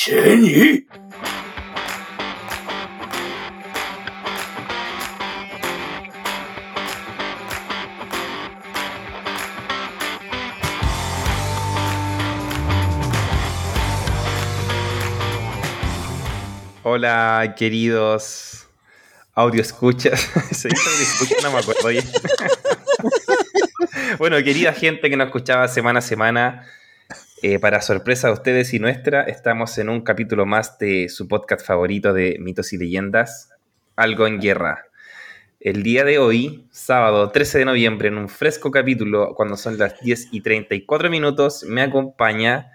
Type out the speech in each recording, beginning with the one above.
Jenny. Hola, queridos audio escuchas. ¿Se? No me acuerdo bien. bueno, querida gente que nos escuchaba semana a semana, eh, para sorpresa de ustedes y nuestra, estamos en un capítulo más de su podcast favorito de mitos y leyendas, Algo en Guerra. El día de hoy, sábado 13 de noviembre, en un fresco capítulo, cuando son las 10 y 34 minutos, me acompaña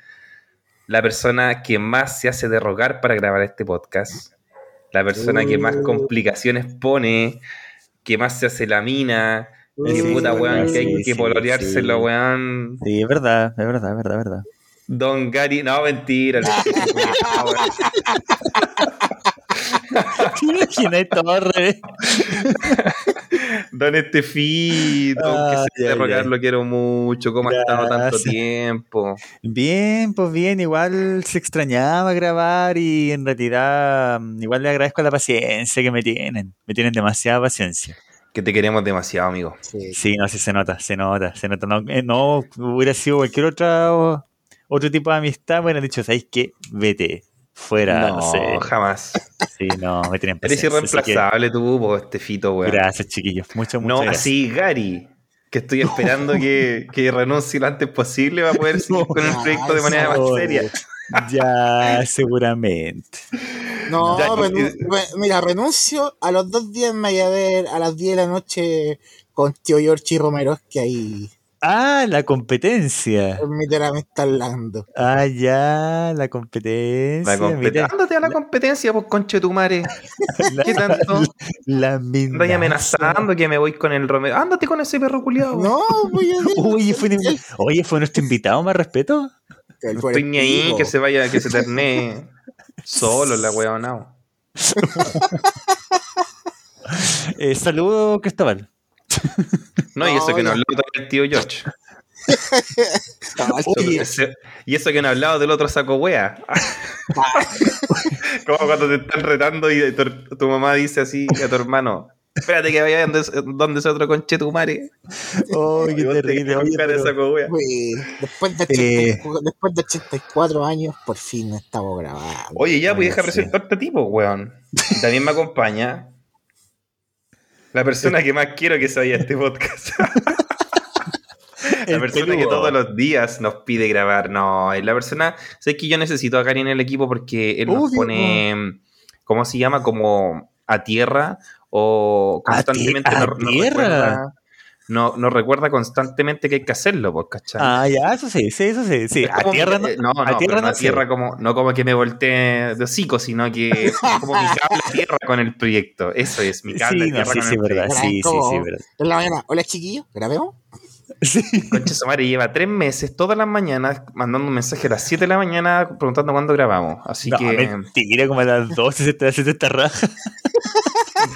la persona que más se hace de rogar para grabar este podcast, la persona que más complicaciones pone, que más se hace la mina, que Sí, puta weón, sí, que hay que sí, poloreárselo, sí. weón. Sí, es verdad, es verdad, es verdad, es verdad. Don Gary, no, mentira. ¿Te imaginas Torre? Don Estefito, que se ay, rogar, lo quiero mucho. ¿Cómo ha estado tanto tiempo? Bien, pues bien, igual se extrañaba grabar y en realidad mm, igual le agradezco la paciencia que me tienen. Me tienen demasiada paciencia. Que te queremos demasiado, amigo. Sí, no, sí se nota, se nota, se nota. No, eh, no hubiera sido cualquier otra o- otro tipo de amistad, me hubieran dicho, ¿sabéis qué? Vete, fuera, no, no, sé. jamás. Sí, no, me tienen Eres así que irreemplazable tú, po, Estefito, weón. Gracias, chiquillos. Muchas, muchas No, gracias. así Gary, que estoy esperando que, que renuncie lo antes posible para poder seguir con el proyecto de manera más seria. Ya, seguramente. No, Ya, re- mira, renuncio. A los dos días me voy a ver a las 10 de la noche con tío George y Romero, que ahí Ah, la competencia. permitirá me está hablando. Ah, ya, la competencia. La mira, Ándate a la competencia, pues conche tu madre. la, ¿Qué tanto? la misma. Andas amenazando que me voy con el Romero. Ándate con ese perro culiado. No, voy a Oye, fue, un- oye, fue nuestro invitado, más respeto. No estoy ni ahí que se vaya, que se ternee solo la weonao. Eh, saludo, Cristóbal. No, y eso No, que no habló todavía el tío George. Y eso que no ha hablado del otro saco wea. Como cuando te están retando y tu, tu mamá dice así a tu hermano. Espérate que vaya donde, donde ese otro conche tu madre. Oh, qué terrible. Oye, pero- saco wea. Después de, Eh. 80 después de 84 años, por fin estamos grabando. Oye, ya, pues deja presentarte a ti, pues, weón. Y también me acompaña la persona que más quiero que se vaya a este podcast. La persona que todos los días nos pide grabar. No, es la persona. Sé que yo necesito a Gary en el equipo porque él nos pone. ¿Cómo se llama? Como a tierra o ¿A ti- constantemente a nos, nos tierra? recuerda. No, nos recuerda constantemente que hay que hacerlo, pues, ¿cachai? Ah, ya, eso sí, sí, eso sí. A tierra que- no. no, no, a tierra no no a tierra como, no como que me voltee de hocico, sino que es como mi cable a tierra con el proyecto. Eso es, mi cable Sí, a no, tierra sí, con sí, el verdad. proyecto. Sí, sí, Como- sí, verdad. En la mañana, hola chiquillos, grabemos. Sí. Concha su madre lleva tres meses, todas las mañanas, mandando un mensaje a las 7 de la mañana preguntando cuándo grabamos. Así No, que mentira, como a las 12 se está haciendo esta raja.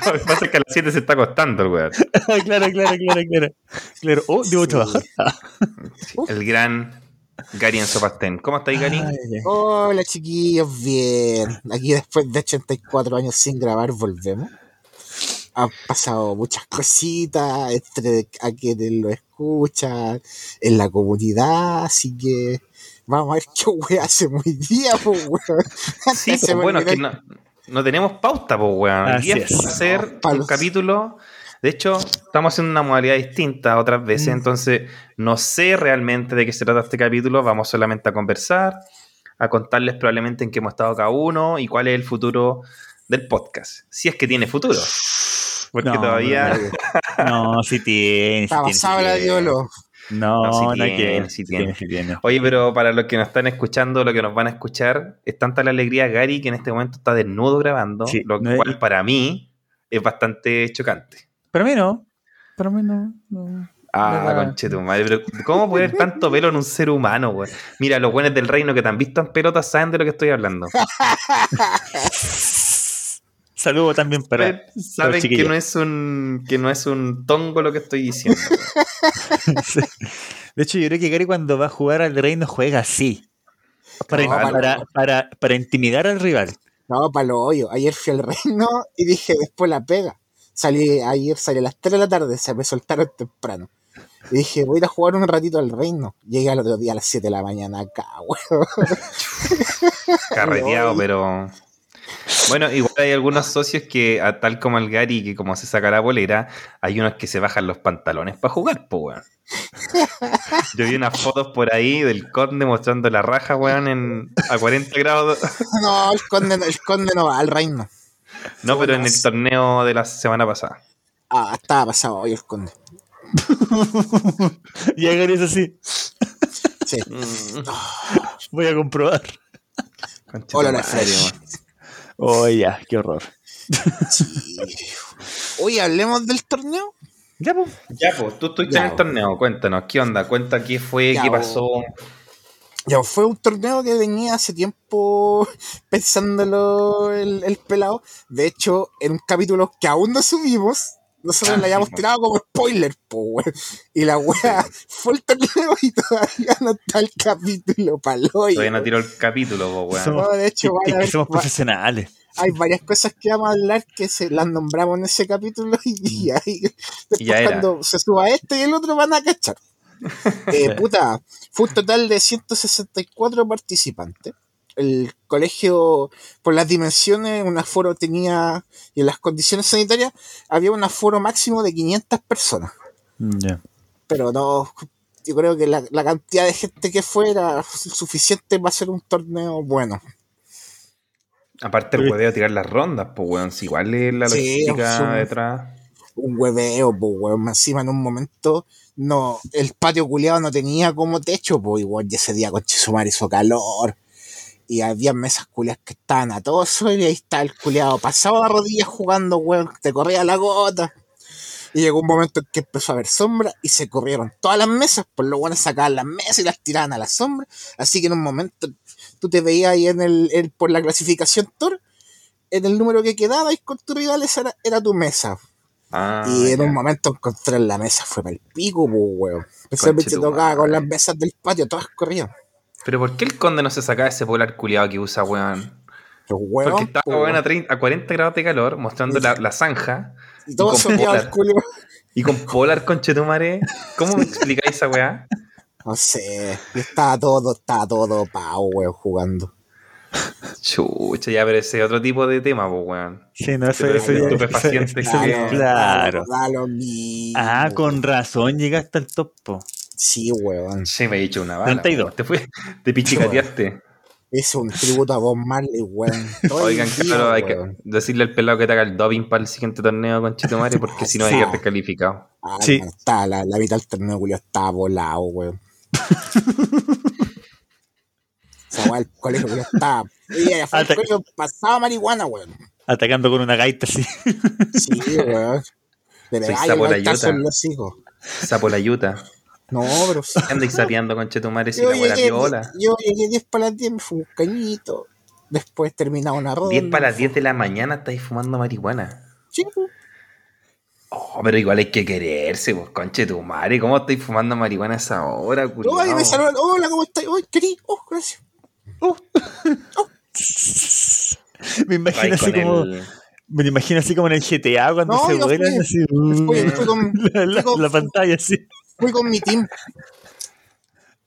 Lo que pasa es que a las 7 se está acostando el weón. claro, claro, claro, claro. Claro, oh, debo Sí. trabajar. Sí, el gran Gary en Sopastén. ¿Cómo estáis, Gary? Ay. Hola chiquillos, bien. Aquí después de 84 años sin grabar, volvemos. Han pasado muchas cositas entre a quienes lo escuchan, en la comunidad, así que vamos a ver qué wea hacemos hoy día, pues weón. Sí, pues bueno, es que no, no tenemos pauta, pues, weón. Así día es. va a ser un capítulo. De hecho, estamos haciendo una modalidad distinta a otras veces, Mm. entonces no sé realmente de qué se trata este capítulo. Vamos solamente a conversar, a contarles probablemente en qué hemos estado cada uno y cuál es el futuro del podcast. Si es que tiene futuro. Porque No, todavía. No, sí tiene. Está tiene, sí basado la tiene. No, No, no, tiene. Oye, pero para los que nos están escuchando, lo que nos van a escuchar, es tanta la alegría de Gary que en este momento está desnudo grabando, Sí, lo no es- cual para mí es bastante chocante. Para mí no. Para mí no. no. Ah, conche tu madre, pero ¿cómo poner tanto pelo en un ser humano, güey? Mira, los buenos del reino que te han visto en pelotas saben de lo que estoy hablando. Saludo también para. Saben- Saben que no es un que no es un tongo lo que estoy diciendo. Sí. De hecho, yo creo que Gary cuando va a jugar al Reino juega así. Para, No, para, para- para, para intimidar al rival. No, para lo hoyo. Ayer fui al reino y dije, después la pega. Salí, ayer salí a las 3 de la tarde, se me soltaron temprano. Y dije, voy a ir a jugar un ratito al reino. Llegué al otro día a las 7 de la mañana acá, weón. Carreteado, pero. Bueno, igual hay algunos socios que, a tal como el Gary, que como se saca la bolera, hay unos que se bajan los pantalones para jugar, pues, weón. Yo vi unas fotos por ahí del conde mostrando la raja, weón, en, a 40 grados. No, el conde, no- el conde no va al reino. No, pero en el torneo de la semana pasada. Ah, estaba pasado hoy el conde. Y Gary es así. Sí. Mm, Voy a comprobar. concha Hola, la weón. Oh, ya, qué horror. Sí. Oye, hablemos del torneo. Ya, pues. Ya, pues, tú estuviste Ya, en el torneo, cuéntanos, ¿qué onda? Cuenta qué fue, Ya, qué pasó. Ya fue un torneo que venía hace tiempo pensándolo el, el pelado. De hecho, en un capítulo que aún no subimos, nosotros Ah, le habíamos sí, tirado como spoiler, po, weón. Y la wea fue el torneo y todavía no está el capítulo palo. Todavía no tiró el capítulo, po, weón. Somos- No, de hecho, que ver- somos va- profesionales. hay varias cosas que vamos a hablar que se las nombramos en ese capítulo y, y ahí después Ya era. cuando se suba este y el otro van a cachar. Eh, puta, fue un total de 164 participantes. El colegio, por las dimensiones, un aforo tenía, y en las condiciones sanitarias, había un aforo máximo de 500 personas. Pero no, yo creo que la, la cantidad de gente que fue era suficiente para hacer un torneo bueno. Aparte el hueveo tirar las rondas, pues weón, si igual es la logística un- detrás. un hueveo, pues, weón. Encima en un momento, no, el patio culiado no tenía como techo, pues, igual, y ese día con Chisumar hizo calor. Y había mesas culiadas que estaban a todo sol y ahí está el culiado pasado a rodillas jugando, weón, te corría la gota. Y llegó un momento en que empezó a haber sombra y se corrieron todas las mesas, por lo bueno sacaban las mesas y las tiraban a la sombra. Así que en un momento tú te veías ahí en el, el- por la clasificación Tor, en el número que quedaba y con tu rival esa era, era tu mesa. Ah, Y en un momento encontrar la mesa fue para el pico, pues, weón. Especialmente tocaba con las mesas del patio, todas corrían. Pero ¿por qué el conde no se sacaba ese polar culiado que usa, weón? Porque estaba weón, a, 30 a 40 grados de calor, mostrando la, la zanja. y todo y con soleado el polar. culo. Y con polar con chetumare. ¿Cómo me explicáis esa weá? No sé, y estaba todo, estaba todo pao, weón, jugando. Chucha, ya, pero ese es otro tipo de tema, pues, weón. Sí, no, eso, Pero eso, que- Claro. Da lo mismo. Ah, con razón llegaste al top. po. Sí, weón. Sí, me he hecho una bala. 32. weón. Te fue, te pichicateaste. Es un tributo a Bob Marley, weón. Oigan, día, claro, hay que decirle al pelado que te haga el doping para el siguiente torneo con Chetumare, porque si no hay que Sí. descalificado. Ah, Sí. estaba la, la mitad del torneo, culiao, estaba volado, weón. o sea, weón, el colegio, afuera Ata- el colegio pasaba marihuana, weón. Atacando con una gaita así. Sí, weón. Yuta. en los hijos. Sapo la yuta. No, pero sí. Andáis sapeando con Chetumare si Yo la buena llegué, viola. yo llegué 10 para las 10, me fui un cañito. Después terminaba una ronda. 10 para las 10 de la mañana estáis fumando marihuana. Sí, pues. Oh, pero igual hay que quererse, pues, conche tu madre. ¿Cómo estáis fumando marihuana a esa hora, Ay, culiao? me saludan. Hola, ¿cómo estás? Ay, querido. Oh, gracias. Me imagino así como. el- Me lo imagino así como en el GTA cuando No, se vuelan así. Fui, fui con, la, la- con- la pantalla así. Fui con mi team.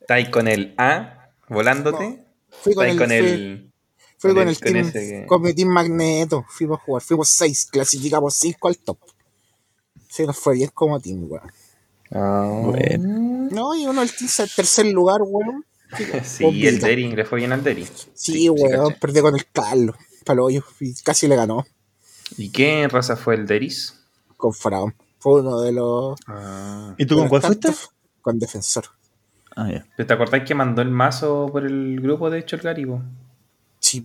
Estáis con el A volándote. Fui con el, con fui- el. fui con con el- team. que- Con mi team Magneto. Fuimos a jugar. Fuimos 6. Clasificamos 5 al top. Sí, nos fue bien como team, weón. Ah. Bueno. No, y uno el team al tercer lugar, weón. Sí, el Derry, le fue bien al Derry. Sí, weón. caché. Perdí con el Carlos. Palo. Y casi le ganó. ¿Y qué raza fue el Deris? Con Faraón. Fue uno de los. Ah. ¿Y tú con cuál fuiste? Con Defensor. Ah, ya. ¿Pero ¿Te acordás que mandó el mazo por el grupo de hecho el Garibo? Sí,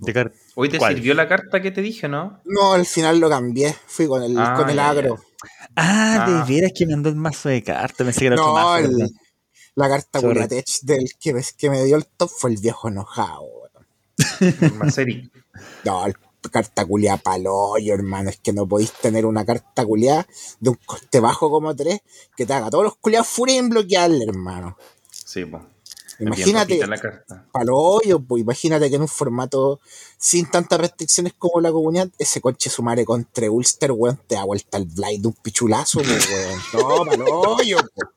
Hoy te ¿Cuál? sirvió la carta que te dije, ¿no? No, al final lo cambié. Fui con el, Ah, con el agro. Ah, Ah. de veras que mandó el mazo de cartas. Pensé que era otro No, mazo. el- ¿verdad? la carta Sorry. Culatech del que me, que me dio el top fue el viejo enojado. Maceri. No, el carta culia paloyo, hermano. Es que no podéis tener una carta culia de un coste bajo como 3 que te haga todos los culiados furia en bloquearle, hermano. Sí. Bien Imagínate, rojita la carta. palo hoyo, pues imagínate que en un formato sin tantas restricciones como la comunidad, ese conche sumare contra Ulster, weón, te da vuelta el blind de un pichulazo, pues, weón. No, palo hoyo, pues.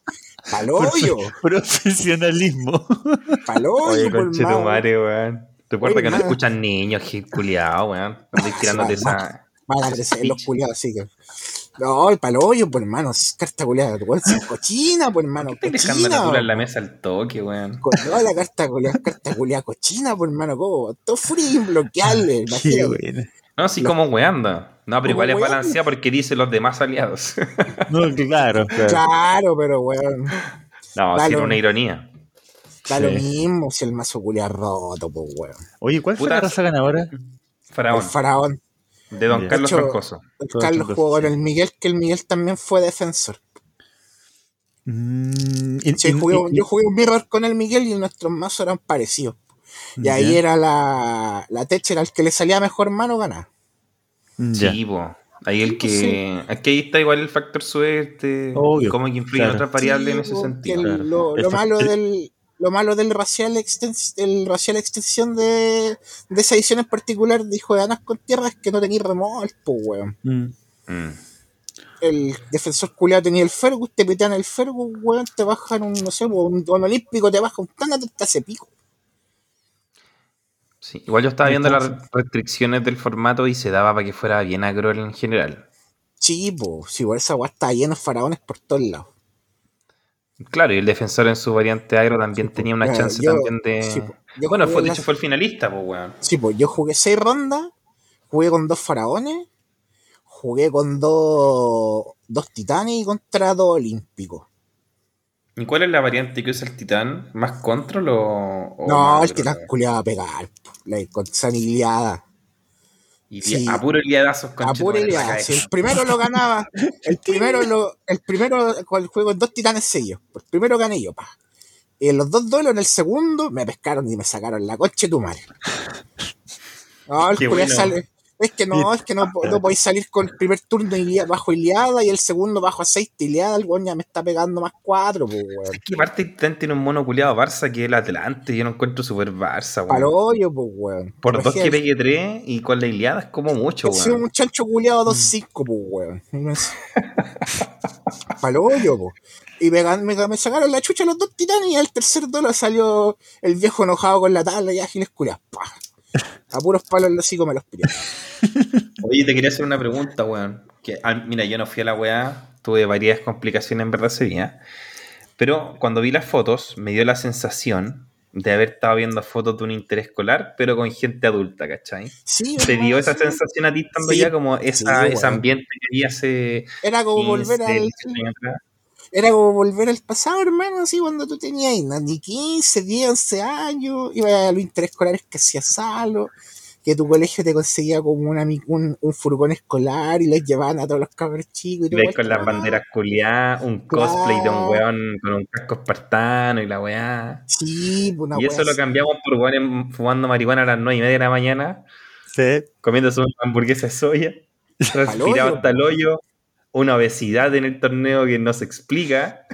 Palo hoyo, Profesionalismo. palo Oye, hoyo, pues, conche tu hermano. madre, weón. Recuerda que no escuchan niños, hit culiado, weón. No estoy tirándote esa. Van a crecer los culiados, así que. No, el palo hoyo, pues, hermano, es carta culiada, weón, cochina, pues, hermano, Estoy dejando la cochina. en la mesa al toque, weón. Con toda la carta culiada, carta culiada cochina, pues, hermano, ¿cómo? Todo frío, bloquearle, Qué imagínate. bueno. No, sí, como weando. No, pero Como igual es weando. balanceada porque dice los demás aliados. No, claro, claro. Claro, pero weón, No, Dale, sí, era una ironía. Da Sí. lo mismo si el mazo culiado roto, pues, weón. Oye, ¿cuál fue Puta. la raza ganadora? Faraón, El faraón. de Don. Carlos De hecho. El Carlos jugó con sí. el Miguel, que el Miguel también fue defensor. Mm, y- Sí, y- jugué- y- yo jugué un mirror con el Miguel y nuestros mazos eran parecidos. Y ahí era la, la Techer al que le salía mejor mano ganar. ya. Sí, po. Ahí el que. Sí. Aquí ahí está igual el factor suerte. Obvio, y cómo que influye claro. otras variables en ese sentido. Claro. Lo, El lo malo el- del lo malo del racial extens- el racial extensión de, de esa edición en particular de Hijo de Anas con Tierra es que no tenía remol, pues weón. Mm. Mm. El defensor culiado tenía el Fergus, te pitan el Fergus, weón, te bajan un, no sé, un, un olímpico, te baja un tándate, te hace pico. Sí, Igual yo estaba viendo las restricciones del formato y se daba para que fuera bien agro en general. Sí, pues, si por esa weá está lleno de faraones por todos lados. Claro, y el defensor en su variante agro también tenía una chance yo- también de. sí, po. Yo bueno, fue, de hecho fue el finalista, pues, weón. Sí, pues yo jugué seis rondas, jugué con dos faraones, jugué con dos, dos titanes y contra dos olímpicos. ¿Y cuál es la variante que usa el titán? ¿Más control o.? o no, más el titán culiado a pegar, la con saniliada. Y sí. a puro liadazos con A pura iliada. Si el primero lo ganaba, el primero lo, el primero con el juego dos titanes sellos. El primero gané yo, pa. Y en los dos duelos, en el segundo, me pescaron y me sacaron la coche tu madre. No, el bueno. sale. Es que no, es que no, no podéis salir con el primer turno bajo Iliada y el segundo bajo aceite Iliada. El weón ya me está pegando más cuatro, pues, weón. Es que aparte tiene un mono culiado Barça que es el Atlante. Yo lo encuentro súper Barça, weón. Palo hoyo, pues, weón. Por dos que pegue tres y con la Iliada es como mucho, weón. un chancho culiado 2-5, pues, weón. Palo hoyo, pues. Y me, gan- me, me sacaron la chucha los dos titanes y al tercer duelo salió el viejo enojado con la tabla y ágiles culiados. A puros palos los hocico me los pillé. Oye, te quería hacer una pregunta, weón. Que, ah, mira, yo no fui a la weá, tuve varias complicaciones en verdad ese día. Pero cuando vi las fotos, me dio la sensación de haber estado viendo fotos de un interescolar, pero con gente adulta, ¿cachai? Sí, ¿Te dio esa sensación a ti estando Sí. ya como esa, Sí, ese ambiente que había hace Era como 15, volver al. 18 años atrás? Era como volver al pasado, hermano, así cuando tú tenías ni 15, 10, 11 años, ibas a los interescolares que hacías salo, que tu colegio te conseguía como una, un, un furgón escolar y los llevaban a todos los cabros chicos y todo con las banderas culiadas, un cosplay de un weón con un casco espartano y la weá. Sí, pues, una y eso lo cambiamos por weones fumando marihuana a las 9 y media de la mañana, Sí. comiéndose una hamburguesa de soya, transpirado hasta el hoyo, una obesidad en el torneo que no se explica,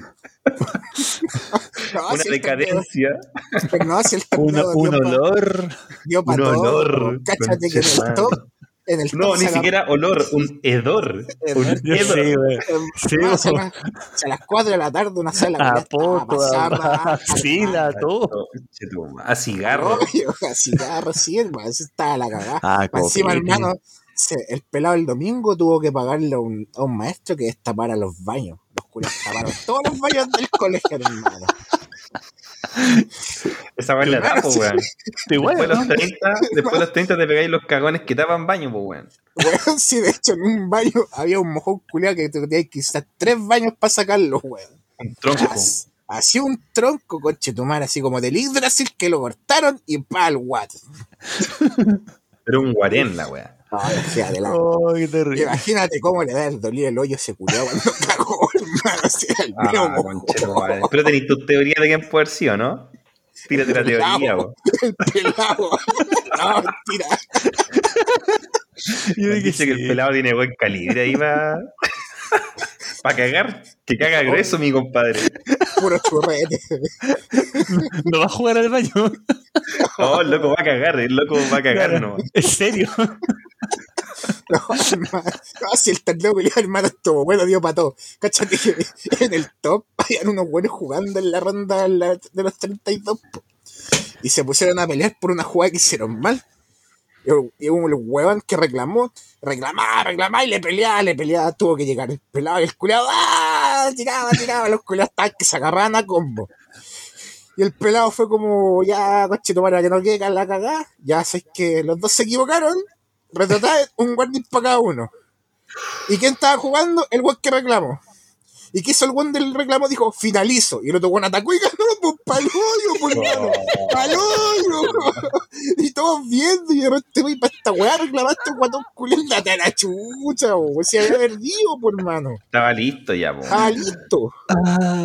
No, una si decadencia. pero no, si el Un, torneo olor. pa un todo, olor, Cáchate que en el conchetumare. top, en el No, top ni siquiera olor, un hedor. Un hedor. sí, a, las, a las 4 de la tarde una sala A pasada a raja, axila, todo. Conchetumare. A cigarro. Obvio, a cigarro, sí, hermano, eso estaba la cagada. Ah, Encima, hermano, se- el pelado el domingo tuvo que pagarle a un, a un maestro que destapara los baños. Los culos taparon todos los baños del colegio, hermano. Esa weá la po, weón. Después de ¿no? los 30, después de los 30 te pegáis los cagones que tapan baño, pues weón. Weón, sí, de hecho, en un baño había un mojón culiado que te tenías que usar tres baños para sacarlo, weón. Un tronco. Así, así un tronco, coche tu madre, así como del Yggdrasil que lo cortaron y pa al guate. Pero un guarén la weá. Ay, fíjate, la- Oh, qué terrible. Imagínate cómo le da el dolir el hoyo a ese culiado cuando cagó, hermano. Así, el Ah, mojón. conchetumare. Pero tenéis tu teoría de quién puede haber sido, ¿no? Tírate la teoría, po. El pelado. No, mentira. Yo dije Dice que sí. el pelado tiene buen calibre ahí va. Para cagar, que caga grueso, mi compadre. Puro churrete. No va a jugar al baño. Oh, el loco va a cagar, el loco va a cagar, Claro. no. ¿En serio? No, hermano. No, si el torneo peleado, hermano, estuvo bueno, dio para todo. Cáchate que en el top habían unos buenos jugando en la ronda de los 32. po. Y se pusieron a pelear por una jugada que hicieron mal. Y un huevón que reclamó, reclamaba, reclamaba y le peleaba, le peleaba, tuvo que llegar el pelado y el culiado, ¡ah! tiraba, tiraba, los culiados estaban que se agarraban a combo. Y el pelado fue como, ya, coche, para que no quede la cagada. Ya sé que los dos se equivocaron. Retratar un guardián para cada uno. ¿Y quién estaba jugando? El guan que reclamó. ¿Y qué hizo el guan del reclamo? Dijo, finalizo. Y el otro guan atacó y ganó, pues, palollo, por mano. Palollo. Y todos viendo, y de repente, voy para esta weá, reclamaste un guatón date a la chucha, o si había perdido, por mano. Estaba listo ya, po. Ah, listo.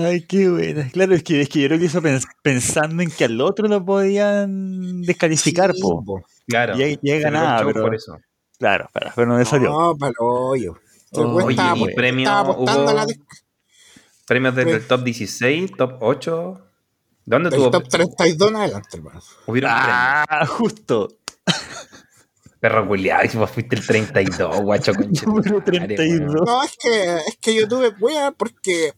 Ay, qué buena. Claro, es que, es que yo creo que hizo pens- pensando en que al otro lo podían descalificar, Sí, po. po. Claro. Y y ahí Se ganaba, pero- por eso. Claro, pero, pero no le salió. No, palollo. El Oh, Oye, estaba, y apo- premio estaba apostando hubo- a la des- Premios desde Pues- el top 16, top 8. ¿Dónde del tuvo? top 32 en adelante, hermano. Hubieron Ah, justo. Perro culiado, y vos fuiste el 32, guacho Número madre, 32. weón. No, es que, es que yo tuve wea porque,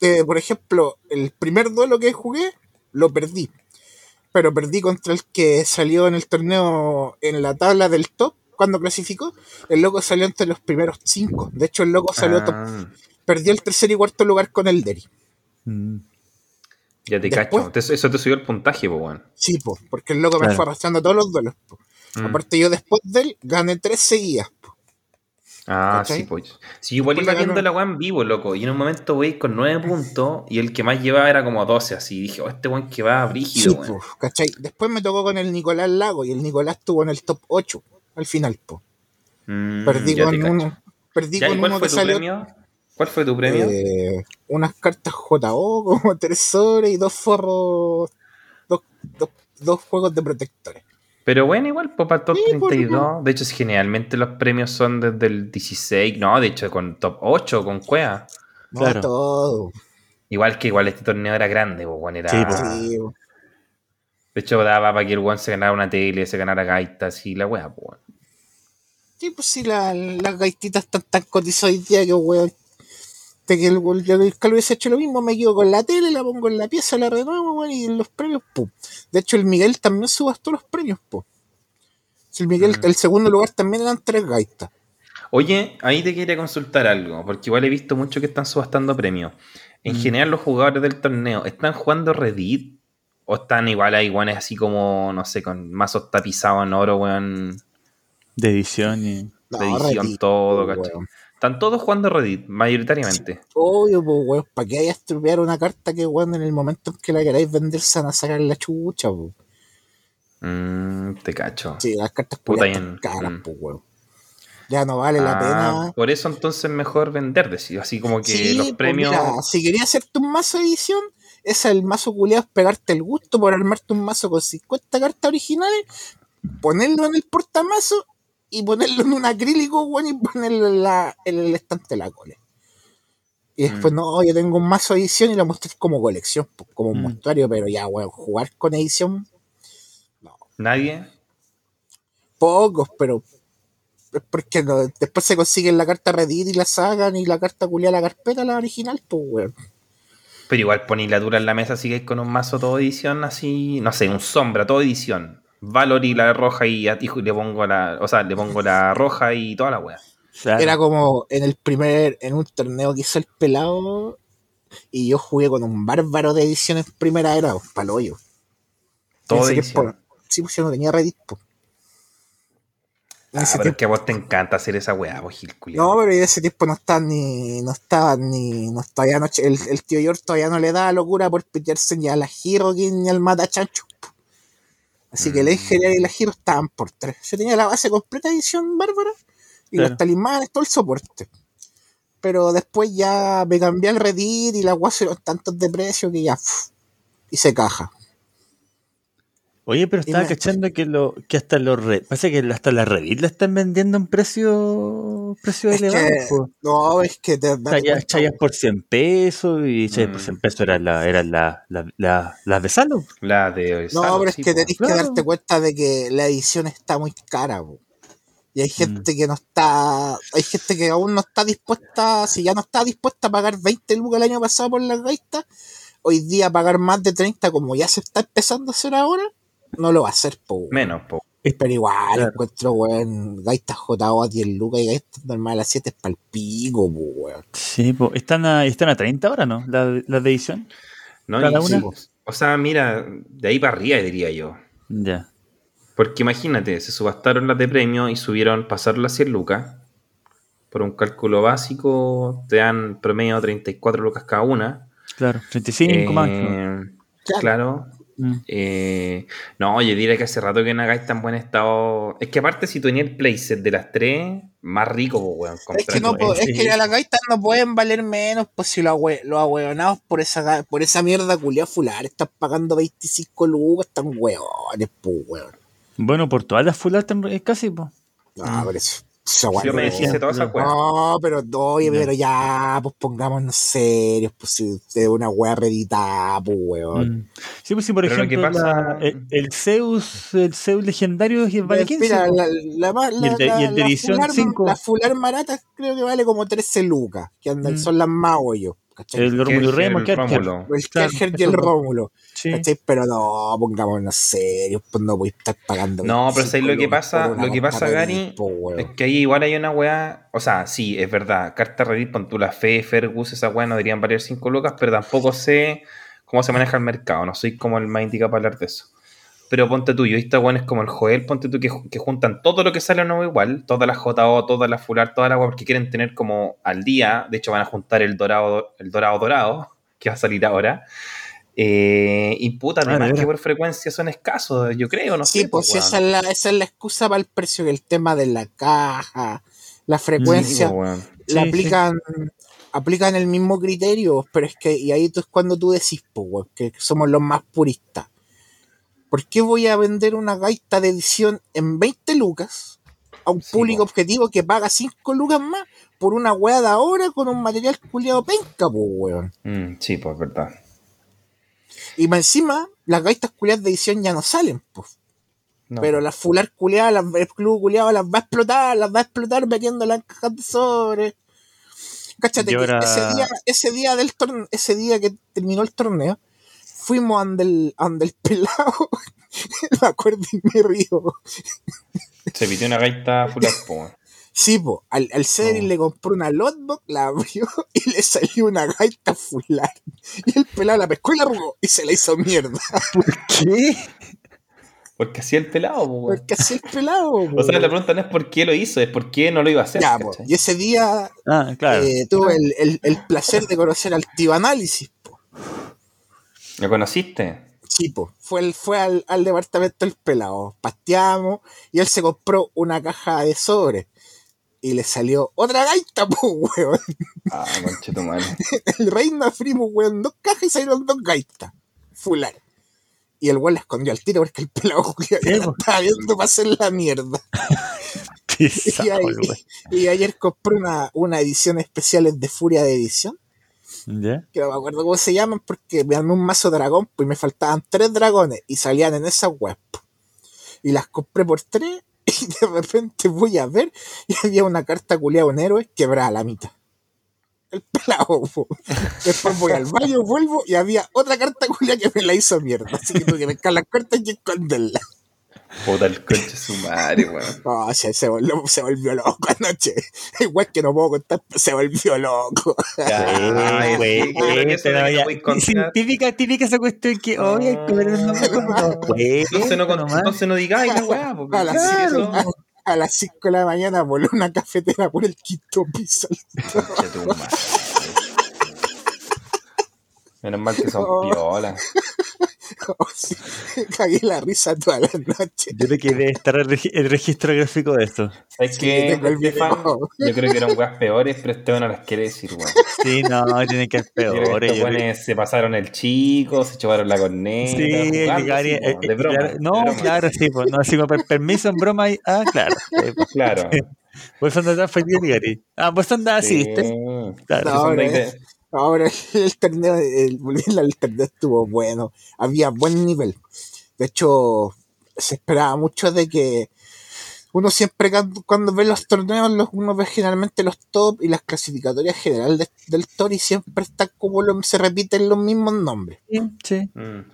eh, por ejemplo, el primer duelo que jugué, lo perdí. Pero perdí contra el que salió en el torneo en la tabla del top cuando clasificó. El loco salió entre los primeros cinco. De hecho, el loco salió top. Perdió el tercer y cuarto lugar con el Derry. Mm. ya te Después- cacho. Eso te subió el puntaje, po, weón. Sí, po, porque el loco me fue arrastrando todos los duelos. po. Mm. Aparte, yo después de él gané tres seguidas. po. Ah, ¿cachai? sí, pues. Sí, igual Después iba le ganó. viendo la weá en vivo, loco. Y en un momento, wey, con 9 puntos. Y el que más llevaba era como 12, así. Dije, oh, este weón que va brígido, Sí, weón. po, ¿cachai? Después me tocó con el Nicolás Lago y el Nicolás estuvo en el top 8 al final. Po. Mm, Perdí con uno. Perdí Ya, ¿y con cuál uno fue que tu salió. premio? ¿Cuál fue tu premio? eh, unas cartas JO como tres sobres y dos forros. Dos, dos, dos juegos de protectores. Pero bueno, igual, pues para el top Sí, por 32. De hecho, generalmente los premios son desde el 16. No, de hecho, con top 8, con Cuea. No Claro. todo. Igual que igual este torneo era grande, pues, era... Sí, pues. Sí, De hecho, daba para que el weón se ganara una tele, se ganara gaitas y la weá, pues, sí, pues sí, la- las gaititas están tan cotizadas hoy día que, weón. De que el, el, el Carlos hubiese hecho lo mismo, me quedo con la tele, la pongo en la pieza, la renuevo, y los premios, pum. De hecho, el Miguel también subastó los premios, pum. Si el Miguel, Mm. el segundo lugar también eran tres gaitas. Oye, ahí te quería consultar algo, porque igual he visto mucho que están subastando premios. En Mm. general, los jugadores del torneo, ¿están jugando Reddit? ¿O están igual a iguanes así como, no sé, con mazos tapizados en oro, weón? De edición y. No, de edición, Reddit, todo, weón. Están todos jugando Reddit, mayoritariamente. Obvio, pues, weón, ¿para qué hay a estropear una carta que, weón, en el momento en que la queráis vender se van a sacar la chucha, pues? Mm, te cacho. Sí, las cartas Puta, están caras, mm. pues, weón. Ya no vale la Ah, pena. Por eso entonces es mejor vender, decir, así como que Sí, los pues, premios... mira, si querías hacerte un mazo de edición, es el mazo culiado, pegarte el gusto por armarte un mazo con 50 cartas originales, ponerlo en el portamazo y ponerlo en un acrílico, weón, y ponerlo en, la, en el estante de la cole. Y después, Mm. no, yo tengo un mazo de edición y lo mostré como colección, como un Mm. pero ya, weón, jugar con edición, Nadie. pocos, pero es porque no- después se consiguen la carta Reddit y la sacan y la carta culiada a la carpeta, la original, pues, weón. Pero igual ponéis la dura en la mesa, sigues con un mazo todo edición así, no sé, un sombra, todo edición. Valor y la roja y, a- y le pongo la, o sea, le pongo la roja y toda la wea. Claro. Era como en el primer, en un torneo que hizo el pelado y yo jugué con un bárbaro de edición en primera era, pues, palo hoyo. Todo tiempo- sí, pues yo no tenía Reddit, pues. Ah, pero es que a vos te encanta hacer esa wea, vos Gil no, pero en ese tiempo no estaban ni, no estaban ni, no todavía no, el, el tío George todavía no le da locura por pitearse ni a la Hirokin ni al Matachancho. po. Así que el Mm. Engineer y la Hero estaban por tres. Yo tenía la base completa de edición bárbara y Claro. los talismanes, todo el soporte. Pero después ya me cambié al Reddit y las guas tantos de precio que ya uf, hice caja. Oye, pero estaba cachando que lo que hasta los re- parece que hasta la Reddit la están vendiendo en precio precios Es elevados. que- po. No, es que te Chayas, chayas por 100 pesos y chayas por Mm. 100 pesos eran las era la, la, la, las de Salo. La de No, pero es que tenés que darte cuenta de que la edición está muy cara, po. Y hay Mm. gente que no está, hay gente que aún no está dispuesta, si ya no está dispuesta a pagar 20 lucas el año pasado por las gaitas, hoy día pagar más de 30 como ya se está empezando a hacer ahora, no lo va a hacer, po. Menos, po. Pero igual Claro. encuentro, weón, gaitas JO a 10 lucas y gaitas normales a 7 es pa'l pico, po, weón. Sí, po. Están, a, están a 30 ahora, ¿no? Las la de edición. ¿no? Cada una. sí, o sea, mira, de ahí para arriba diría yo. Ya. Porque imagínate, se subastaron las de premio y subieron, pasaron las 100 lucas. Por un cálculo básico, te dan promedio 34 lucas cada una. Claro. 35 Eh. Claro. Claro. Mm. Eh, no, yo diría que hace rato que Nagai está en buen estado. Es que aparte, si tú tenías el playset de las tres, más rico, pues, weón. Es que, no, es que ya las gaitas no pueden valer menos, pues si los, ahueonados por esa, por esa mierda culia fular están pagando 25 lucas, están hueones, pues, weón. Bueno, por todas las en- eh, casi, po. No, Mm. pero eso, Si yo me no- deshice toda esa weá. No, pero oye, Ya. pero ya, pues pongámonos serios, pues si usted es una weá reeditada, pues weón. Mm. Sí, pues sí, por Pero lo ejemplo, que pasa- la- el, el Zeus, el Zeus legendario es vale 15. Mira, po. la, la, ma- Y el de- la- y el de la edición fular- 5. La fular marata creo que vale como 13 lucas, que andan, Mm. son las más hoyo, ¿cachai? el Rómulo y Remo, el. Rómulo. el Kerger y el. Rómulo. Sí. Pero no, pongámonos serios, pues no voy a estar pagando. No, pero 25 ¿sabes lo que pasa? Lo que pasa, Gary. Es que ahí igual hay una weá. O sea, sí, es verdad. Carta Reddit, pon tú la fe, Fergus, esa weá no deberían valer 5 lucas, pero tampoco sé cómo se maneja el mercado. No soy como el más indicado para hablar de eso. Pero ponte tú, yo esta weá es como el Joel, ponte tú que, que juntan todo lo que sale nuevo igual, todas las JO, todas las Fular, toda la weá, porque quieren tener como al día. De hecho, van a juntar el dorado, el dorado dorado, que va a salir ahora. Eh, y puta, Ah, de además que por frecuencia son escasos, yo creo, no Sí, sé. pues sí, weón. esa es, la, esa es la excusa para el precio, que el tema de la caja, la frecuencia, Sí, le Sí, aplican, aplican el mismo criterio, pero es que, y ahí tú es cuando tú decís, pues, que somos los más puristas. ¿Por qué voy a vender una gaita de edición en 20 lucas a un Sí, público po. objetivo que paga 5 lucas más por una weá de ahora con un material culiado penca, pues, weón? Mm, sí, pues verdad. Y más encima, las gaitas culiadas de edición ya no salen, pues. No, Pero las fular culiadas, las, el club culiado las va a explotar, las va a explotar metiéndolas en cajas de sobre. Cáchate que ese día, ese día del torneo, ese día que terminó el torneo, fuimos ande el, ande el pelado, me acuerdo y me río. Se pidió una gaita full weón. Sí, po, al, al Cedric Oh. le compró una lotbox, la abrió y le salió una gaita fular. Y el pelado la pescó y la arrugó y se la hizo mierda. ¿Qué? Porque así el pelado, po. Porque así el pelado. po. O sea, la pregunta no es por qué lo hizo, es por qué no lo iba a hacer. Ya, po. Y ese día Ah, claro. eh, tuve el, el- el placer de conocer al tío Análisis. po. ¿Lo conociste? Sí, po. Fue, el, fue al, al departamento del pelado. Pasteamos y él se compró una caja de sobres. Y le salió otra gaita, po, weón. Ah, conche tu madre. El reino frimos, weón, dos cajas y salieron dos gaitas. Fular. Y el weón la escondió al tiro porque el pelado po. estaba viendo para hacer la mierda. Pisao, Y, ahí- güey. y ayer compré una, una edición especial de Furia de Edición. Que no me acuerdo cómo se llaman, porque me armé un mazo dragón, pues y me faltaban tres dragones y salían en esa web. Y las compré por tres, y de repente voy a ver, y había una carta culiada un héroe quebrada a la mitad. El pelado. Después voy al baño, vuelvo, y había otra carta culiada que me la hizo mierda. Así que tuve que pescar las cartas y esconderlas. Puta el conche su madre, weón. No, se, se volvió, se volvió loco anoche. Igual que no puedo contar, pero se volvió loco. Güey, pero no sí, típica, típica esa cuestión que, oye, hay que ver el nombre como, güey, Entonces no, entonces no digáis la weá, porque A las, claro. cinco, a, a las 5 de la mañana voló una cafetera por el quinto piso. Conche tu madre. Menos mal que son Oh. piolas. Oh, Cagué la risa toda la noche. Yo creo que debe estar el, regi- el registro gráfico de esto. ¿Sabes Sí, qué, Estefan? Yo creo que eran weas peores, pero este no las quiere decir, weón. Sí, no, tiene que ser Yo creo que peor. estos yo creo- se pasaron el chico, se chuparon la corneta. Sí, el jugando, sí, eh, de eh, broma. claro, no, de broma. claro, sí, pues, no, así como per- permiso en broma, y, ah, claro. sí, pues. Claro. Vos andás feliz, Gary. Ah, vos andás así, ¿viste? Claro. No, ahora, el torneo, el, volviendo al torneo estuvo bueno, había buen nivel. De hecho, se esperaba mucho de que uno siempre cuando, cuando ve los torneos, los, uno ve generalmente los top y las clasificatorias generales de- del Tori siempre están como lo- se repiten los mismos nombres. Sí. Mm.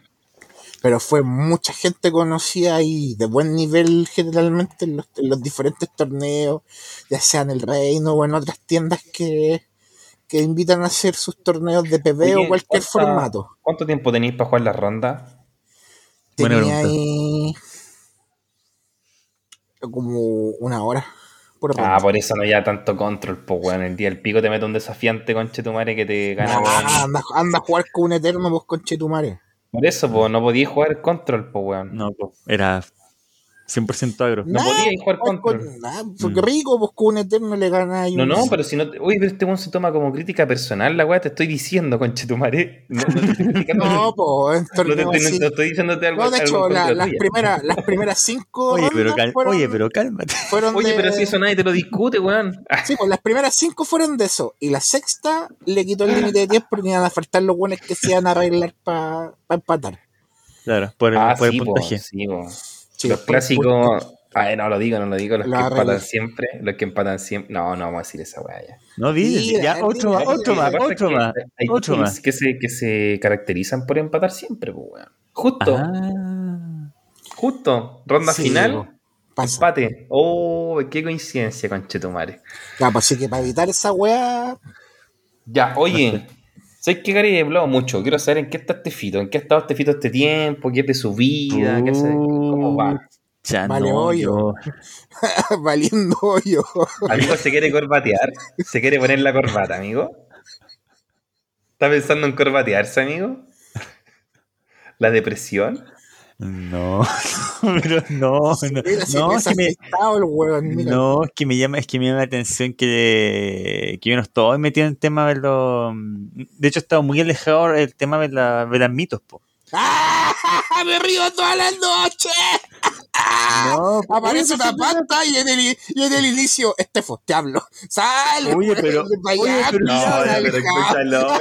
Pero fue mucha gente conocida y de buen nivel generalmente en los, en los diferentes torneos, ya sea en el Reino o en otras tiendas que, que invitan a hacer sus torneos de PB o cualquier ¿cuánta- formato. ¿Cuánto tiempo tenéis para jugar las rondas? Buena Tenía ahí como una hora por Ah, ronda. por eso no ya tanto control, pues weón. El día del pico te mete un desafiante conche tu madre que te gana, Nah, anda, anda a jugar con un eterno, vos conchetumare. Por eso, pues, no podías jugar control, pues weón. No, po, era 100% agro. No podías jugar pues, control. con- nah, porque rico, pues con un eterno le gana No, no, pero si no. te- Oye, pero este weón se toma como crítica personal, la weá, te estoy diciendo, conche tu madre. No, no te estoy criticando. No, pues No te torneo estoy, no te estoy diciéndote algo. No, de hecho, la- las, primeras, las primeras cinco Oye, pero, cal- fueron, oye, pero cálmate. fueron Oye, de- pero si eso nadie te lo discute, weón. Ah, Sí, pues las primeras cinco fueron de eso. Y la sexta le quitó el límite de tiempo porque iban a faltar los buenos que se iban a arreglar para empatar. Claro, por el, Ah, por el sí, po, puntaje. sí, po. Sí, los por- clásicos. Ay, no lo digo, no lo digo. Los Lo que empatan siempre. Los que empatan siempre. No, no vamos a decir esa weá ya. No, di, Mira, ya, otro más, otro más, otro más. Hay otro teams más. Que se, que se caracterizan por empatar siempre, pues, weón. Justo, Ah, justo. Ronda Sí, final, pasa. empate. Oh, qué coincidencia, conchetumare. Ya, pues así que para evitar esa weá, Ya, oye. ¿Sabes qué, Gary? He hablado mucho. Quiero saber en qué está este fito. ¿En qué ha estado este fito este tiempo? ¿Qué es de su vida? ¿Qué hace? ¿Cómo va? ya Vale, no, hoyo. yo- valiendo hoyo. Amigo, ¿se quiere corbatear? ¿Se quiere poner la corbata, amigo? ¿Está pensando en corbatearse, amigo? ¿La depresión? No, pero no, no, no, es que me, el weón, mira. no, es que me llama, es que me llama la atención que, que yo no estoy metido en el tema de los, de hecho he estado muy alejado del tema de, la, de las mitos, po. ¡Ah! ¡Me río toda la noche! No, Aparece oye, una pasta y en el, y en el inicio, Estefo, te hablo. ¡Sale! Oye, weón, pero- oye, pero- No, la pero escúchalo.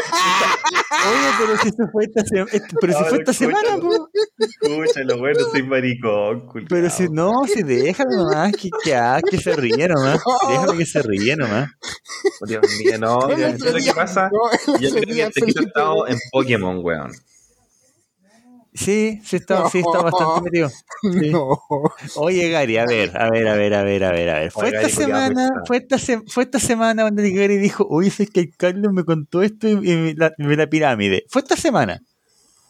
Oye, pero si eso fue esta, se- esto- pero si No, fue esta semana, po. Escúchalo, bueno, soy maricón, culiao. Pero si no, si déjalo nomás, que, que, ah, que se ríe nomás. Déjalo que se ríe nomás. Oh, Dios mío, no. Dios lo que pasa? Yo creo que este estado en Pokémon, weón. Sí, sí está, sí está bastante metido. Sí. No. Oye, Gary, a ver, a ver, a ver, a ver, a ver, a ver. Fue Oye, esta Gary, semana, fue esta, se- fue esta semana cuando Gary dijo, oye, es que el Carlos me contó esto y, y me la, pirámide. Fue esta semana,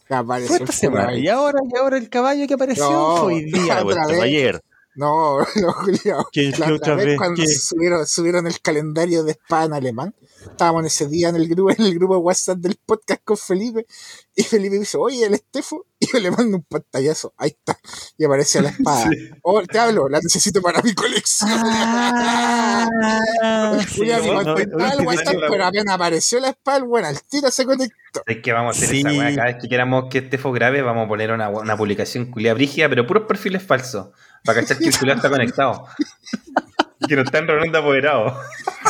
Apareció fue esta semana. caballo. Y ahora, y ahora el caballo que apareció No, fue hoy día, vez. ayer. No, no, Julio. ¿Qué- La qué otra vez vez? cuando subieron, subieron el calendario de espada en alemán, estábamos ese día en el grupo, en el grupo de WhatsApp del podcast con Felipe, y Felipe dice, oye, el Estefo, y yo le mando un pantallazo, ahí está, y aparece la espada. Oh, te hablo, la necesito para mi colección. Ah, sí, no, no, WhatsApp, pero apenas apareció la espada, bueno, al tiro se conectó. Es que vamos a hacer Sí. esa weá. Cada vez que queramos que este fue grave, vamos a poner una, una publicación culia brígida, pero puros perfiles falsos. Para cachar que el culiao está conectado. Y que no está en reunión de apoderados.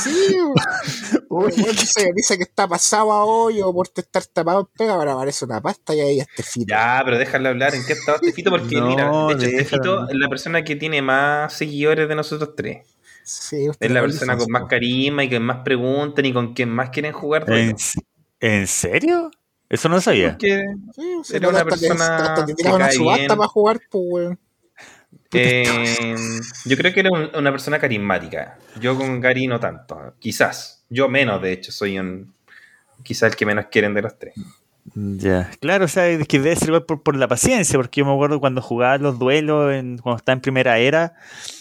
Sí, Uy, dice, dice que está pasado a hoyo por estar tapado en pega, ahora aparece una pasta y ahí este fito. Ya, pero déjalo hablar en qué estado este fito, porque No, mira, de hecho, este fito es la persona que tiene más seguidores de nosotros tres. Sí, usted Es la persona con más carisma y que más preguntan y con quien más quieren jugar. ¿En. ¿En serio? Eso no lo sabía. Porque, Sí, sí, Era una que- persona que que tiraron una cae subasta bien. para jugar, pues, weón. eh, yo creo que era un- una persona carismática. Yo con Gary no tanto. Quizás. Yo menos, de hecho, soy un. Quizás el que menos quieren de los tres. Ya, claro, o sea, es que debe ser por, por la paciencia, porque yo me acuerdo cuando jugaba los duelos, en, cuando estaba en primera era,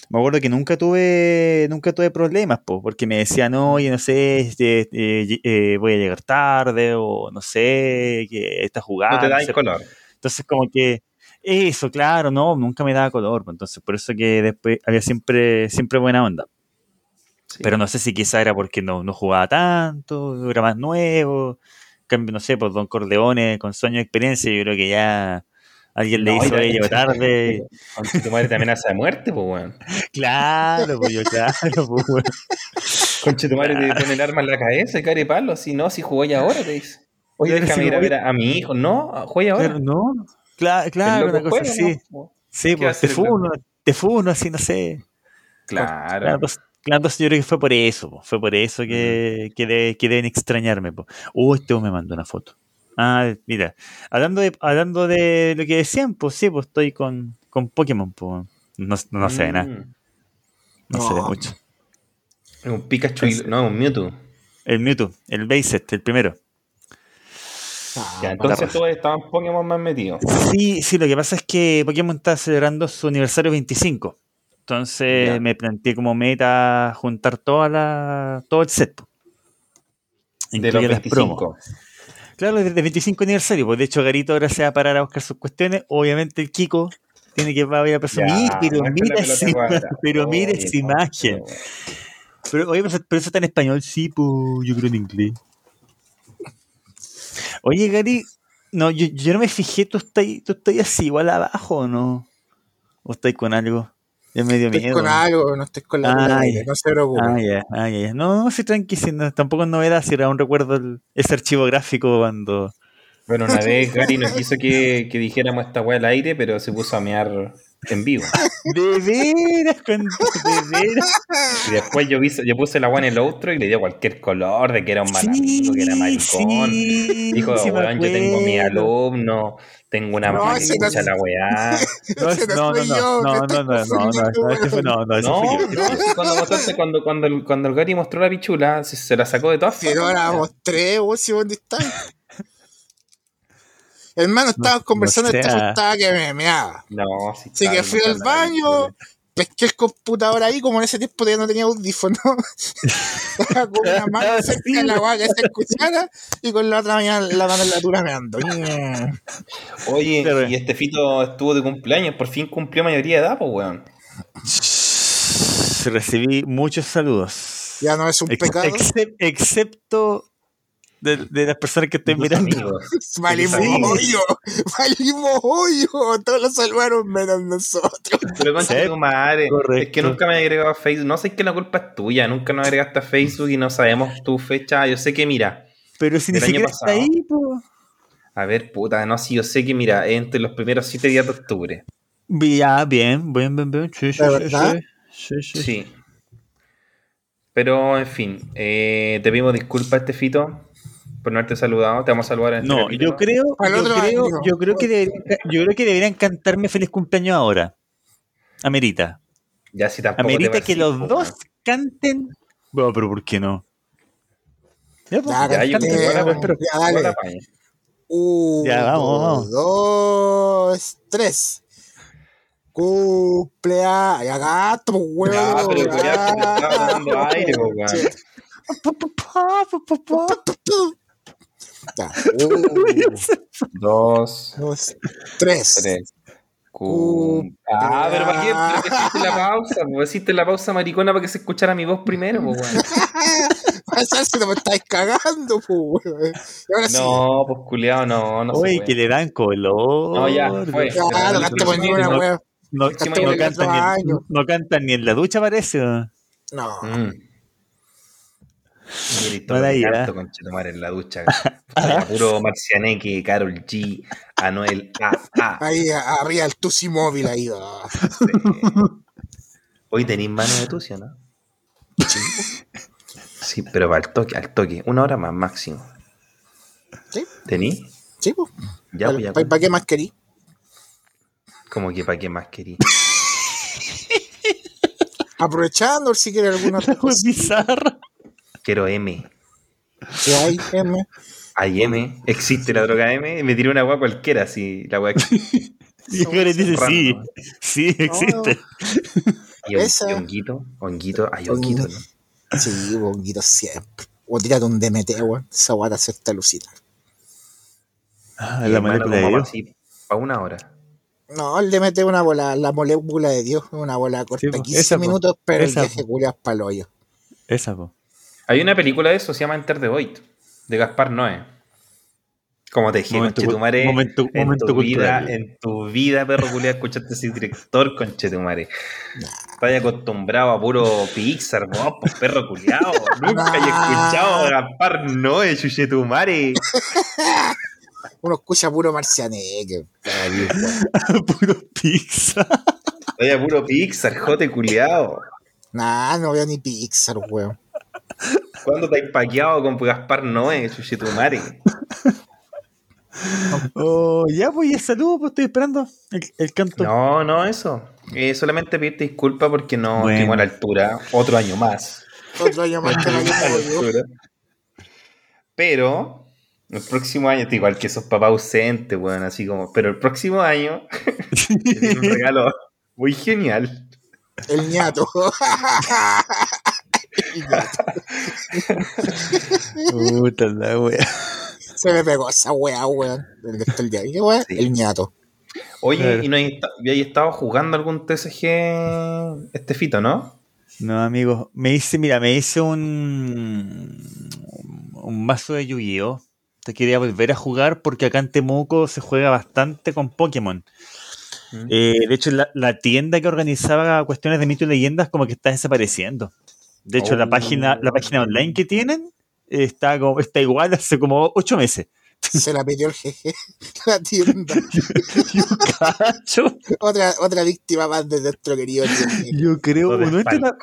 me acuerdo que nunca tuve nunca tuve problemas, po, porque me decían, oye, no sé, este, eh, eh, voy a llegar tarde, o no sé, que esta jugada. No te da no sé. color. Entonces, como que eso, claro, no, nunca me daba color, entonces por eso que después había siempre, siempre buena onda. Sí. Pero no sé si quizá era porque no, no jugaba tanto, era más nuevo. Cambio, no sé, pues Don Corleone con sueño de experiencia, yo creo que ya Alguien le No, hizo y- ello tarde. Con tu madre también hace de muerte, pues, weón. Claro, pues yo, claro, pues, weón. Conche tu madre te pone el arma en la cabeza y care palo. Si no, si jugó ya ahora, te dice. Oye, Claro, déjame ir a ver a, a mi hijo. No, juega ahora. Pero no, claro, claro, una cosa juega, así. ¿no? Sí, ¿Qué va a pues te funo, te funo, así, no sé. Claro, claro, entonces yo creo que fue por eso, po. fue por eso que, que, de- que deben extrañarme. po. Uh, este me mandó una foto. Ah, mira, hablando de, hablando de lo que decían, pues sí, pues estoy con, con Pokémon, pues. No, no se ve nada, Mm. no, se ve No. mucho. Es Un Pikachu, y- no, un Mewtwo. El Mewtwo, el Baset, el primero. Ah, Ya, entonces tú estaban Pokémon más metido. Sí, sí, lo que pasa es que Pokémon está celebrando su aniversario 25. Entonces me planteé como meta juntar toda la, todo el set. De los Incluye las promos. 25. Claro, desde el 25 aniversario. Pues de hecho, Garito ahora se va a parar a buscar sus cuestiones. Obviamente, el Kiko tiene que va a ir a presumir. Ya, pero mira esa, pero mira Oye, esa imagen. Pero, oye, pero, pero eso está en español, sí, pues yo creo en inglés. Oye, Gary, no, yo, yo no me fijé, ¿tú estás, tú estás así igual abajo o no? ¿O estás con algo? Ya me dio Estoy miedo. con algo, no estoy con la Ah, ya. no se preocupe. Ah, ya, ah. No, no, sí, tranqui, sí, no, tampoco es novedad, si era un recuerdo el- ese archivo gráfico cuando... Bueno, una vez Gary nos quiso que, que dijéramos esta weá al aire, pero se puso a mear en vivo. De veras, de veras. Y después yo, vi- yo puse la weá en el outro y le dio cualquier color de que era un mal amigo, que era maricón. sí, Dijo, sí weón, yo tengo mi alumno, tengo una No, mamá que no escucha es- la weá. No, no, no no, no, no, no, no, no, no, no, no, no, No, no, sí, cuando mostraste, cuando, cuando, el, cuando el Gary mostró la pichula, se, se la sacó de todas no formas. la mostré, vos, si dónde estás. Hermano, estaba conversando, no sea. estaba que me meaba. No, sí. Así que fui no al baño, pesqué el computador ahí, como en ese tiempo todavía no tenía audífono. Estaba con una mano cerca de la guay que se escuchara y con la otra mano, la mano en la altura me ando. Oye, Pero- y este fito estuvo de cumpleaños, por fin cumplió mayoría de edad, pues, weón. Recibí muchos saludos. Ya no es un Ex- pecado. excep- excepto de, de las personas que estoy Tus mirando. Valimos hoyo, valimos hoyo. Todos lo salvaron menos nosotros. Pero concha Sí, tu madre, correcto. es que nunca me he agregado a Facebook. No sé que la culpa es tuya, nunca nos agregaste a Facebook y no sabemos tu fecha. Yo sé que, mira, Pero si ni siquiera está ahí, po. a ver, puta, no, sí, yo sé que, mira, entre los primeros siete días de octubre. Ya, bien, bien, bien, bien. Sí, sí, ¿De sí, sí. Sí, sí. Sí. Pero, en fin, eh, te pedimos disculpas, este fito, por no haberte saludado. Te vamos a saludar en este No, capítulo. yo creo, yo creo, yo creo que deberían, yo creo que deberían cantarme feliz cumpleaños ahora. Amerita. Ya si tampoco te Amerita que los po, dos canten. Bueno, pero ¿por qué no? Ya, pues, Ya, Ya, canten, pero- ya, dale. Uno, Ya, vamos, vamos. dos, tres. Cumpleaños. Ya, gato, pues, huevo. Ya, pero uno, Dos, dos, tres. tres. Cum- Ah, pero ¿para qué? Pero que hiciste la pausa, pues hiciste la pausa maricona para que se escuchara mi voz primero, pues, weón. Pasa si no me estáis cagando, pues. No, pues culiao, no, no Oye, que le dan color. No, ya, fue. Claro, gaste por ninguna no. No, cantan ni no ni en la ducha, parece. No. Mm. Idea. canto con Chetumare en la ducha. Puro Marcianeque, Carol G, Anuel A. A. Ahí arriba el Tusi móvil ahí. ah. Hoy tenéis mano de tucio, ¿no? Sí, pero para el toque, al toque. Una hora más máximo. Sí, ¿Tení? sí, pues. Ya, pues ya. ¿Para qué más querí? Como que para qué más querí. Aprovechando si quiere alguna otra cosa. bizarra. Quiero M. Si hay M. Hay M. Existe la droga M. Me tiré una agua cualquiera, así. La agua Y dice, sí, sí, existe. Y, y honguito. Honguito. Hay honguito, ¿no? Sí, bonguito siempre. O tírate un DMT, weón. Esa weá te hacerte alucinar. Ah, Y la molécula de Dios. así, para una hora. No, el DMT es una bola, la molécula de Dios, una bola corta, Sí, po, 15 esa, po. minutos, pero Esa, el viaje culiao es pa'l hoyo. Esa, po. Hay una película de eso, se llama Enter the Void, de Gaspar Noé. Como te dije, Momento- conchetumare, momento- en, momento tu vida, en tu vida, perro culiado, escuchaste ese director, conchetumare. Estás acostumbrado a puro Pixar, vos, pues, perro culiado. Nunca he escuchado a Gaspar Noé, chuchetumare. Uno escucha puro marcianeque. Puro. Estoy a puro Pixar, jote culiado. Nah, no veo ni Pixar, weón. ¿Cuándo te has paqueado con Gaspar Noé, chuchetumare? Oh, ya, pues, y el saludo, pues estoy esperando el, el canto. No, no, eso. Eh, solamente pedirte disculpas porque no Bueno. estuvimos a la altura. Otro año más. Otro año más que no A la altura. Pero el próximo año, igual que esos papás ausentes, weón, así como. Pero el próximo año un regalo muy genial. El ñato. Puta la wea. Se me pegó esa weá, weón. El de el día. Sí. El ñato. Oye. ¿y no hay, estado jugando algún TCG este fito, no? No, amigo, me hice, mira, me hice un un mazo de Yu-Gi-Oh! Te quería volver a jugar porque acá en Temuco se juega bastante con Pokémon. Mm. Eh, de hecho, la, la tienda que organizaba cuestiones de mitos y leyendas como que está desapareciendo. De hecho, la Oh. página, la página online que tienen está, como, está igual hace como ocho meses. Se la pidió el jeje. La tienda. Otra, otra víctima más de nuestro querido. Yo creo, Lo uno entra.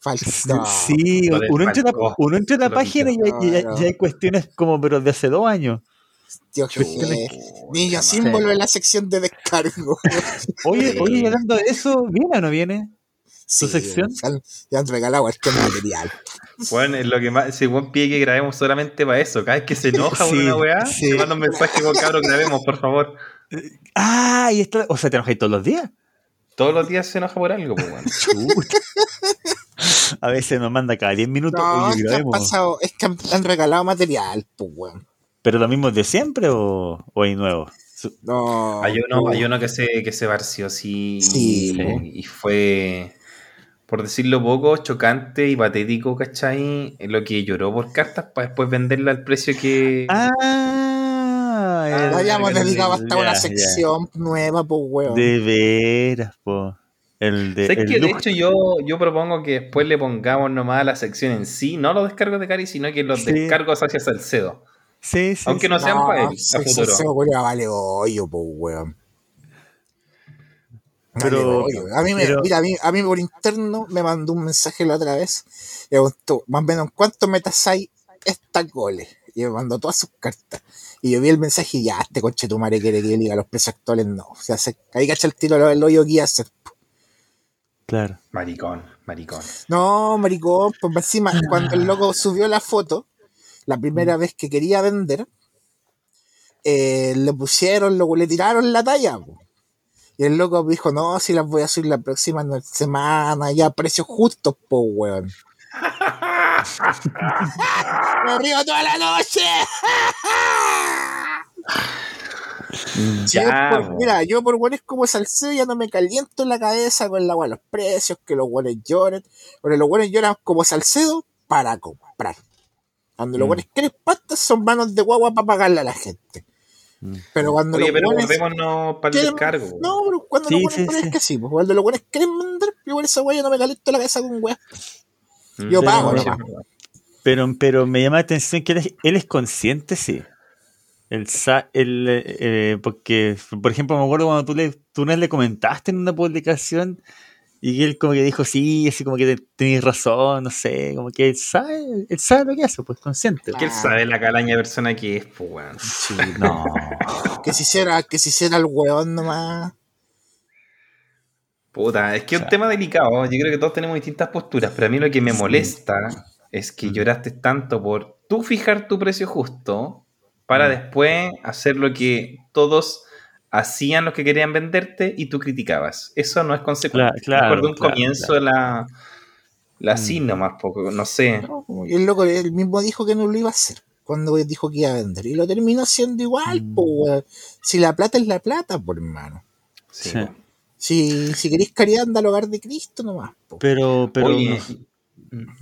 Falta. sí, lo uno entra uno entra en la Lo página y, hay- y hay- Claro. y hay cuestiones como, pero de hace dos años. Dios. Niño símbolo en la sección de descargo. Oye, oye, hablando de eso, ¿viene o no viene? Sí, sección? Ya han regalado cualquier material. Bueno, es lo que más, si buen pide que grabemos solamente para eso. Cada vez que se enoja Sí, una weá, sí. te manda un mensaje con cabrón, grabemos, por favor. Ah, y está, o sea, te enojáis todos los días. Todos los días se enoja por algo, pues bueno. Chuta. A veces nos manda cada 10 minutos. No, oye, es que pasado, es que han, han regalado material, pues weón. ¿Pero lo mismo de siempre o, o hay nuevo? Su- No. Hay uno, hay uno que se, que se varció así Sí. y, y fue, por decirlo poco, chocante y patético, ¿cachai? Lo que lloró por cartas para después venderla al precio que... Ah, Ah, No hayamos ya, dedicado hasta una ya. sección nueva, pues weón. De veras, po. El de. ¿Sabes el que de hecho yo, yo propongo que después le pongamos nomás a la sección en sí, no los descargos de Cari, sino que los Sí. descargos hacia Salcedo. Sí, sí. Aunque sí. no sean para él, a futuro. vale hoyo, pues weón. Pero- a mí, me, pero- mira, a mí, a mí por interno me mandó un mensaje la otra vez. Y preguntó, más o menos, ¿cuántos metas hay esta goles? Y me mandó todas sus cartas. Y yo vi el mensaje y ya, este coche tu madre quiere que yo diga los precios actuales, no. O sea, se, ahí cacha el tiro del hoyo que iba a hacer. Claro. Maricón, maricón. No, maricón, pues encima, cuando el loco subió la foto, la primera vez que quería vender, eh, le pusieron, luego le tiraron la talla. po. Y el loco dijo, no, si las voy a subir la próxima semana, ya a precios justos, po, weón. Me río toda la noche. Ya, por- po. mira, yo por weones como Salcedo ya no me caliento en la cabeza con la los precios, que los weones lloren. Pero los weones lloran como Salcedo para comprar. Cuando los Mm. weones quieren pastas son manos de guagua para pagarle a la gente. Mm. Pero cuando Oye, pero weones. guardémonos para el quieren- descargo. No, pero cuando Sí, los es que sí, pues cuando los weones quieren vender, yo por esa weá yo no me caliento la cabeza con weá. Mm, yo pago, no. Pero, pero me llama la atención que él es, él es consciente, sí. El, el, eh, porque, por ejemplo, me acuerdo cuando tú, le, tú una vez le comentaste en una publicación y que él como que dijo, sí, así como que te- tenés razón, no sé, como que él sabe, él sabe lo que hace, pues consciente. Que él sabe la calaña persona que es, pues, weón. Sí, no. Que si hiciera, que si hiciera el weón nomás. Puta, es que es un tema delicado. Yo creo que todos tenemos distintas posturas, pero a mí lo que me Sí. molesta es que lloraste tanto por tú fijar tu precio justo para Mm. después hacer lo que todos hacían los que querían venderte y tú criticabas. Eso no es consecuente. Claro, Me acuerdo un claro, comienzo la, la Mm. nomás, poco, no sé. No, y el loco él mismo dijo que no lo iba a hacer. Cuando dijo que iba a vender. Y lo terminó haciendo igual, Mm. po, weón. Si la plata es la plata, por hermano. Sí. Si, si queréis caridad, anda al hogar de Cristo nomás. po. Pero, pero Oye, No,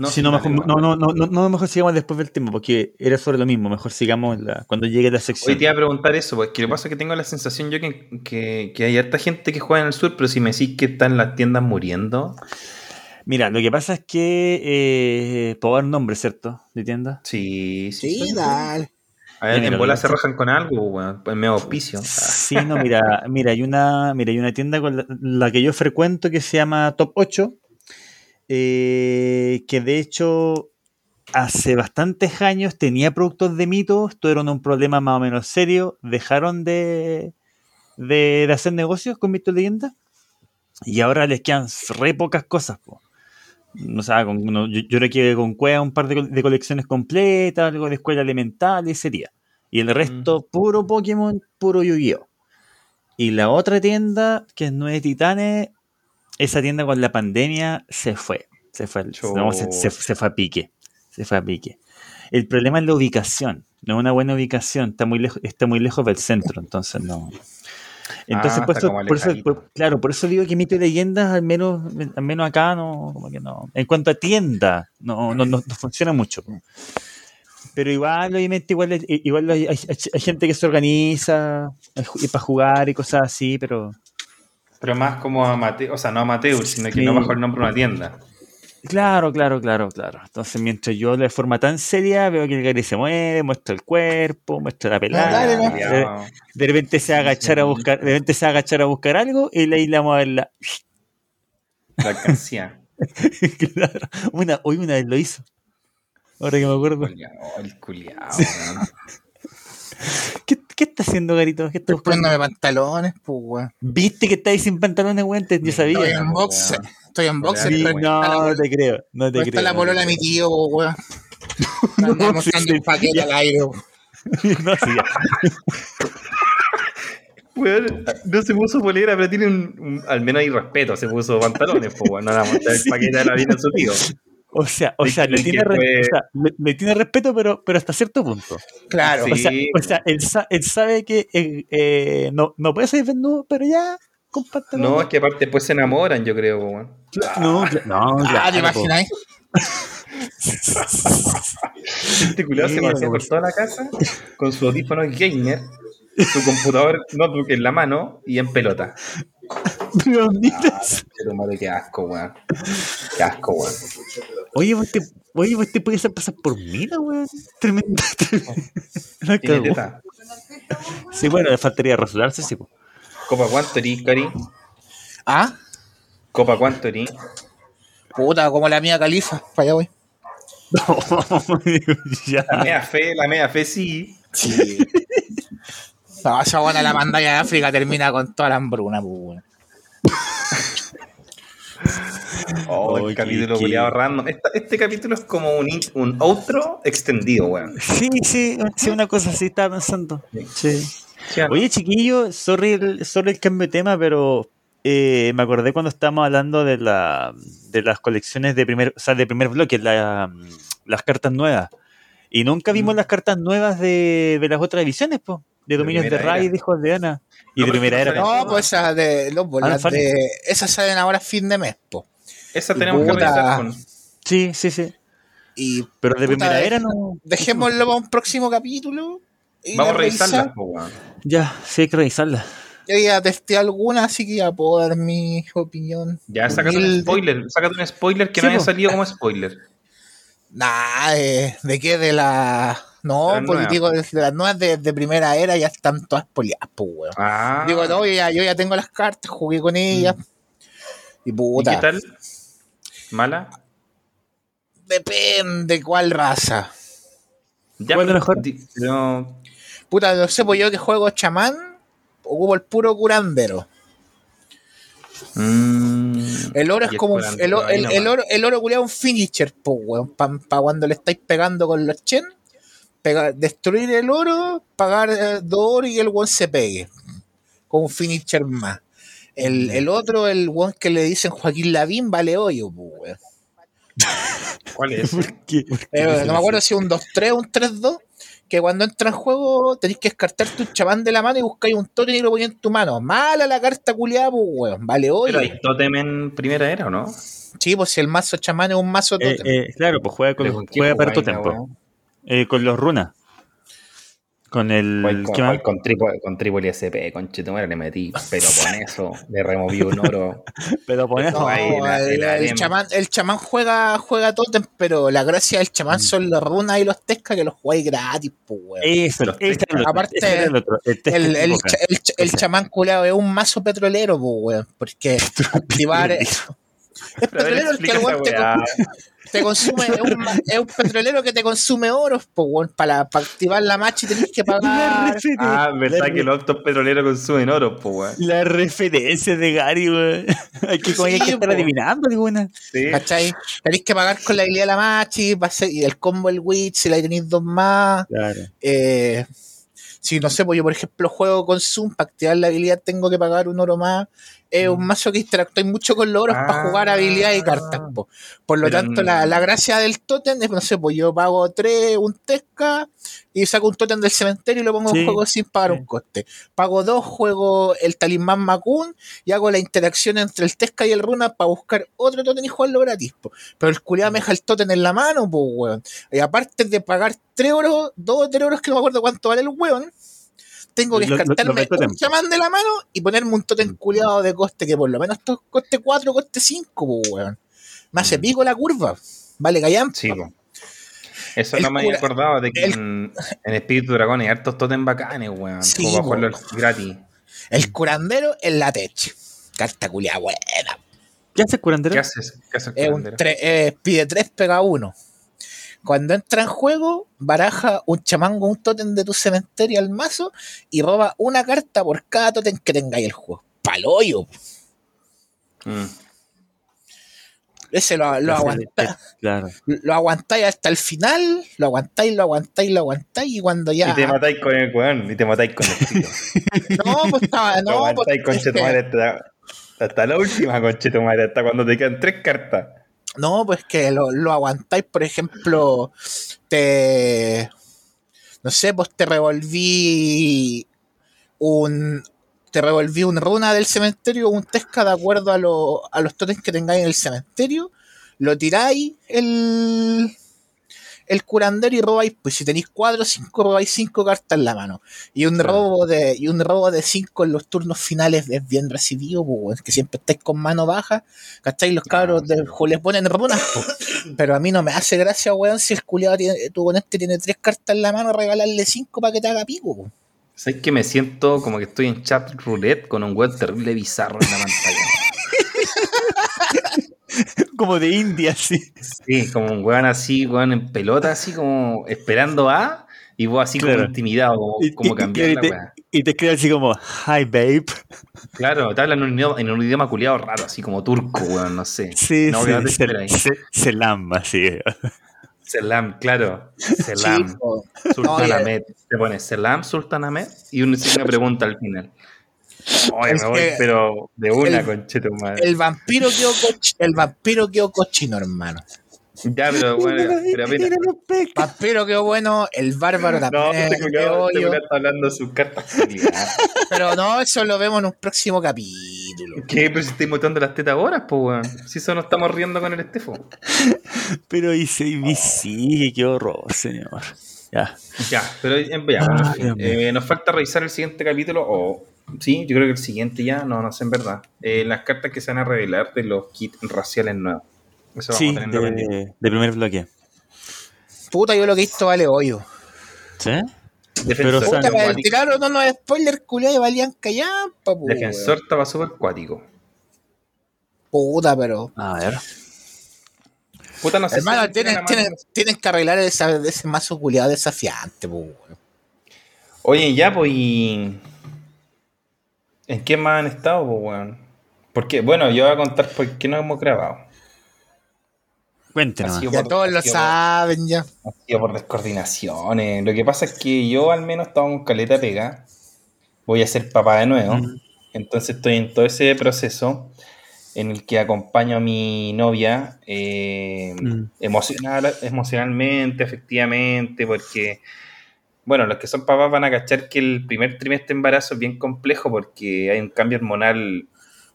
Sí, no, dale, mejor, no, no, no, no, no, mejor sigamos después del tema, porque era sobre lo mismo. Mejor sigamos la- cuando llegue la Hoy sección. te iba a preguntar eso, porque lo que pasa es que tengo la sensación yo que, que, que hay harta gente que juega en el sur, pero si me decís que están las tiendas muriendo, Mira, lo que pasa es que. Eh, puedo dar un nombre, ¿cierto? De tienda. sí, sí. Sí, sí. dale. A ver, Ya, mira, en bola se rajan con algo, weón. Pues me auspicio. Sí, no, mira, mira, hay una, mira, hay una tienda con la, la que yo frecuento que se llama Top 8, eh, que de hecho hace bastantes años tenía productos de mitos, tuvieron un problema más o menos serio, dejaron de, de, de hacer negocios con mitos leyendas y ahora les quedan re pocas cosas. po. O sea, con- no, yo, yo le quedé con Cueva un par de, col- de colecciones completas, algo de escuela elemental y sería. Y el resto, puro Pokémon, puro Yu-Gi-Oh! Y la otra tienda, que es Nueve Titanes, esa tienda con la pandemia se fue. Se fue, no, se, se- se fue a pique. Se fue a pique. El problema es la ubicación. No es una buena ubicación. Está muy lejos, está muy lejos del centro, entonces no. Entonces, Ah, por, eso, por eso- por- claro, por eso digo que mito y leyendas, al menos, al menos acá, no, como que no. En cuanto a tienda, no, no, no, no funciona mucho. Pero igual, obviamente, igual, igual hay, hay- hay gente que se organiza para jugar y cosas así, pero Pero más como amateur, o sea, no amateur, sino que Sí. no bajo el nombre de una tienda. claro, claro, claro, claro. Entonces, mientras yo de forma tan seria veo que el Gary se mueve, muestra el cuerpo, muestra la pelada, dale, no. de, repente se va a agachar a buscar, de repente se va a agachar a buscar algo y le la vamos a verla. La alcancía. claro. Una, hoy una vez lo hizo. Ahora que me acuerdo. Culiao, el culiao, weón. ¿Qué, qué está haciendo, Garito? ¿Qué está? Poniéndome pantalones, pues, weón. ¿Viste que estáis sin pantalones, weón? Yo Estoy sabía. en boxer. Estoy en boxer. Sí, No, la- no te creo. No te creo. está la no te polola de mi tío, weón. No, sí, mostrando sí, un paquete ya. al aire. No, sí. Weón, no se puso polera, pero tiene un, un- al menos hay respeto, se puso pantalones, pues bueno, nada, mostrar el paquete de la vida a su tío. O sea, o sea, le tiene, que re- fue- o sea, le, le tiene respeto, pero, pero hasta cierto punto. Claro. Sí. O sea, o sea él, sa- él sabe que eh, eh, no, no puede ser desnudo, pero ya pantalones. No, es que aparte después se enamoran, yo creo, weón. no, no, Ah, ¿te imagináis? Este culiao se weón. por toda la casa con su audífono gamer, su computador notebook en la mano y en pelota. Pero mira Ah, eso. pero madre, qué asco, weón. Qué asco, weón. Oye, vos te, oye, vos te puedes pasar por mina, weón. Tremenda. Teta. Sí, bueno, le faltaría rasurarse, sí. po. Copa cuánto erí, Cari. Ah, Copa cuánto erí. puta, como la mía califa. Para allá voy. ya. La mea fe, la mea fe sí. Sí. No, esa buena la mandalla de África termina con toda la hambruna, pues, weón. Oh, el Oye, capítulo culiado random. Esta- este capítulo es como un, un outro extendido, weón. Sí, sí, sí, una cosa así estaba pensando. Sí. Oye, chiquillo, sorry el, sorry el cambio de tema, pero eh, me acordé cuando estábamos hablando de la de las colecciones de primer, o sea, de primer bloque, la- las cartas nuevas. Y nunca vimos Mm. las cartas nuevas de, de las otras ediciones, pues. De Dominios de era. dijo de Ana. Y No, de primera que era. no pues esas de los Ah, bolas de. Esas salen ahora a fin de mes, po. Esa tenemos que Puta. revisar con. Sí, sí, sí. Y Pero de primera era no. dejémoslo para un próximo capítulo. y Vamos a la revisarla, revisar. po, weón. Ya, sí hay que revisarla. Yo ya testé alguna, así que ya puedo dar mi opinión. Ya, sácate un spoiler. Sácate un spoiler que Sí, no haya po. salido como spoiler. Nah, eh, ¿de qué? De la. No, las porque nuevas. digo, de las nuevas de, de primera era ya están todas poliadas, pues, weón. Ah. Digo, no, yo ya, yo ya tengo las cartas, jugué con ellas. Y ¿Y puta, qué tal? ¿Mala? depende cuál raza. Ya, ¿Cuál es pero- mejor? no, Puta, no sé, pues yo que juego chamán, ocupo el puro curandero. mm, El oro es como el, el, oro, el oro culiao es un finisher, pues, weón. Para cuando le estáis pegando con los chen, pega- destruir el oro, pagar eh, dos oro y el weón se pegue. Con un finisher más. El, el otro, el weón que le dicen Joaquín Lavín, vale hoyo, pues, weón. ¿Cuál es? ¿Por qué? ¿Por qué Eh, no me acuerdo si un 2-3 o un 3-2. que cuando entra en juego tenéis que descartarte un chamán de la mano y buscáis un totem y lo ponéis en tu mano. Mala la carta culiada, pues, weón. Vale, Pero oye. hay totem en primera era, ¿o no? Sí, pues si el mazo chamán es un mazo Eh, totem. eh, claro, pues juega, con, ¿Pero juega para jugáis, Eh, con los runas. Con el. Con, jugáis con, Tripoli, con Tripoli SP, con Chetumara le metí peloponeso, le removí un oro. Pero pones. No, ahí la- el, la el chamán, el chamán juega, juega totem, pero la gracia del chamán Mm. son las runas y los tescas que los jugáis gratis, pues, weón. Eso, Los el Aparte, ese el otro. El, chamán culeado es un mazo petrolero, pues, weón. Porque activar. es Pero petrolero el que el weón te. Te consume. Es un, ma- es un petrolero que te consume oros, pues, weón. Para, para activar la match y tenés que pagar. Ah, verdad la que los autos petroleros consumen oro, pues, weón. La referencia de Gary, weón. Hay que, como hay Sí, que estar adivinando alguna. Sí. ¿Cachai? Tenéis que pagar con la habilidad de la match y, va a ser- y el combo el witch, si la tenéis dos más. Claro. Eh, si no sé, pues yo por ejemplo juego con Zoom, para activar la habilidad tengo que pagar un oro más. Es un mazo que interactúa mucho con los oros para Ah. jugar habilidades y cartas. po. Por lo tanto, la, la gracia del totem es, no sé, pues yo pago tres, un Tesca, y saco un totem del cementerio y lo pongo Sí, en juego sin pagar sí. un coste. Pago dos, juego el talismán Makun y hago la interacción entre el Tesca y el Runa para buscar otro totem y jugarlo gratis. po. Pero el culiado me deja el totem en la mano, pues, weón. Y aparte de pagar 3 euros, 2 o 3 euros que no me acuerdo cuánto vale el weón, tengo que Lo- lo- lo descartarme un chamán de la mano y ponerme un totem Mm. culiado de coste que por lo menos to- coste 4, coste 5, pues, weón. Me hace Mm. pico la curva. Vale, callan. Sí, po. Eso El no me había acordado de que el- en, en Espíritu Dragón hay hartos totem bacanes, weón. Sí, como po. jugarlo gratis. El curandero en la tech. Carta culiada buena. ¿Qué hace el curandero? ¿Qué haces? ¿Qué haces Es un curandero? tre- eh, pide 3, pega 1. Cuando entra en juego, baraja un chamán con un totem de tu cementerio al mazo y roba una carta por cada totem que tengáis el juego. Paloyo. Mm. Ese lo, lo, aguanta- Claro. lo aguantáis hasta el final, lo aguantáis, lo aguantáis, lo aguantáis y cuando ya. Y te matáis con el weón, y te matáis con el tío. No, pues estaba. Lo No, pues, aguantáis con es que- Chetumare hasta, hasta la última con Chetumare, hasta cuando te quedan tres cartas. No, pues que lo, lo aguantáis, por ejemplo, te. No sé, pues te revolví un. Te revolví un runa del cementerio, un tesca de acuerdo a, lo- a los totems que tengáis en el cementerio. Lo tiráis el. El curandero y robáis, pues si tenéis cuatro o cinco, robáis cinco cartas en la mano. Y un robo de, y un robo de cinco en los turnos finales es bien recibido, pues, que siempre estáis con mano baja, ¿cachai? Los cabros juego les ponen runas, pues. pero a mí no me hace gracia, weón, si el culiado tiene, tu oponente tiene tres cartas en la mano, regalarle cinco para que te haga pico, pues. ¿Sabes que me siento como que estoy en chat roulette con un weón terrible bizarro en la pantalla? Como de India, sí. Sí, como un weón así, weón en pelota, así como esperando a, y vos así Claro. como intimidado, como, como y- cambiar y la te, weá. y te escribe así como, hi babe. Claro, te hablan en un idioma, en un idioma culiado raro, así como turco, weón, no sé. Sí, no, sí, que no te se, espera ahí. se- Selamba, sí. Selam, claro. Selam. Sultan Ahmed. Te pones Selam, Sultan Ahmed y una pregunta al final. Oye, me voy, que pero de una, el- concheto madre. El vampiro quedó, coch- el vampiro quedó cochino, hermano. Ya, pero bueno, pero apenas. Vampiro quedó bueno, el bárbaro No, también quedó este hoyo. culiao está hablando de sus cartas. Pero no, eso lo vemos en un próximo capítulo. ¿Qué? Pero si estoy mostrando las tetas ahora, pues, weón. Si eso no estamos riendo con el Estefo. Pero hice y sí, qué horror, señor. Ya. Ya, pero ya, bueno, mío. Eh, nos falta revisar el siguiente capítulo, o sí, yo creo que el siguiente ya, no, no sé en verdad. Eh, las cartas que se van a revelar de los kits raciales nuevos. Eso Sí, vamos a de, de primer bloque. Puta, yo lo que he visto vale hoyo. ¿Sí? Defensor, Pero, Puta, no, el tiraron no nos spoiler culiados y valían callampa, pu, Defensor weón. estaba súper cuático. Puta, pero. A ver. Puta, no sé. Hermano, si tienen, tienen, que arreglar esa, ese mazo culiado desafiante, pu, weón. Oye, ya, pues, y... ¿En qué más han estado, pues, weón? Porque, bueno, yo voy a contar por qué no hemos grabado. Cuéntenos. Ha sido Ya por- todos lo saben, ya. Ha sido por descoordinaciones. Lo que pasa es que yo al menos estaba con caleta pega. Voy a ser papá de nuevo. Mm. Entonces estoy en todo ese proceso en el que acompaño a mi novia eh, Mm. emocional, emocionalmente, efectivamente, porque bueno, los que son papás van a cachar que el primer trimestre de embarazo es bien complejo porque hay un cambio hormonal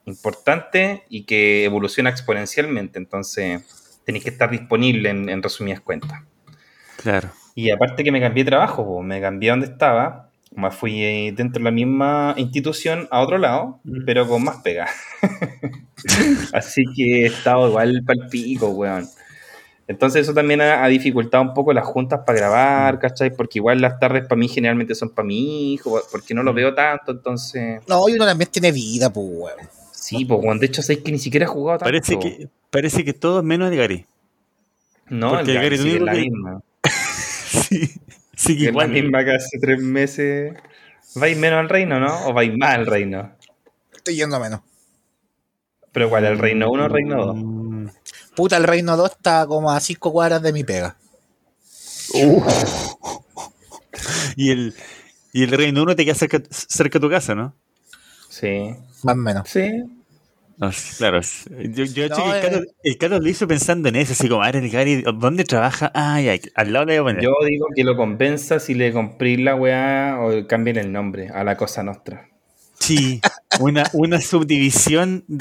importante y que evoluciona exponencialmente. Entonces, tenéis que estar disponible en, en resumidas cuentas. Claro. Y aparte que me cambié de trabajo, po, me cambié donde estaba, me fui eh, dentro de la misma institución a otro lado, Mm. pero con más pega. Así que he estado igual pal pico, weón. Entonces eso también ha, ha dificultado un poco las juntas para grabar, ¿cachai? Porque igual las tardes para mí generalmente son para mi hijo, porque no lo veo tanto, entonces... No, y uno también tiene vida, pues, weón. Sí, pues, weón, de hecho sé que ni siquiera he jugado tanto. Parece que, parece que todo es menos el Gary. No, porque el el Gary Gary sí, es la que- misma. Sí. Sí, que Es la igual. misma que hace tres meses. ¿Vais menos al reino, no? ¿O vais más al reino? Estoy yendo a menos. Pero igual, el reino 1 o reino 2. Puta, el Reino 2 está como a 5 cuadras de mi pega. Y el, y el Reino 1 te queda cerca, cerca de tu casa, ¿no? Sí. Más o menos. Sí. No, claro. Yo, yo No, sé que el eh. Carlos, el Carlos lo hizo pensando en eso, así como, ahora el Gary, ¿dónde trabaja? Ah, ya, al lado le voy a poner. Yo digo que lo convenza si le compré la weá o cambien el nombre a la Cosa Nostra. Sí, una, una subdivisión Sí.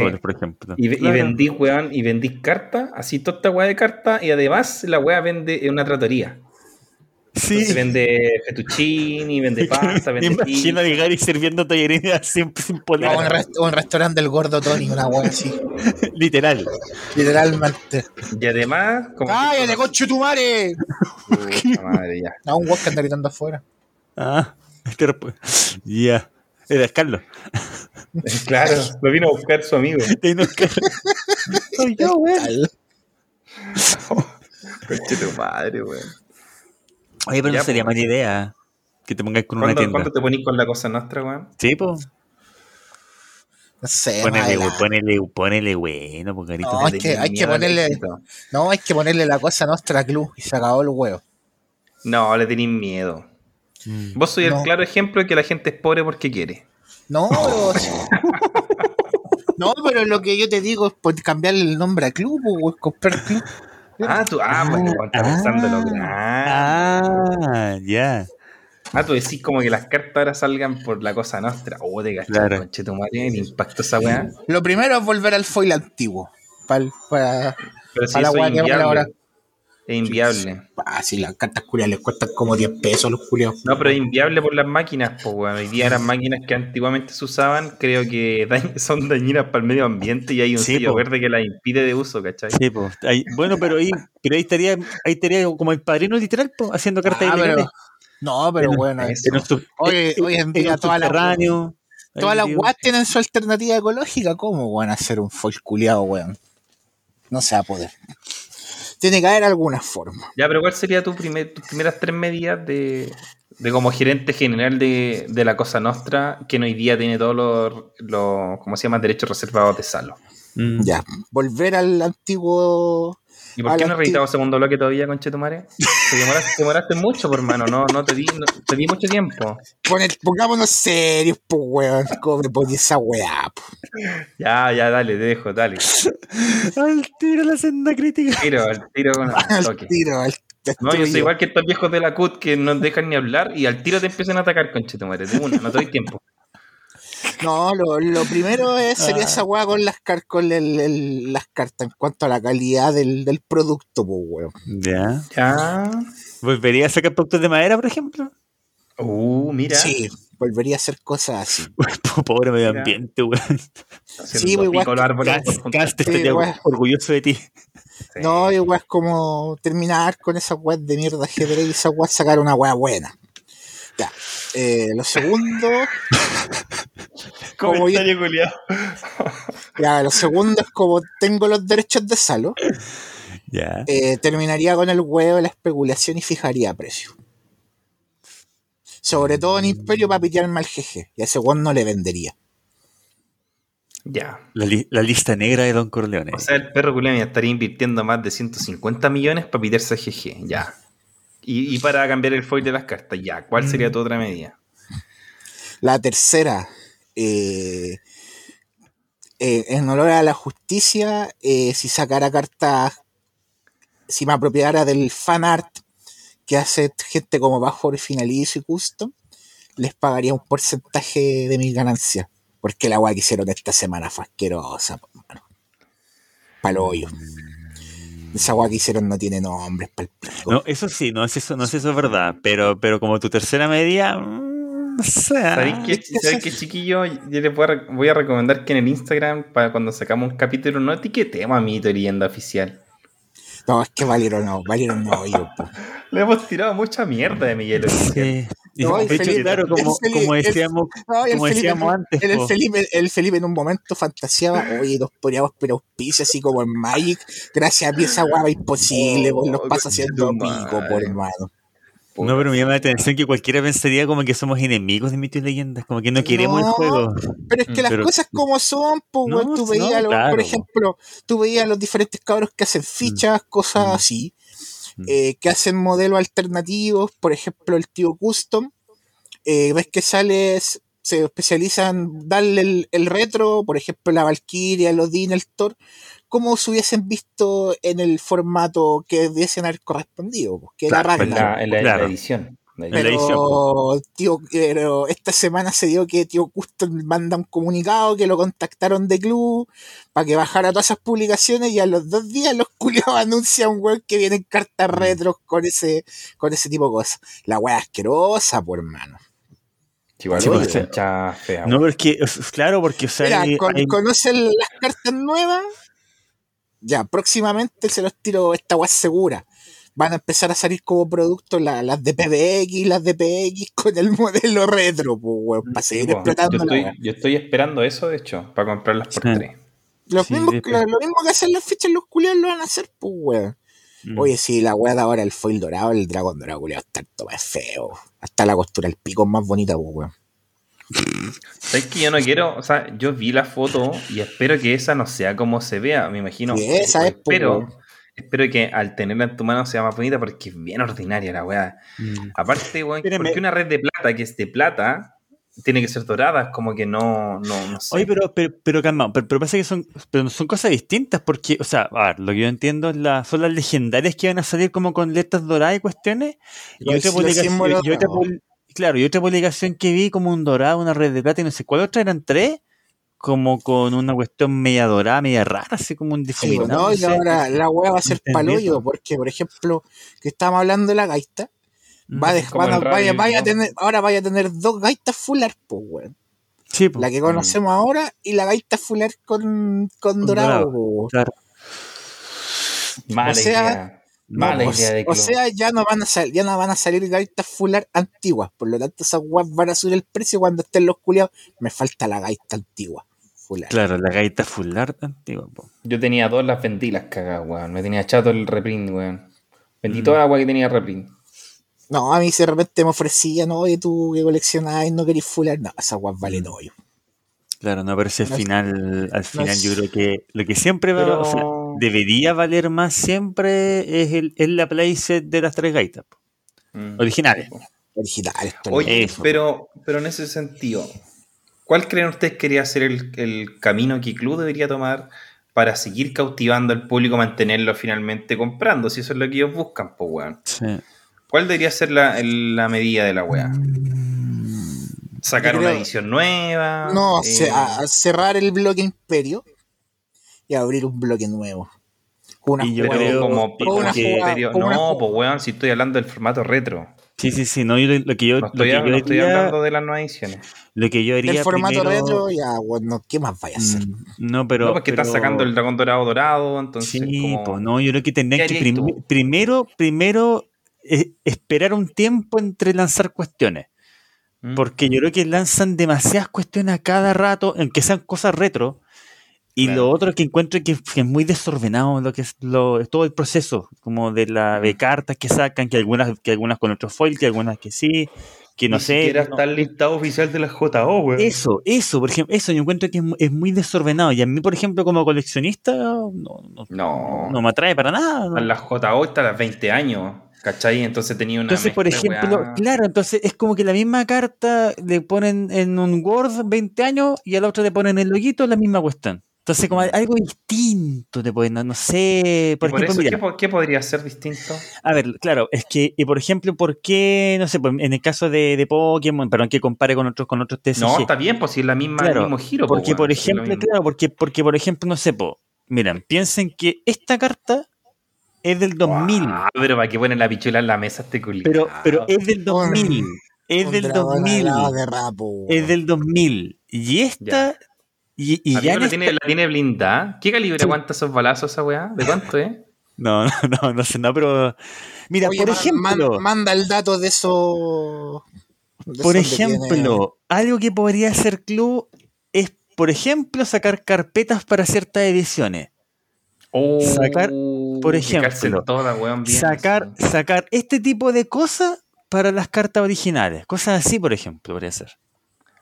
2, por ejemplo. Y, ve- y Claro. vendí, weón, y vendí carta, así toda esta weá de carta, y además la weá vende en una tratoría. Sí, Entonces vende fettuccini, vende pasta, vende imagino pizza. a Gary sirviendo tallarines siempre sin No, polera, un, rest- un restaurante del gordo Tony, una weá así. literal. Literalmente. Y además, como que- ¡Cállate, conche tu madre! Puta madre, ya. No, un weón que anda gritando afuera. Ah, este ya. Era Carlos. Claro, lo vino a buscar su amigo. Soy yo. Tal. Conche tu madre, weón. Oye, pero Ya, no sería pues. mala idea que te pongas con una ¿Cuándo, tienda. ¿Cuándo te ponís con la Cosa Nostra, weón? Sí, pues. No sé, Ponele, mala. ponele, ponele, bueno, pues carito. No, hay que, hay que ponerle. No, hay que ponerle la cosa a Nostra Club y se acabó el huevo. No, le tenéis miedo. Mm. Vos sois No. el claro ejemplo de que la gente es pobre porque quiere. No, pero. no, pero lo que yo te digo es por cambiarle el nombre a club, o comprar club. Ah, tú, ah, pues weón, está pensando lo grande. Ah, ya. Ah, tú decís como que las cartas ahora salgan por la cosa nuestra. Oh, te cachai, Claro. conche tu madre, el impacto de esa weá. Lo primero es volver al foil antiguo. Para, para, Pero si A la weá que ahora. Inviable. Es inviable. ah, si las cartas culiadas les cuestan como 10 pesos a los culiados. No, pero es inviable por las máquinas, pues, weón. Hoy día las máquinas que antiguamente se usaban, creo que dañ- son dañinas para el medio ambiente y hay un Sí, sello po. verde que las impide de uso, ¿cachai? Sí, pues. bueno, pero ahí, pero ahí estaría, ahí estaría como el padrino literal, pues, haciendo cartas Ah, pero- ilegales. no, pero En- bueno, eso. Hoy- en- hoy en en día las- subterráneo. todas las weas tienen su alternativa ecológica. ¿Cómo van a hacer un foil culiado, weón? No se va a poder. Tiene que haber alguna forma. Ya, pero ¿cuál sería tu primer, tus primeras tres medidas de, de como gerente general de, de la Cosa Nostra, que hoy día tiene todos los, los ¿cómo se llama? Derechos reservados de Salo? mm. Ya, volver al antiguo. ¿Y por qué no has reeditado segundo bloque todavía, conchetumare? Te demoraste, te demoraste mucho, por mano, no, no te di, no- te di mucho tiempo. Poner, pongámonos serios, pues, weón. ¿Cómo me pones esa weá? po? Ya, ya, dale, te dejo, dale. Al tiro la senda crítica. Tiro, al tiro con el Al toque. tiro, al No, yo soy igual que estos viejos de la CUT que no dejan ni hablar y al tiro te empiezan a atacar, conchetumare. De una, no te doy tiempo. No, lo, lo primero es, sería Ah. esa weá con las, car con el- el- las cartas en cuanto a la calidad del, del producto, pues, weón. Ya. Ya. ¿Volvería a sacar productos de madera, por ejemplo? Uh, mira. Sí, volvería a hacer cosas así. Pobre medio ambiente, weón. Sí, pues, igual orgulloso de ti. Sí. No, igual es como terminar con esa weá de mierda ajedrez y esa weá sacar una weá buena. Ya. Eh, lo segundo, como yo- ya, lo segundo es como tengo los derechos de Salo, Ya. eh, terminaría con el huevo de la especulación y fijaría precio. Sobre todo en Imperio para pitearme al GG. Y a ese weón no le vendería. Ya. La, li- la lista negra de Don Corleone. O sea, el perro ya estaría invirtiendo más de 150 millones para pitarse a GG. Ya. Y, y para cambiar el foil de las cartas. Ya. ¿Cuál sería tu otra medida? La tercera, eh, eh, en honor a la justicia, eh, si sacara cartas, si me apropiara del fan art que hace gente como bajo finalizo y custom, les pagaría un porcentaje de mis ganancias. Porque la weá que hicieron esta semana fue asquerosa, po, hermano. Palo hoyo. Esa weá que hicieron no tiene nombres No, eso sí, no es eso, no es eso es verdad. Pero, pero como tu tercera medida, mm, o sea, ¿Sabéis qué, ¿sabéis qué, chiquillo? Yo les voy a, re- voy a recomendar que en el Instagram, para cuando sacamos un capítulo, no etiquetemos a mi leyenda oficial. No, es que valieron no, valieron no po. Le hemos tirado mucha mierda de mi hielo oficial. Sí. No, hecho, Felipe- claro, como, Felipe- decíamos, el como Felipe- decíamos antes, el. Felipe, el Felipe en un momento fantaseaba, oye, nos poníamos pero auspicio así como en Magic, gracias a mí esa guava imposible, Oh, pues los pasa haciendo pico, por hermano. No, pero me llama la atención que cualquiera pensaría como que somos enemigos de mitos y leyendas, como que no queremos el juego. Pero es que las pero- cosas como son, pues, No, tú veías, no, los- claro, por po. ejemplo, tú veías los diferentes cabros que hacen fichas, cosas Mm. así, Mm. eh, que hacen modelos alternativos, por ejemplo, el tío Custom, eh, ves que sale, se especializa en darle el, el retro, por ejemplo, la Valkyria, el Odin, el Thor, como se hubiesen visto en el formato que debiesen haber correspondido, pues, que era Claro, En Ragnar. la, en la- en la Claro. edición. La edición. Pero, tío, pero esta semana se dio que tío Custom manda un comunicado que lo contactaron de club para que bajara todas esas publicaciones y a los dos días los culiados anuncian un weón que vienen cartas Mm. retros con ese, con ese tipo de cosas. La wea asquerosa, por hermano. Igual, Sí, oye, concha fea. No, porque, claro, porque, o sea, Mira, hay- con- hay- ¿conocen las cartas nuevas? Ya, próximamente se los tiro esta wea es segura. Van a empezar a salir como productos la- las de PBX, las de PX con el modelo retro, pues, weón, para seguir Sí, po. explotando yo, estoy, wea. yo estoy esperando eso, de hecho, para comprarlas por Sí. tres. Los Sí, mismos, lo, lo mismo que hacen las fichas los culiados lo van a hacer, pues, weón. Mm. Oye, si la weá de ahora el foil dorado, el dragón dorado, culiado, está todo más feo. Hasta la costura, el pico es más bonita, pues, weón. ¿Sabes que yo no quiero? O sea, yo vi la foto y espero que esa no sea como se vea. Me imagino. Sí, esa es, espero. Espero que al tenerla en tu mano sea más bonita porque es bien ordinaria la weá. Mm. Aparte, weón, Espérame. porque una red de plata que es de plata tiene que ser dorada, es como que no, no, no sé. Oye, pero, pero, pero calma, pero, pero pasa que son, pero son cosas distintas porque, o sea, a ver, lo que yo entiendo es la, son las legendarias que van a salir como con letras doradas y cuestiones. Y otra publicación, y otra claro, y otra publicación que vi como un dorado, una red de plata y no sé cuál otra eran tres, como con una cuestión media dorada, media rara, así como un Sí, difuminado. ¿no? no Y ahora la weá va a ser paloyo, porque, por ejemplo, que estábamos hablando de la gaita, Mm. va como van vaya, radio, vaya a tener, ahora vaya a tener dos gaitas fular, pues, weón. Sí. La que conocemos ahora y la gaita fular con, con Con dorado, dorado. Claro. Mala o sea, idea. Mala No, idea de o, sea, ya no van a sal- ya no van a salir gaitas fular antiguas, por lo tanto esas weas van a subir el precio cuando estén los culiados. Me falta la gaita antigua, fular. Claro, la gaita fular antigua. po. Yo tenía dos, las vendí las cagadas, weón. Me tenía chato el reprint, weón. Vendí Mm. toda la weá que tenía reprint. No, a mí si de repente me ofrecían, oye, tú que coleccionabas y no querís fular, no, esas weas valen hoyo. Claro, no, pero si al No es- final, al final es- yo creo que lo que siempre va, Pero- o sea, debería valer más siempre es, el, es la playset de las tres gaitas, po. Mm. originales. Originales. todo Oye, Eso. pero, pero en ese sentido, ¿cuál creen ustedes que quería ser el, el camino que Club debería tomar para seguir cautivando al público, mantenerlo finalmente comprando? Si eso es lo que ellos buscan, pues, weón. Sí. ¿Cuál debería ser la, la medida de la weá? ¿Sacar Yo una edición nueva? No, Eh, ce- a- a cerrar el bloque Imperio y abrir un bloque nuevo. Una Y yo creo como, como una que- como no, pues weón, si estoy hablando del formato retro. Sí, sí, sí, no, yo lo, que yo, No lo estoy, que yo no estoy haría- hablando de las nuevas ediciones. lo que yo haría el formato primero- retro, ya, bueno, ¿qué más vaya a hacer? Mm, No, pero. no, porque pero- están sacando el dragón dorado dorado, entonces Sí, como... pues no, yo creo que tendrían ¿Qué que harías prim- tú? primero, primero eh, esperar un tiempo entre lanzar cuestiones. ¿Mm? Porque yo creo que lanzan demasiadas cuestiones a cada rato, en que sean cosas retro. Y Claro. lo otro que encuentro que, que es muy desordenado lo que es lo, todo el proceso, como de la de cartas que sacan, que algunas, que algunas con otro foil, que algunas que sí, que no Ni sé. siquiera no- está el listado oficial de la JO, weón. Eso, eso, por ejemplo, eso yo encuentro que es, mu- es muy desordenado. Y a mí, por ejemplo, como coleccionista, no, no, No, no me atrae para nada. ¿no? la JO está a las 20 años, ¿cachai? Entonces tenía una Entonces, por ejemplo, weá. claro, entonces es como que la misma carta le ponen en un Word 20 años y a la otra le ponen el loguito, la misma cuestión. Entonces, como algo distinto te puede, no, no sé. Por, Y por ejemplo, eso, mira, ¿qué, po- qué podría ser distinto? a ver, claro, es que, y por ejemplo, ¿por qué, no sé, pues, en el caso de, de Pokémon, perdón, que compare con otros, con otros TCG? No, está bien, pues si es la misma, Claro, el mismo giro. po, Porque, weón, por ejemplo, claro, porque, porque, por ejemplo, no sé, po, miren, piensen que esta carta es del 2000, Ah, pero para que ponen la pichula en la mesa este culiao. pero, pero es del 2000, es del dragón 2000, alado de rapo. es del 2000, y esta, y, ya la, esta- tiene, la tiene blindada. ¿Qué calibre Sí. aguanta esos balazos esa weá? ¿De cuánto es? No, no, no, no sé, no, pero, mira, Oye, por man- ejemplo, man- manda el dato de eso. de por eso donde tiene- ejemplo, algo que podría hacer Club es, por ejemplo, sacar carpetas para ciertas ediciones. Oh, Sacar, por ejemplo, todas, weón, bien, sacar, sacar este tipo de cosas para las cartas originales. Cosas así, por ejemplo, podría ser.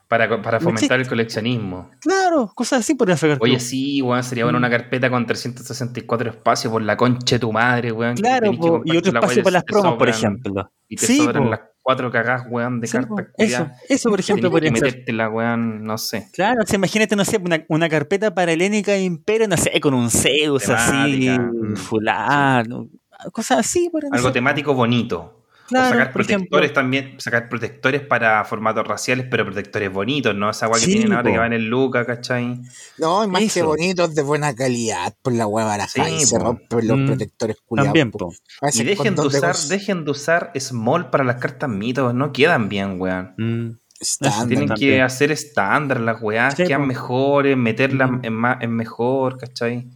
Para, para ¿Me fomentar el coleccionismo. Claro, cosas así podría sacar. Oye, sí, weón, sería bueno Mm. una carpeta con 364 espacios por la concha de tu madre, weón. Claro, tenés que po, y otro espacio para las promos, por ejemplo. Y te Sí, sobran po. las cuatro cagadas, weón, de Sí, cartas. Eso, eso, por ejemplo, que podría meterte la weón, no sé. Claro, o sea, imagínate, no sé, una, una carpeta para Helénica e Imperio, no sé, con un Zeus así, Temática, mm, fulano, cosas así, por Algo temático bonito. Claro, o sacar ejemplo. protectores también, sacar protectores para formatos raciales, pero protectores bonitos, ¿no? Esa weá que Sí, tienen ahora po. que van en Luca, ¿cachai? No, y más que Eso. bonitos, de buena calidad. Por la hueva baraja Sí, y se rompen los Mm, protectores culiados. También, po. po. Parecen Y dejen de, usar, dejen de usar small para las cartas mitos, no quedan bien, weón. Mm. Tienen también. que hacer estándar las weás, Sí, quedan po. mejores, meterlas Mm. en, más, en mejor, ¿cachai?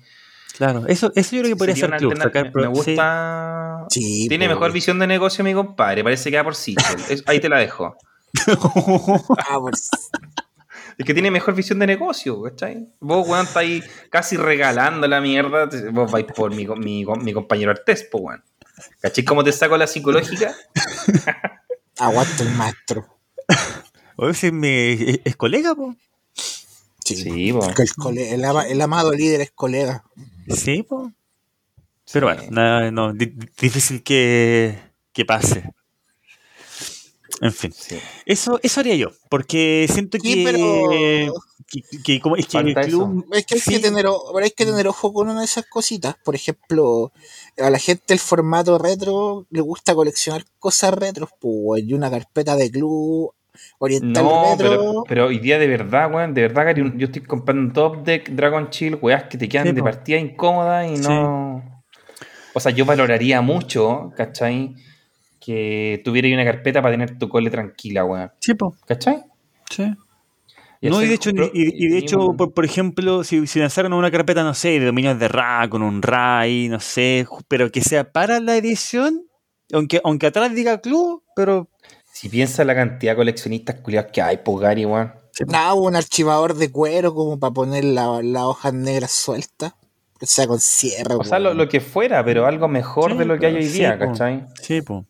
Claro, eso, eso yo creo que podría ser una club. Sacar me, sí. gusta. Sí, Tiene po. mejor visión de negocio, mi compadre. Parece que va por Sichel. Es- Ahí te la dejo. Ah, Es que tiene mejor visión de negocio, ¿cachai? Vos, weón, estáis casi regalando la mierda. Vos vais por mi, mi, mi compañero Artés, po, weón. ¿Cachai cómo te saco la psicológica? Aguanto el maestro. Oye, si me- es, es colega, po. Sí. Sí, po. El, cole- el ama- el amado líder es colega. Sí, po. Pero bueno, no, di- di- difícil que, que pase. En fin, Sí. eso, eso haría yo, porque siento Sí, que, pero- que, que como es que el Falta club Es que hay, Sí. que tener, hay que tener ojo con una de esas cositas. Por ejemplo, a la gente el formato retro le gusta coleccionar cosas retro. Pues, y una carpeta de club oriental No, retro. pero, pero hoy día de verdad, weón, de verdad, Gary, yo estoy comprando Top Deck, Dragon Chill, weas que te quedan Sí, de po. partida incómodas y no. O sea, yo valoraría mucho, ¿cachai? Que tuviera una carpeta para tener tu cole tranquila, weón. Sí, po, ¿Cachai? sí. Y no, y de hecho, y, y de hecho un- por, por ejemplo, si, si lanzaron una carpeta, no sé, de dominios de Ra, con un RAI, no sé, pero que sea para la edición, aunque, aunque atrás diga club, pero Si piensas la cantidad de coleccionistas culiados que hay, pues Gary, weón. Nada, un archivador de cuero como para poner la- las hojas negras sueltas. Que sea con cierre. O sea, lo, lo que fuera, pero algo mejor Sí, de lo que hay hoy sí, día, po. ¿cachai? sí, po.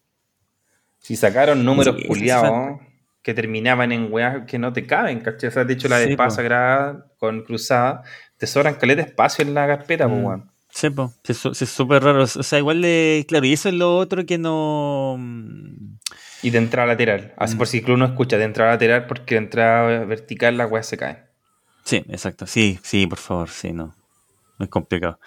Si sacaron números Sí, culiados que terminaban en weas que no te caben, ¿cachai? O sea, de hecho, la de po. sagrada con cruzada, te sobran caleta espacio en la carpeta, pues, Mm. weón. Sí, po. Sí, es súper raro. O sea, igual de. Claro, y eso es lo otro que no. Y de entrada lateral. Así Mm. por si club no escucha, de entrada lateral, porque de entrada vertical las weas se caen. Sí, exacto. Sí, sí, por favor, sí, no. No es complicado.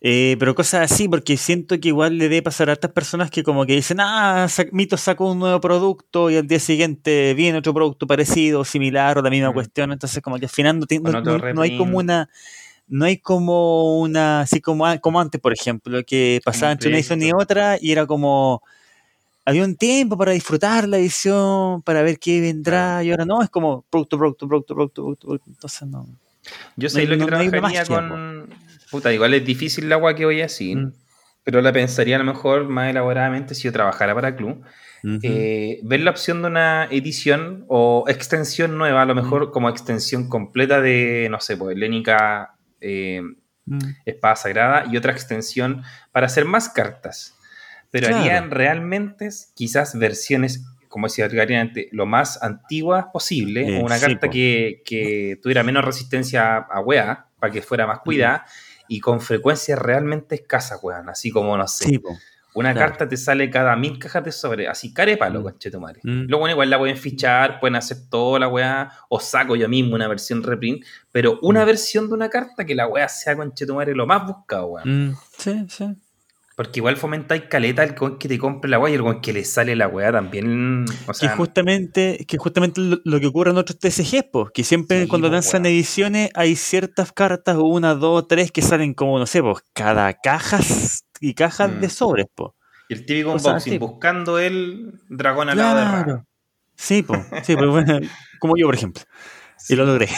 Eh, pero cosas así, porque siento que igual le debe pasar a hartas personas que como que dicen, ah, Mito sacó un nuevo producto y al día siguiente viene otro producto parecido, similar o la misma Mm. cuestión. Entonces como que al final no, no- no- no hay como una... No hay como una, así como, como antes, por ejemplo, que pasaba entre una edición y otra y era como, había un tiempo para disfrutar la edición, para ver qué vendrá, y ahora no, es como producto, producto, producto, producto, producto, producto. entonces no. Yo sé lo que no- trabajaría con. Puta, igual es difícil la agua que voy a decir, Mm. pero la pensaría a lo mejor más elaboradamente si yo trabajara para club. Eh, ver la opción de una edición o extensión nueva, a lo Mm. mejor como extensión completa de, no sé, pues, Helénica eh, Mm. Espada Sagrada y otra extensión para hacer más cartas. Pero Claro. harían realmente quizás versiones, como decía antes, lo más antiguas posible, Eh, una sí, carta que, que tuviera menos resistencia a, wea, para que fuera más cuidada, y con frecuencias realmente escasas, weón. Así como, no sé, Sí. Una Claro. carta te sale cada mil cajas de sobre, así carepalo, Mm. conchetumare. Mm. Luego, bueno, igual la pueden fichar, pueden hacer toda la weá, o saco yo mismo una versión reprint, pero una Mm. versión de una carta que la weá sea conchetumare lo más buscado, weón. Mm, sí, sí. Porque igual fomentáis caleta el con que te compre la weá y el con que le sale la weá también. O que justamente, que justamente lo, lo que ocurre en otros TCGs, pues, que siempre Sí, cuando lanzan ediciones hay ciertas cartas, una, dos, tres, que salen como, no sé, pues, cada cajas y cajas Mm. de sobres, pues. y el típico unboxing, buscando el dragón al lado de Ra. Claro. Sí, pues, sí, pues, bueno, como yo, por ejemplo. Y lo logré.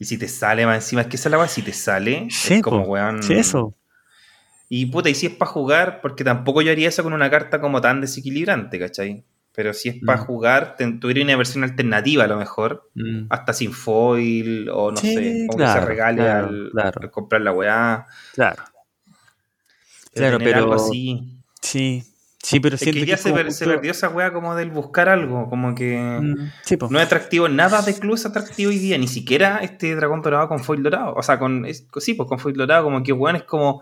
Y si te sale más encima, es que esa es la weá, si te sale, es como po. weón. Sí, eso. Y puta, y si es para jugar, porque tampoco yo haría eso con una carta como tan desequilibrante, ¿cachai? Pero si es para Mm. jugar, te- tuviera una versión alternativa a lo mejor, Mm. hasta sin foil, o no Sí, sé, como que se claro, regale claro, al, claro. al comprar la weá. Claro. Claro, pero- algo así. Sí. Sí, pero Es siento que ya se, per- perdió esa weá como del buscar algo, como que Mm, Sí, no es atractivo, nada de club es atractivo hoy día, ni siquiera este dragón dorado con foil dorado, o sea, con, es- sí, pues con foil dorado, como que weón es como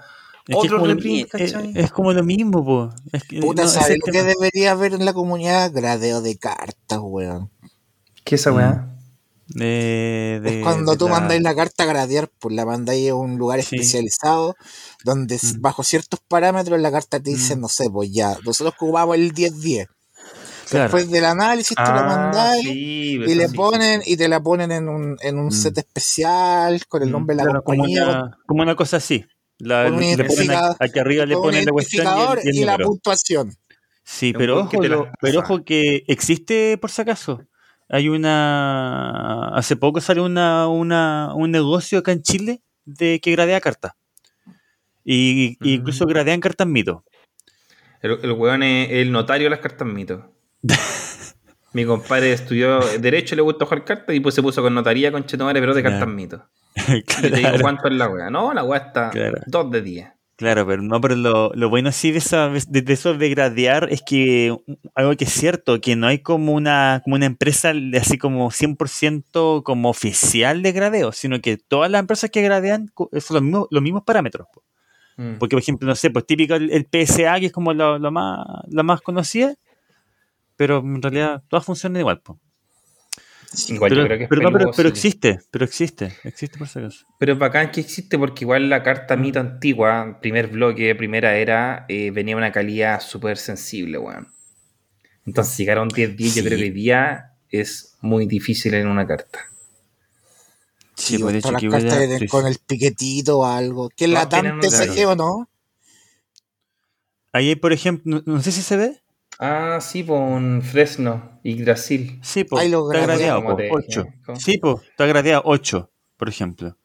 Es otro como, reprint, mi- es, ¿cachai? es como lo mismo, po. Es que, Puta, no, ¿sabes lo que debería haber en la comunidad? Gradeo de cartas, weón. ¿Qué es esa weá? De- de- es cuando de tú la- mandáis la carta a gradear, pues la mandáis a un lugar Sí. especializado donde Mm. bajo ciertos parámetros la carta te dice, Mm. no sé, pues ya, nosotros ocupamos el 10-10. Claro. Después del análisis tú la Ah, mandáis sí, y le sí, ponen y te la ponen en un, en un Mm. set especial con el Mm, nombre de la claro, como, compañía. una, como una cosa así. La- Con un le ponen identificador- aquí arriba le ponen la cuestión y el, y el y la puntuación. Sí, pero ojo, lo- pero ojo que existe por si acaso. Hay una. Hace poco salió una, una, un negocio acá en Chile de que gradea cartas. Y, y incluso Mm. gradean cartas mito. El, el weón es el notario de las cartas mito. Mi compadre estudió Derecho, le gusta jugar cartas y pues se puso con notaría con Chetumare, pero de cartas mito. Y yo te digo claro, cuánto es la weá. No, la weá está Claro. 2 de 10. claro, pero no, pero lo, lo bueno sí de, esa, de, de eso de gradear es que algo que es cierto, que no hay como una, como una empresa de así como 100% como oficial de gradeo, sino que todas las empresas que gradean co- son los mismos, los mismos parámetros. Mm. Porque, por ejemplo, no sé, pues típico el, el PSA, que es como lo, lo más, la más conocida, pero en realidad todas funcionan igual. po. Igual Pero, yo creo que es pero, no, pero, peludo, pero sí. existe, pero existe, existe por si acaso. Pero es bacán que existe porque igual la carta mito antigua, primer bloque, primera era, eh, venía una calidad súper sensible, weón. Entonces llegar a un 10-10 yo Sí. creo que hoy día es muy difícil en una carta. Sí, Sí, pues, de todas hecho, las que cartas con el piquetito o algo. ¿Qué es la un- TCG o no? Ahí hay, por ejemplo, no, no sé si se ve. Ah, sí, con Fresno y Brasil. Sí, pues, Ahí lo está gradeado, como po, te- 8. ¿cómo? Sí, pues, está gradeado 8, por ejemplo.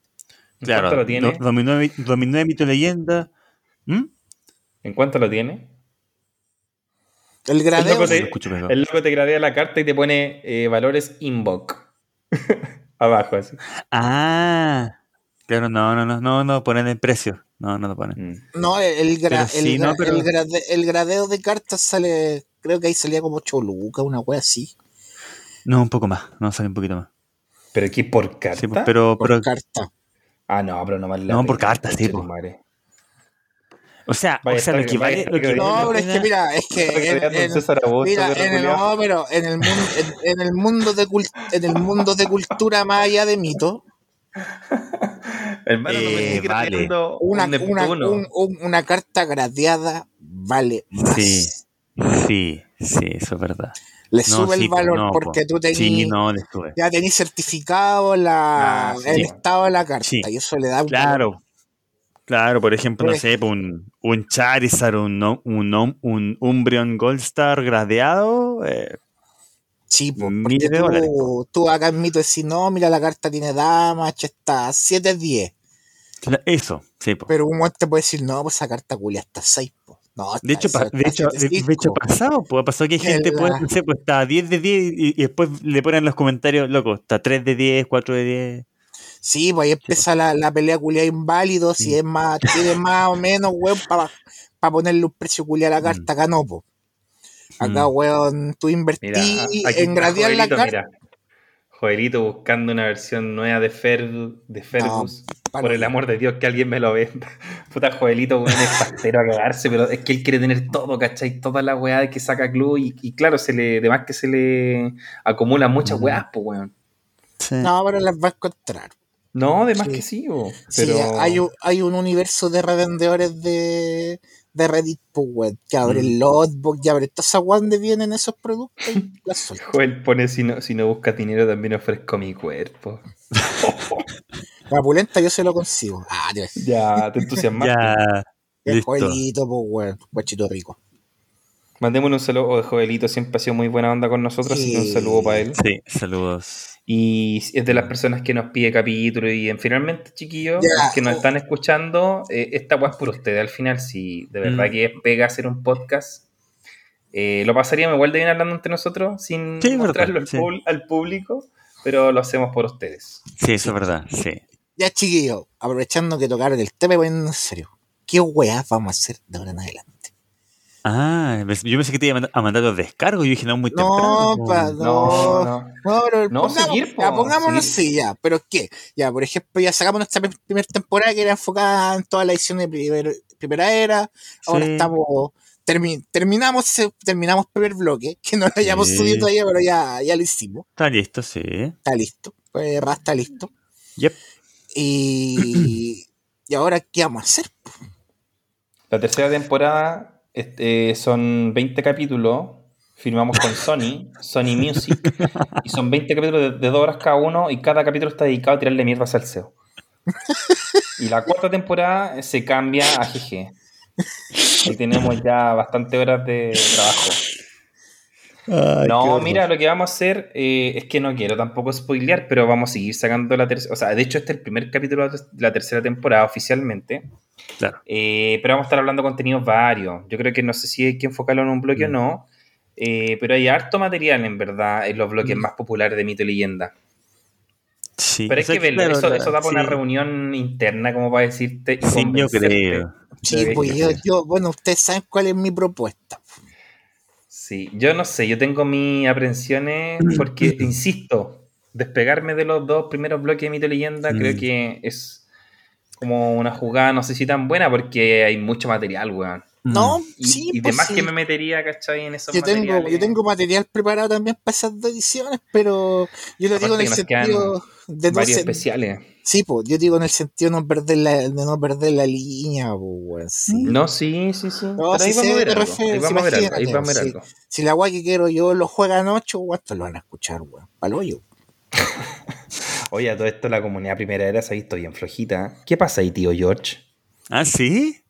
¿En Claro, cuánto lo tiene? do- dominó, dominó de mito leyenda. ¿Mm? ¿En cuánto lo tiene? El gradeo. loco te- lo. El loco te gradea la carta y te pone eh, valores invoke. Abajo, así. Ah, claro, no, no, no, no, no ponen el precio. No, no lo ponen. Mm. No, el, el, gra- Pero sí, el, no, gra- pero- el grade- el gradeo de cartas sale, creo que ahí salía como Choluca, una wea así, No, un poco más, no, sale un poquito más. ¿Pero aquí por carta? Sí, pues, pero, por pero, carta. Ah, no, pero no vale la No, pena, por carta, sí, madre. o sea, Vaya o sea, a lo que vale, lo que No, pero es que mira, es que en, en- mira, en el, no, pero en el mundo, en, en el mundo de en el mundo de cultura más allá de mito, Hermano, no me Eh, estoy vale. una, un una, Neptuno. un- un- una carta gradeada vale más. Sí. Sí, sí, eso es verdad. Le No, sube sí, el valor no, porque po. tú tenés, Sí, no, le sube. ya tenés certificado la, Ah, sí. el estado de la carta Sí. y eso le da un valor. Claro. Claro, por ejemplo, no sé, un, un Charizard, un, un, un, Umbreon Gold Star gradeado. eh, Sí, po, porque tú, tú acá en mito decís, no, mira, la carta tiene damage, está 7-10. cla- eso, sí, pues. Pero un te puede decir, no, pues esa carta culia está 6. Po. No, De hecho, pa- de hecho, de, de 7-5. hecho pasado, pues, pasó que gente, pues, la- no sé, pues está 10 de 10 y, y después le ponen en los comentarios, loco, está 3 de 10, 4 de 10. Sí, pues ahí empieza la, la pelea culia inválido, si Mm. es más, tiene más o menos, weón, para ponerle un precio culia a la carta, acá no, po. Acá, Mm. weón, tú Mira, invertí aquí en está gradear la Joelito, carta. mira. Joelito buscando una versión nueva de, Fer, de Fergus. por el amor de Dios, que alguien me lo venda. Puta, Joelito, weón, es pastero a cagarse, pero es que él quiere tener todo, ¿cachai? Toda la weá que saca club y, claro, se le, además que se le acumulan muchas weas, pues, weón. No, pero las va a encontrar. No, además que sí, pero... Sí, hay un, hay un universo de revendedores de, de Reddit, pues, que abre el mm. lotbook, y abre toda esa donde vienen esos productos y las Joel pone, si no, si no busca dinero, también ofrezco mi cuerpo. La pulenta yo se lo consigo. Ah, ya, te entusiasmaste. ya. El Joelito, pues, weón, guachito rico. Mandémosle un saludo, Joelito siempre ha sido muy buena onda con nosotros, así que un saludo para él. Sí, saludos. Y es de las personas que nos pide capítulo. Y finalmente, chiquillos, que nos están escuchando, eh, esta weá es por ustedes. Al final, si de verdad mm. que es pega hacer un podcast, eh, lo pasaríamos igual de bien hablando entre nosotros, sin mostrarlo al, público, pero lo hacemos por ustedes. Sí, eso es verdad, sí. Ya, chiquillos, aprovechando que tocaron el tema, en serio, ¿qué weá vamos a hacer de ahora en adelante? Ah, yo pensé que te iba a mandar los descargos y dije, no, muy temprano. No, pa, no, no, no, pero no seguir, ya, pongámonos sí, ya, pero ¿qué? Ya, por ejemplo, ya sacamos nuestra primera temporada que era enfocada en toda la edición de primera era, ahora estamos, terminamos terminamos el primer bloque, que no lo hayamos subido todavía, pero ya, ya lo hicimos. Está listo, sí. Está listo, pues está listo. Yep. Y, y ahora, ¿qué vamos a hacer? La tercera temporada este, son 20 capítulos, filmamos con Sony, Sony Music, y son 20 capítulos de, dos horas cada uno, y cada capítulo está dedicado a tirarle mierda al CEO. Y la cuarta temporada se cambia a GG. Ahí tenemos ya bastante horas de trabajo. no, mira, lo que vamos a hacer eh, es que no quiero tampoco spoilear, pero vamos a seguir sacando la tercera. O sea, de hecho, este es el primer capítulo de la tercera temporada oficialmente. Claro. Eh, pero vamos a estar hablando de contenidos varios. Yo creo que no sé si hay que enfocarlo en un bloque o mm. no, eh, pero hay harto material en verdad en los bloques mm. más populares de mito y leyenda. Sí, pero hay que verlo, eso, da para una reunión interna, como para decirte. Sí, yo creo. Sí, pues yo, bueno, ustedes saben cuál es mi propuesta. Sí, yo no sé, yo tengo mis aprensiones porque, insisto, despegarme de los dos primeros bloques de mito y leyenda creo mm. que es como una jugada, no sé si tan buena, porque hay mucho material, weón. No, y, sí. Y pues que me metería, ¿cachai? En esos yo tengo, yo tengo material preparado también para esas ediciones, pero yo lo digo en el sentido de no varios especiales. Sí, pues, yo digo en el sentido de no perder la, de no perder la línea, pues, No, sí, sí, sí. No, ahí, vamos a ver algo. ahí vamos a ver algo. Ahí vamos a ver algo. Si, la guay que quiero yo lo juegan ocho, ¿cuánto lo van a escuchar, weón? Palo yo. Oye, a todo esto la comunidad primera era se ha visto bien flojita. ¿Qué pasa ahí, tío George? ¿Ah, sí?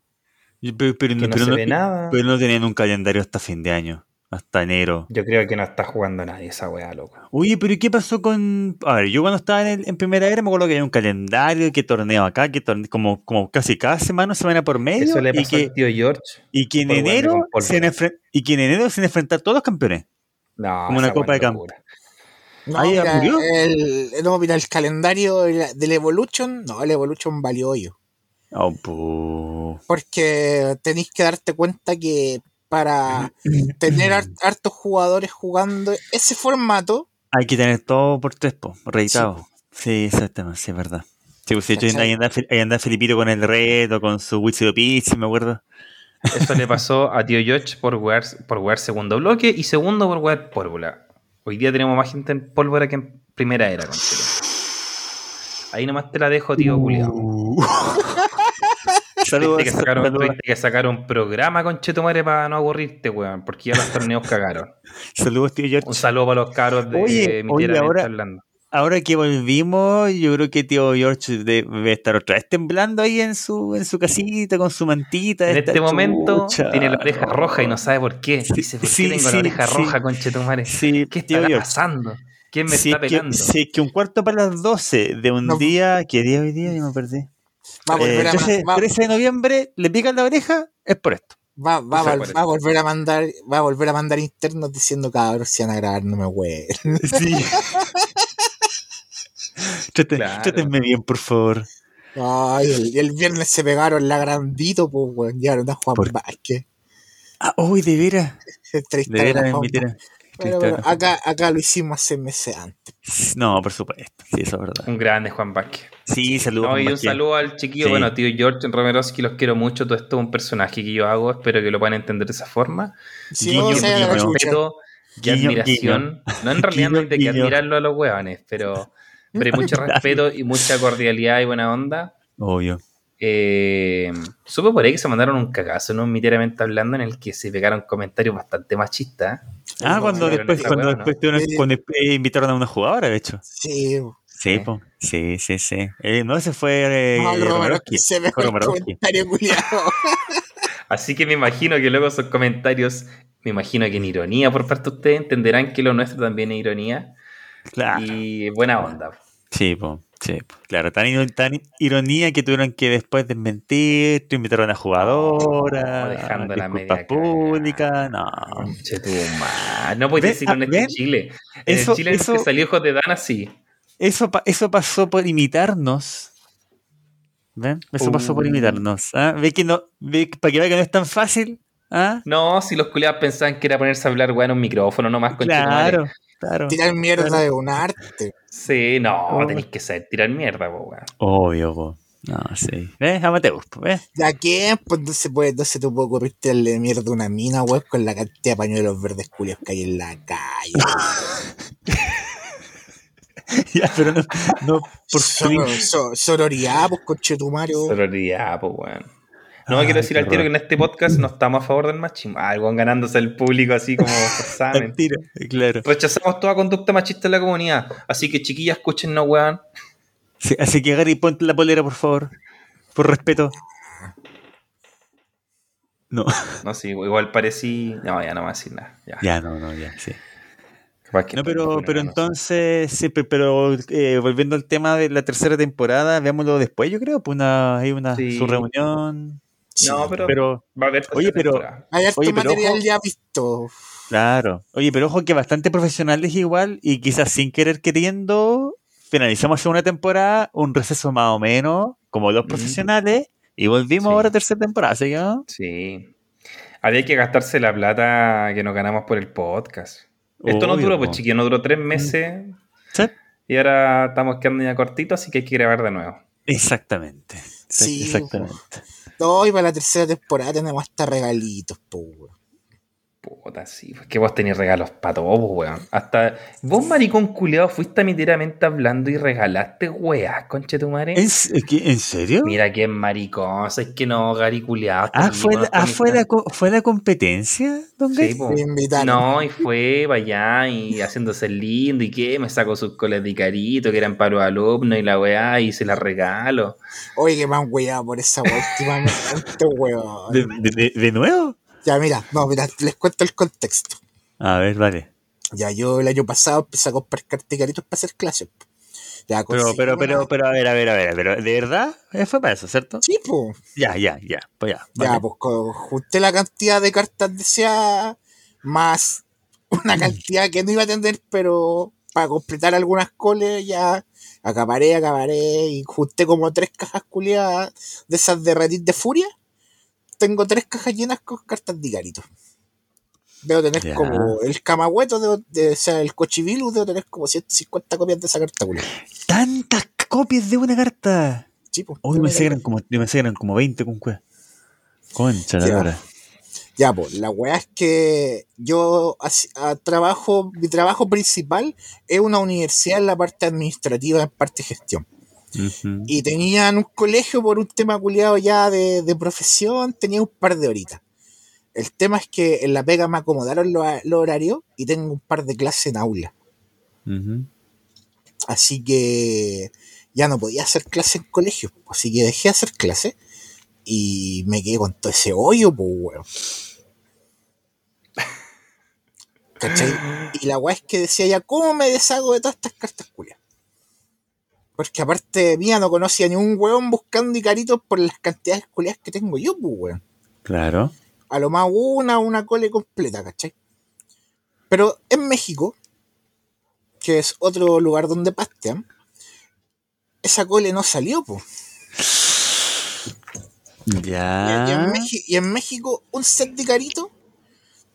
Pero, no, se ve nada. pero no tenían un calendario hasta fin de año. Hasta enero. Yo creo que no está jugando nadie esa weá, loco. Oye, pero ¿y qué pasó con...? A ver, yo cuando estaba en, primera era me acuerdo que había un calendario, que torneo acá, que torneo, como, como casi cada semana, semana por medio. Eso le pasó y que, al tío George. Y que en enero se y que en enero se enfrentar todos los campeones. No, como una copa de campo. No, mira, el, no, mira, el calendario del Evolution, no, el Evolution valió hoyo. Oh, Porque tenéis que darte cuenta que para tener hartos jugadores jugando ese formato. Hay que tener todo por tres, po, reeditado. Sí, exactamente, sí, es verdad. Sí, pues, ahí, anda, ahí anda Filipito con el reto, con su Witchy Pitch, me acuerdo. Eso le pasó a Tío George por jugar, por jugar segundo bloque y segundo por jugar pólvora. Hoy día tenemos más gente en pólvora que en primera era, Ahí nomás te la dejo, tío Julián. Uh. Saludos. que, sacar un, que sacar un programa para no aburrirte, weón, porque ya los torneos cagaron. Saludos, tío George. Un saludo para los caros de oye, mi oye, ahora, hablando. Ahora que volvimos, yo creo que tío George debe estar otra vez temblando ahí en su, en su casita con su mantita. En este momento tiene la oreja roja y no sabe por qué. Dice, ¿por qué tengo la oreja roja, conchetumare? Sí, ¿Qué está pasando? ¿Quién me está pegando? Sí, que un cuarto para las 12 de un día, ¿qué día hoy día? Yo me perdí. Va a volver eh, a 13 de noviembre, le pican la oreja, es por esto. Va, va, va, va, a volver a mandar, va a volver a mandar internos diciendo cabros si van a grabar, no me huelen. Sí. Trátenme bien, por favor. Ay, el, viernes se pegaron la grandito, pues, weón. Llegaron a Juan Vázquez. Ah, uy, de veras. de veras, pero acá, acá lo hicimos hace meses antes. No, por supuesto. Sí, eso es verdad. Un grande Juan Vázquez. Sí, saludos. No, y un saludo al chiquillo, Sí. bueno, tío George Romeroski, los quiero mucho. Todo esto es un personaje que yo hago, espero que lo puedan entender de esa forma. Si Guiño, no, guiño. respeto y Guiño, admiración. No, en realidad no hay de que admirarlo a los hueones, pero, pero mucho respeto y mucha cordialidad y buena onda. Obvio. Eh, supe por ahí que se mandaron un cagazo, ¿no? Miteramente hablando, en el que se pegaron comentarios bastante machistas. Ah, No, cuando después, cuando ¿no? después tuvieron- Sí. cuando después invitaron a una jugadora, de hecho. Sí, Sí, Sí. po. sí, sí, sí. Eh, no, ese fue eh, no, Romero Romarovsky. se me Fue el comentario culiado. Así que me imagino que luego esos comentarios, me imagino que en ironía por parte de ustedes, entenderán que lo nuestro también es ironía Claro. y buena onda. Sí, po, sí, po. claro, tan, iro- tan ironía que tuvieron que después desmentir, te invitaron a jugadora, dejando la media públicas, no. Conche tu madre. No puedes Ven, decirlo en este. Chile. En Eso- Chile eso- que salió Hijo de Dana, sí. Eso, eso pasó por imitarnos. ¿Ven? Eso pasó por Uh. imitarnos. ¿ah? ¿Ve que no, ve, para que vea que no es tan fácil? ¿ah? No, si los culiados pensaban que era ponerse a hablar, weón, en un micrófono nomás con Claro, claro. Tirar mierda Claro. es un arte. Sí, no, Oh. tenéis que saber tirar mierda, po, weón. Obvio, po. No, sí. ¿Ves? Amateur, ¿ves? ¿Ya quién? Pues no se puede, no se te puede ocurrir tirarle mierda a una mina, weón, con la cantidad de pañuelos verdes culios que hay en la calle. ya, pero no, no por Sor- so- sororidad, pues, conchetumario. Sororidad, po, weón. No, Ay, quiero decir al tiro que en este podcast no estamos a favor del machismo. Algo ganándose el público así como forzadamente. Mentira, claro. Rechazamos toda conducta machista en la comunidad. Así que chiquillas, escúchennos, weón. Sí, así que Gary, ponte la polera, por favor. Por respeto. No, No, sí, igual parecí. No, ya no me voy a decir nada. Ya. ya, no, no, ya, sí. No, pero, pero entonces, sí, pe- pero eh, volviendo al tema de la tercera temporada, veámoslo después, yo creo, pues una, hay una Sí. su reunión. Sí. No, pero, Pero, va a haber Oye, pero-. Hay harto Oye, pero material ojo. ya visto. claro. Oye, pero ojo que bastante profesionales igual, y quizás sin querer queriendo, finalizamos una temporada, un receso más o menos, como los Mm. profesionales, y volvimos Sí. ahora a tercera temporada, ¿sí? que no? Sí. Había que gastarse la plata que nos ganamos por el podcast. Esto no duró, pues chiquillo, no duró tres meses. Sí. Y ahora estamos quedando ya cortitos, así que hay que grabar de nuevo. Exactamente. Sí, Exactamente. No, y para la tercera temporada tenemos hasta regalitos, po. Puta, sí. Pues que vos tenés regalos para todos, weón. Hasta vos, maricón culeado, fuiste mitiramente hablando y regalaste weas, conche tu madre. ¿En, s- qué- ¿en serio? Mira que es maricón, es que no, Gary culeado. ah, fue, la, ah fue, la, ¿fue la competencia, don Sí, invitaron. No, y fue para allá y haciéndose lindo y qué, me sacó sus coles de carito que eran para los alumnos y la weá y se las regalo. Oye, que me han weyado por esa weá últimamente, weón. ¿De, de- de- de nuevo? Ya, mira, no, mira, les cuento el contexto. A ver, vale. Ya, yo el año pasado empecé a comprar carticaritos para hacer clases. Ya, Pero, conseguí pero, una- pero, pero, a ver, a ver, a ver, pero, ¿de verdad? Eh, Fue para eso, ¿cierto? Sí, pues. Ya, ya, ya, pues ya. Ya, pues junté la cantidad de cartas deseadas más una cantidad que no iba a tener, pero para completar algunas coles ya acabaré, acabaré y junté como tres cajas culiadas de esas de Reddit de Furia. Tengo tres cajas llenas con cartas de Icarito. Debo tener Ya. como el camagüeto, debo- de, o sea, el cochivilu, debo tener como 150 copias de esa carta culiada. Tantas copias de una carta. Sí, pues, Hoy me eran como, que eran como 20 con cueva. Concha la Ya. lora. Ya, pues, la weá es que yo a- trabajo, mi trabajo principal es una universidad en la parte administrativa, en parte gestión. Y tenían un colegio por un tema culiado ya de, de profesión, tenía un par de horitas. El tema es que en la pega me acomodaron los, los horarios y tengo un par de clases en aula. Así que ya no podía hacer clases en colegio. Así que dejé de hacer clases y me quedé con todo ese hoyo, pues, weón. ¿Cachai? Y la weá es que decía ya, ¿cómo me deshago de todas estas cartas culias? Porque aparte mía no conocía ni un weón buscando icaritos por las cantidades culias que tengo yo, pues, weón. Claro. A lo más una, una cole completa, ¿cachai? Pero en México, que es otro lugar donde pastean, esa cole no salió, pues. Y, y Ya. en y en México, un set de carito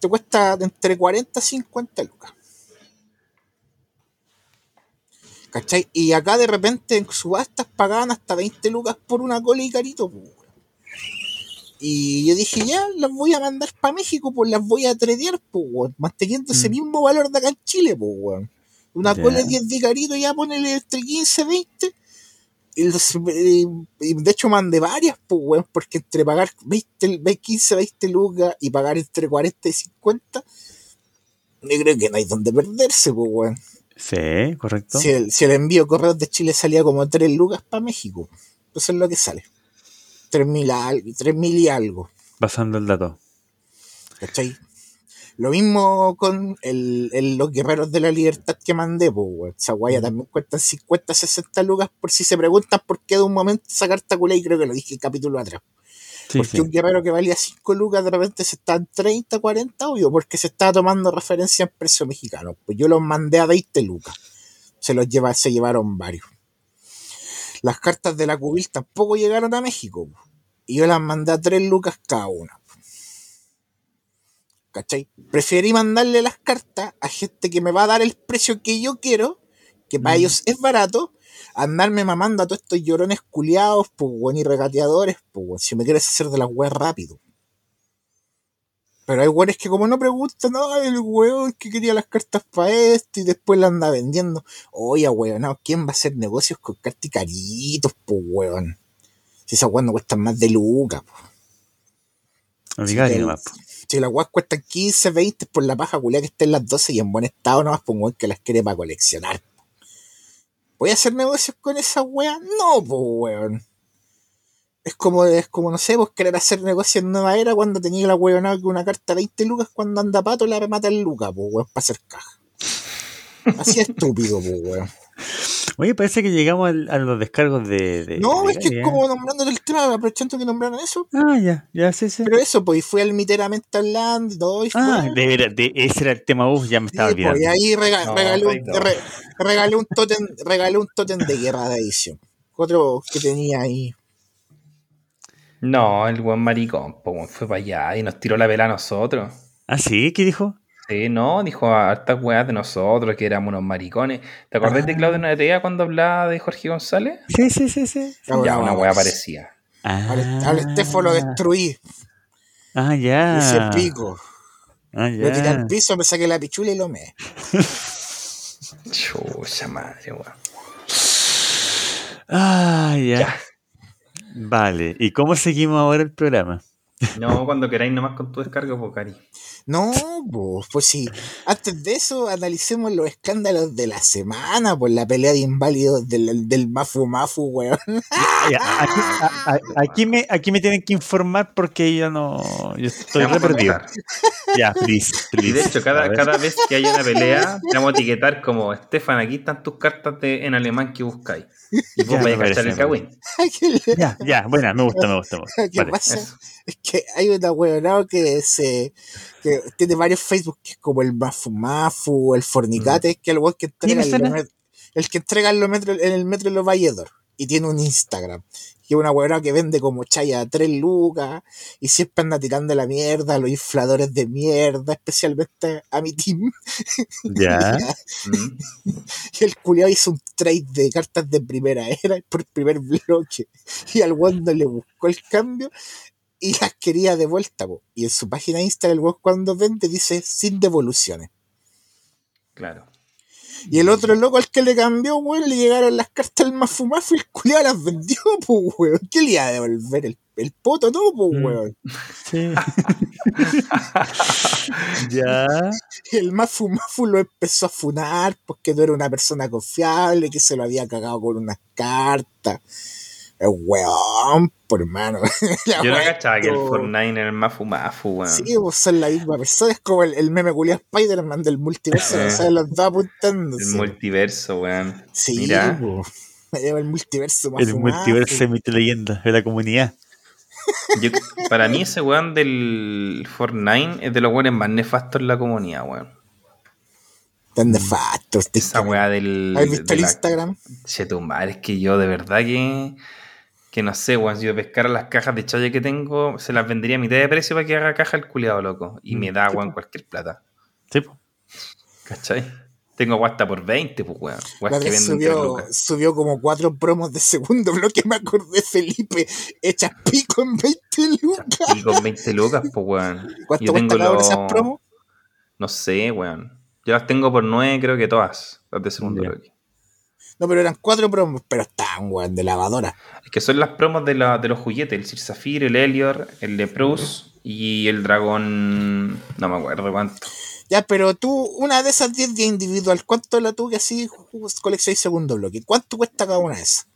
te cuesta entre 40 y 50 lucas. ¿Cachai? Y acá de repente en subastas pagaban hasta 20 lucas por una cola y carito. Y yo dije, ya, las voy a mandar para México, pues las voy a tradear, pues, manteniendo ese Mm. mismo valor de acá en Chile, pues. Una Ya. cola de 10 de carito, ya ponele entre 15 y 20. Y, los- y- y de hecho mandé varias, pues, weón, porque entre pagar 20, 20, 15, 20 lucas y pagar entre 40 y 50, yo creo que no hay donde perderse, pues, weón. Sí, correcto. Si el, si el envío correos de Chile salía como 3 lucas para México, eso es lo que sale. 3 mil, al- 3 mil y algo, Pasando el dato. ¿cachai? Lo mismo con el, el- los guerreros de la libertad que mandé, pues. Esa guaya también cuestan 50, 60 lucas por si se preguntan por qué de un momento esa carta culé, y creo que lo dije el capítulo atrás. Sí, porque sí. un guerrero que valía 5 lucas de repente se está en 30, 40, obvio, porque se estaba tomando referencia en precio mexicano. Pues yo los mandé a 20 lucas. Se los lleva, se llevaron varios. Las cartas de la cubil tampoco llegaron a México. Y yo las mandé a 3 lucas cada una. ¿Cachai? Preferí mandarle las cartas a gente que me va a dar el precio que yo quiero, que para Mm. ellos es barato, andarme mamando a todos estos llorones culiados, pues, weón, y regateadores, pues, weón, si me quieres hacer de las weas rápido. Pero hay weones que como no preguntan, no, el weón que quería las cartas para esto y después la anda vendiendo. Oye, weón, no, ¿quién va a hacer negocios con cartas y caritos, pues, weón? Si esas weas no cuestan más de lucas, nomás, po. Si las weas cuestan 15, 20 por la paja culia que esté en las 12 y en buen estado nomás, pues, weón, que las quiere para coleccionar. ¿Voy a hacer negocios con esa wea? No, pues, weón. Es como, es como, no sé, vos querer hacer negocios en nueva era cuando tenía la weonada que una carta 20 lucas cuando anda pato la remata en lucas, pues, weón, para hacer caja. Así estúpido, pues, weón. Oye, parece que llegamos al- a los descargos de. de- No, de es que Gaia. como nombrando el tema, aprovechando que nombraron eso. Ah, ya, ya, sí, sí. Pero eso, pues, y fui al miteramente hablando y todo, y fue. Ah, de veras, de, ese era el tema, uf, ya me estaba Sí, pues, olvidando. y ahí rega- No, regalé, un, Rey, no. re- regalé un tótem, regalé un tótem de guerra de edición. Otro que tenía ahí. No, el buen maricón, weón, fue para allá y nos tiró la vela a nosotros. Ah, sí, ¿qué dijo? Sí, no, dijo a hartas weas de nosotros que éramos unos maricones. ¿Te acordás de Ah. Claudio Natea cuando hablaba de Jorge González? Sí, sí, sí, sí. Cabrón, Ya, una wea al- parecía. Ah, Al, al Estefo lo destruí. Ah, Hice ya. pico. Ah, Lo tiré al ya. piso, me saqué la pichula y lo me. Chucha madre, weón. Ah, ya. Ya. Vale. ¿Y cómo seguimos ahora el programa? No, cuando queráis nomás con tu descarga, pues, Cari. No, pues, pues sí. Antes de eso, analicemos los escándalos de la semana por la pelea de inválidos del, del Mafu Mafu, weón. Ya, aquí, a- a- aquí me, aquí me tienen que informar porque yo no. Yo estoy re perdido. Ya, please, please. Y de hecho, cada, cada vez que haya una pelea, te vamos a etiquetar como Estefan, aquí están tus cartas de, en alemán que buscáis. Y vos vais a cachar el cagüín. ¿Qué, Ya, ya, buena, me gusta, me gusta. Me gusta. qué Vale. pasa? Eso. Es que hay una weonado que se que tiene varios Facebook que es como el Mafu Mafu, el Fornicate, que es el que entrega el, el que entrega en, los metro, en el metro de los Valledor y tiene un Instagram. Que es una weonada que vende como chaya a 3 lucas y siempre anda tirando la mierda a los infladores de mierda, especialmente a mi team. Ya. Mm. Y el culiao hizo un trade de cartas de primera era por primer bloque. Y al no le buscó el cambio y las quería de vuelta. po. Y en su página de Instagram, el weón cuando vende dice sin devoluciones. Claro. Y el otro loco al que le cambió, weón, le llegaron las cartas al Mafu Mafu y el culiao las vendió, pues weón. ¿Qué le iba a devolver? El, el poto no, pues Mm. weón. Sí. ya. Y el Mafu Mafu lo empezó a funar porque no era una persona confiable, que se lo había cagado con unas cartas. El weón, por hermano. Yo no cachaba que el Fortnite era el Mafu Mafu, weón. Sí, pues son la misma persona. Es como el, el meme culiao Spider-Man del multiverso. Eh. o sea, los dos apuntando. El multiverso, weón. Sí, Mira. pues. Me lleva el multiverso El multiverso de Mafu. mito leyenda de la comunidad. Yo- para mí ese weón del Fortnite es de los weones más nefastos en la comunidad, weón. Tan nefasto. Esa weá del. ¿Has visto de el la- Instagram? Chetumar, es que yo de verdad que. Que no sé, weón, si yo pescara las cajas de chaya que tengo, se las vendería a mitad de precio para que haga caja el culiado, loco. Y me da, Sí, weón, cualquier plata. Sí, po. ¿Cachai? Tengo guasta por 20, pues, weón. La que vez venden 3 subió, subió como cuatro promos de segundo bloque, me acordé, Felipe, hechas pico en 20 lucas. Y con 20 lucas, pues, weón. ¿Cuánto Yo tengo los- esas promos? No sé, weón. Yo las tengo por 9, creo que todas. Las de segundo bloque. No, pero eran cuatro promos, pero estaban, weón, de lavadora. Es que son las promos de, la, de los juguetes, el Sir Zafir, el Elior, el Leprous y el dragón. No me acuerdo cuánto. Ya, pero tú, una de esas 10 días individual, ¿cuánto la que así coleccionáis segundo bloque? ¿Cuánto cuesta cada una de esas?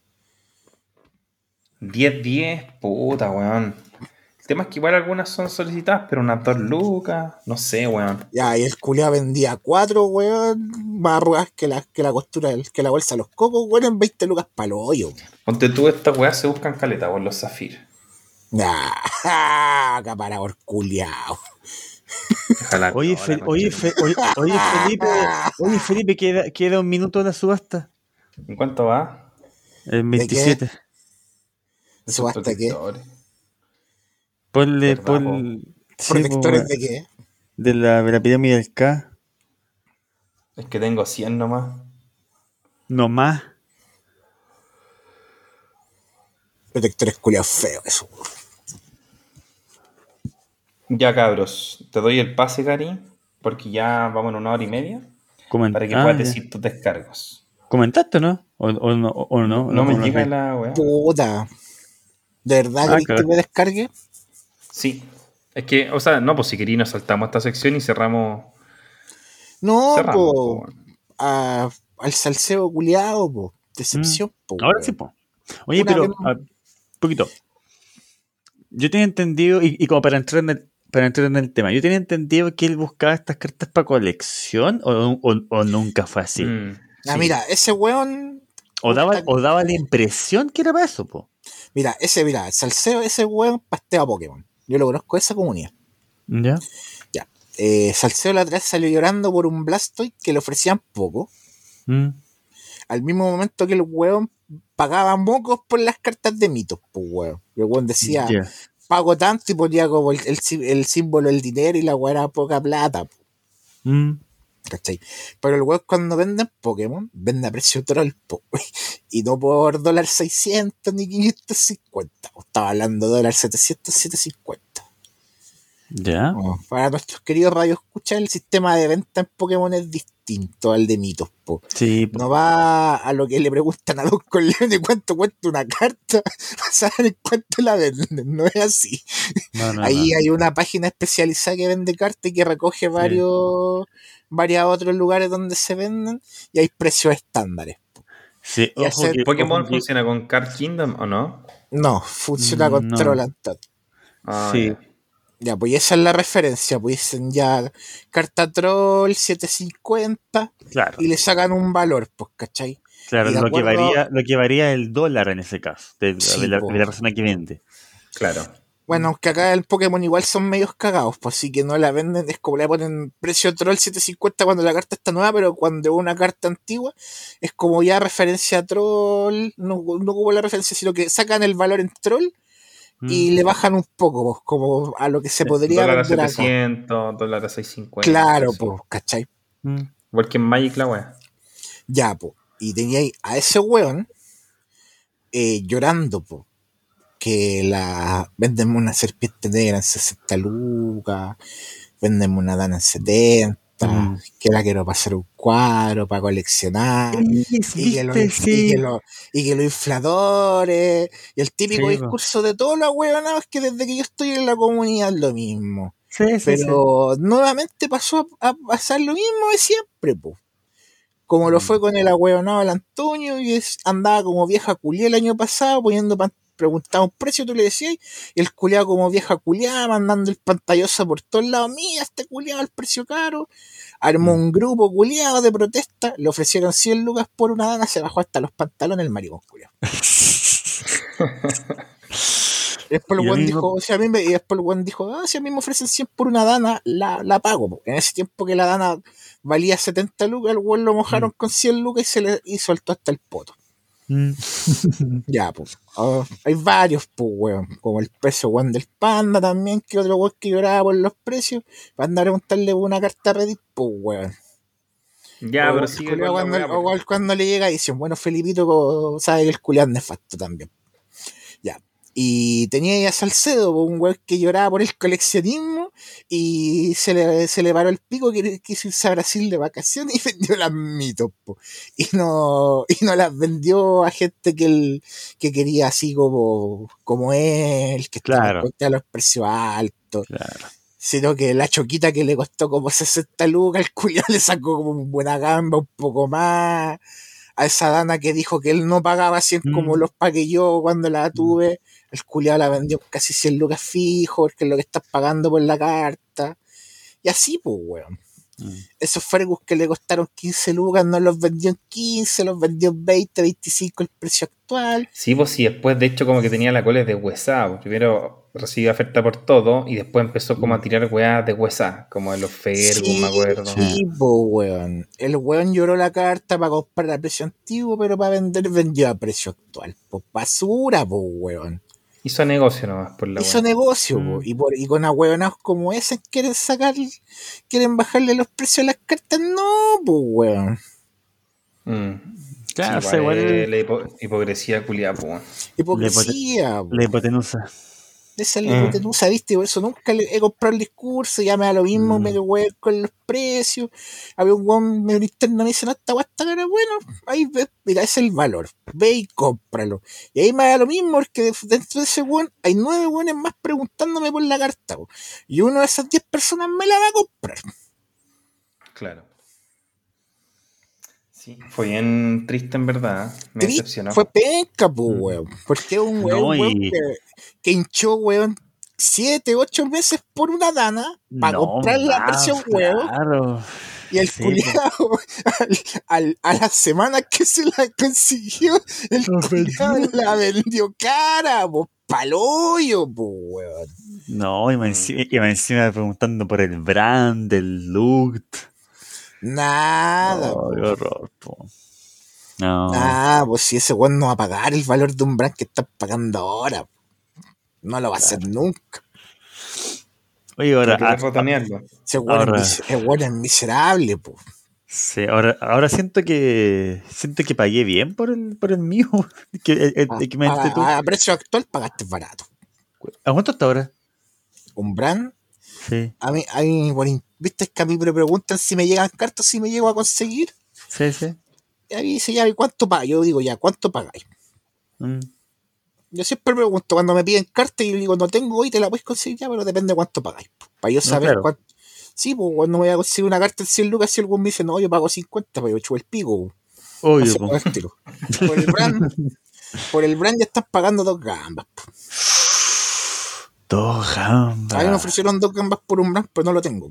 10, 10, puta, weón. Tema es que igual algunas son solicitadas, pero unas 2 lucas, no sé, weón. Ya, y el culiao vendía cuatro, weón, más arrugadas que la, que la costura, del- que la bolsa de los cocos, weón, en 20 lucas para los hoyos. Ponte tú, estas weas se buscan caleta, por los Zafir. Ya, acaparador culiao. Ojalá. Oye, no, Fe- oye. Fe- oye, oye, Felipe, oye, Felipe, queda, queda un minuto de la subasta. ¿En cuánto va? El 27. Esos ¿Subasta qué? Ponle, ¿Verdad, pon. sí, ¿Protectores po, de qué? de la, de la pirámide del K. Es que tengo 100 nomás. No más. Protectores culiados feos, eso. Ya, cabros. Te doy el pase, Gary, porque ya vamos en una hora y media. Coment- Para que ah, puedas ya. decir tus descargos. ¿Comentaste o no? ¿O, o no? O no, No, me llega la weá. Puta. ¿De verdad Ah, que me descargue? Sí. Es que, o sea, no, pues si querí nos saltamos esta sección y cerramos. No, cerramos po, po, a- al salseo culiado, po. Decepción, po. Mm. Ahora weón. sí, po. Oye, Una pero, vez- a- poquito. Yo tenía entendido, y, y como para entrar, en el, para entrar en el tema, yo tenía entendido que él buscaba estas cartas para colección, o, o- o nunca fue así. Mm, Ah, sí. mira, ese weón. O, daba, o daba la impresión que era para eso, po. Mira, ese, mira, el salseo, ese weón pastea a Pokémon. Yo lo conozco de esa comunidad. ¿Ya? Ya. Eh, salseo la vez salió llorando por un Blastoise que le ofrecían poco. Mm. Al mismo momento que el weón pagaba mocos por las cartas de mitos, pues. Y el weón decía, pago tanto y ponía como el, el el símbolo del dinero y la weá era poca plata, po, Mm. ¿Cachai? Pero el weón cuando venden Pokémon, vende a precio troll, po, y no por dólar 600 ni 550. po. Estaba hablando de dólar 700, 750. Ya. Oh, Para nuestros queridos radios escuchar, el sistema de venta en Pokémon es distinto al de mitos, po. Sí, po. No va a lo que le preguntan a Don Corleone cuánto cuesta una carta, saben cuánto la venden, no es así. No, no, Ahí no. hay una página especializada que vende cartas y que recoge varios, varios otros lugares donde se venden y hay precios estándares. Sí, y ojo ¿Pokémon funciona con Card Kingdom o no? No, funciona Mm, con no. Troll and. Ah, Sí. Ya, pues esa es la referencia, pues dicen ya carta Troll 750 Claro, y le sacan un valor, pues, ¿cachai? claro lo, que varía, lo que varía el dólar en ese caso, de, Sí, de la, po. de la persona que vende. Claro. Bueno, aunque acá el Pokémon igual son medios cagados, pues así que no la venden, es como le ponen precio troll 750 cuando la carta está nueva, pero cuando es una carta antigua, es como ya referencia a troll, no, no como la referencia, sino que sacan el valor en troll y Mm. le bajan un poco, pues, como a lo que se podría Dólar a vender acá. 700, dólar a 650. Claro, pues, ¿cachai? Mm. Igual que en Magic la wea. Ya, pues. Y tenía ahí a ese weón eh, llorando, pues. Que la. Véndeme una serpiente negra en 60 lucas. Véndeme una dana en 70. Mm. Que la quiero para hacer un cuadro, para coleccionar. Y que, los, ¿Viste? y, Sí. que los, y que los infladores. Y el típico Sí, discurso de todos los huevonados que desde que yo estoy en la comunidad es lo mismo. Sí. Pero nuevamente pasó a, pasar lo mismo de siempre, po. Como lo Mm. fue con el ahueonado del Antonio, y es, andaba como vieja culiá el año pasado, poniendo pan- preguntaba un precio, tú le decías, y el culiado como vieja culiá, mandando el pantalloso por todos lados, mira, este culiado el precio caro. Armó Mm. un grupo culiado de protesta, le ofrecieron 100 lucas por una dana, se bajó hasta los pantalones el maricón culiado. Después el mismo- dijo, si a mí me, y después el weón dijo, ah, si a mí me ofrecen 100 por una dana, la, la pago. po. En ese tiempo que la dana valía 70 lucas, el weón lo mojaron Mm. con 100 lucas y se le y soltó hasta el poto. Mm. Ya, pues. ah, hay varios, pues, weón. Como el precio, weón, del panda también, que otro weón que lloraba por los precios. Para andar a preguntarle una carta a Reddit, pues, weón. Ya, O pero la cuando, weá, o porque- igual cuando le llega y dicen, bueno, Felipito sabe que el culiao es nefasto también. Y tenía ahí a Salcedo, un weón que lloraba por el coleccionismo y se le, se le paró el pico que quiso irse a Brasil de vacaciones y vendió las mitos, po. Y no, y no las vendió a gente que él, que quería así como, como él, que estaba Claro. de los precios altos Claro. sino que la choquita que le costó como 60 lucas, el culiao le sacó como buena gamba, un poco más. A esa dana que dijo que él no pagaba 100 como Mm. los pagué yo cuando la tuve, el culiao la vendió casi 100 lucas fijo, porque es lo que estás pagando por la carta. Y así, pues, weón. Mm. Esos Fergus que le costaron 15 lucas, no los vendió en 15, los vendió en 20, 25 el precio actual. Sí, pues sí, después de hecho como que tenía la cola de huesá. pues, Primero recibía oferta por todo y después empezó como a tirar weas de huesá, como de los Fergus, me acuerdo. Sí, po, weón. El weón lloró la carta para comprar a precio antiguo, pero para vender vendió a precio actual. Pues basura, po, weón. Hizo negocio nomás por la Hizo wea. negocio, Mm. po. Y, por, y con ahueonados como ese quieren sacar, quieren bajarle los precios a las cartas. No, pues, weón. Mm. Claro, Sí, la hipo- hipocresía culiada, pues. Hipocresía, po. la hipotenusa. Esa es Mm. la hipotenusa, ¿viste? Por eso nunca le he comprado el discurso, ya me da lo mismo, Mm. medio weón con los precios. Había un weón medio interno me dice, no, esta está cara, bueno, ahí ves, mira, ese es el valor. Ve y cómpralo. Y ahí me da lo mismo, porque de- dentro de ese weón hay nueve weones más preguntándome por la carta. Y uno de esas diez personas me la va a comprar. Claro. Sí, fue bien triste en verdad. Me decepcionó. Fue penca, po, Mm. weón. Porque es un weón, No, weón, que, que hinchó, weón, siete, ocho meses por una dana para No, comprar la versión huevo. Claro. Y el Sí, culiao, al, al- a las semanas que se la consiguió, el La vendió. la vendió cara, po, paloyo, po, weón. No, y más encima, y más encima preguntando por el brand, el look. Nada, Oh, qué horror, po. No. Ah, pues si ese weón no va a pagar el valor de un brand que está pagando ahora. No lo va a hacer nunca. Oye, ahora, que ah, retonearlo. Ese Ahora- es, es miserable, po. sí, ahora, ahora siento que siento que pagué bien por el, por el mío. que, el, el A, equivalente tú. a- a precio actual pagaste barato. ¿A cuánto está ahora? Un brand, Sí, a mí, a mí, in- viste que a mí me preguntan si me llegan cartas, si me llego a conseguir. sí, sí. Y ahí dice, ya, ¿y cuánto paga? Yo digo, ya, ¿cuánto pagáis? Mm, Yo siempre pregunto cuando me piden carta y yo digo, no tengo hoy, te la puedes conseguir ya, pero depende de cuánto pagáis. Para yo saber claro. cuánto. Sí, pues cuando me voy a conseguir una carta en 100 lucas, si algún me dice, no, yo pago 50, pues yo chupo el pico. Obvio, po. Por el brand, por el brand ya están pagando dos gambas. po. Dos gambas. A mí me ofrecieron dos gambas por un brand, pero no lo tengo.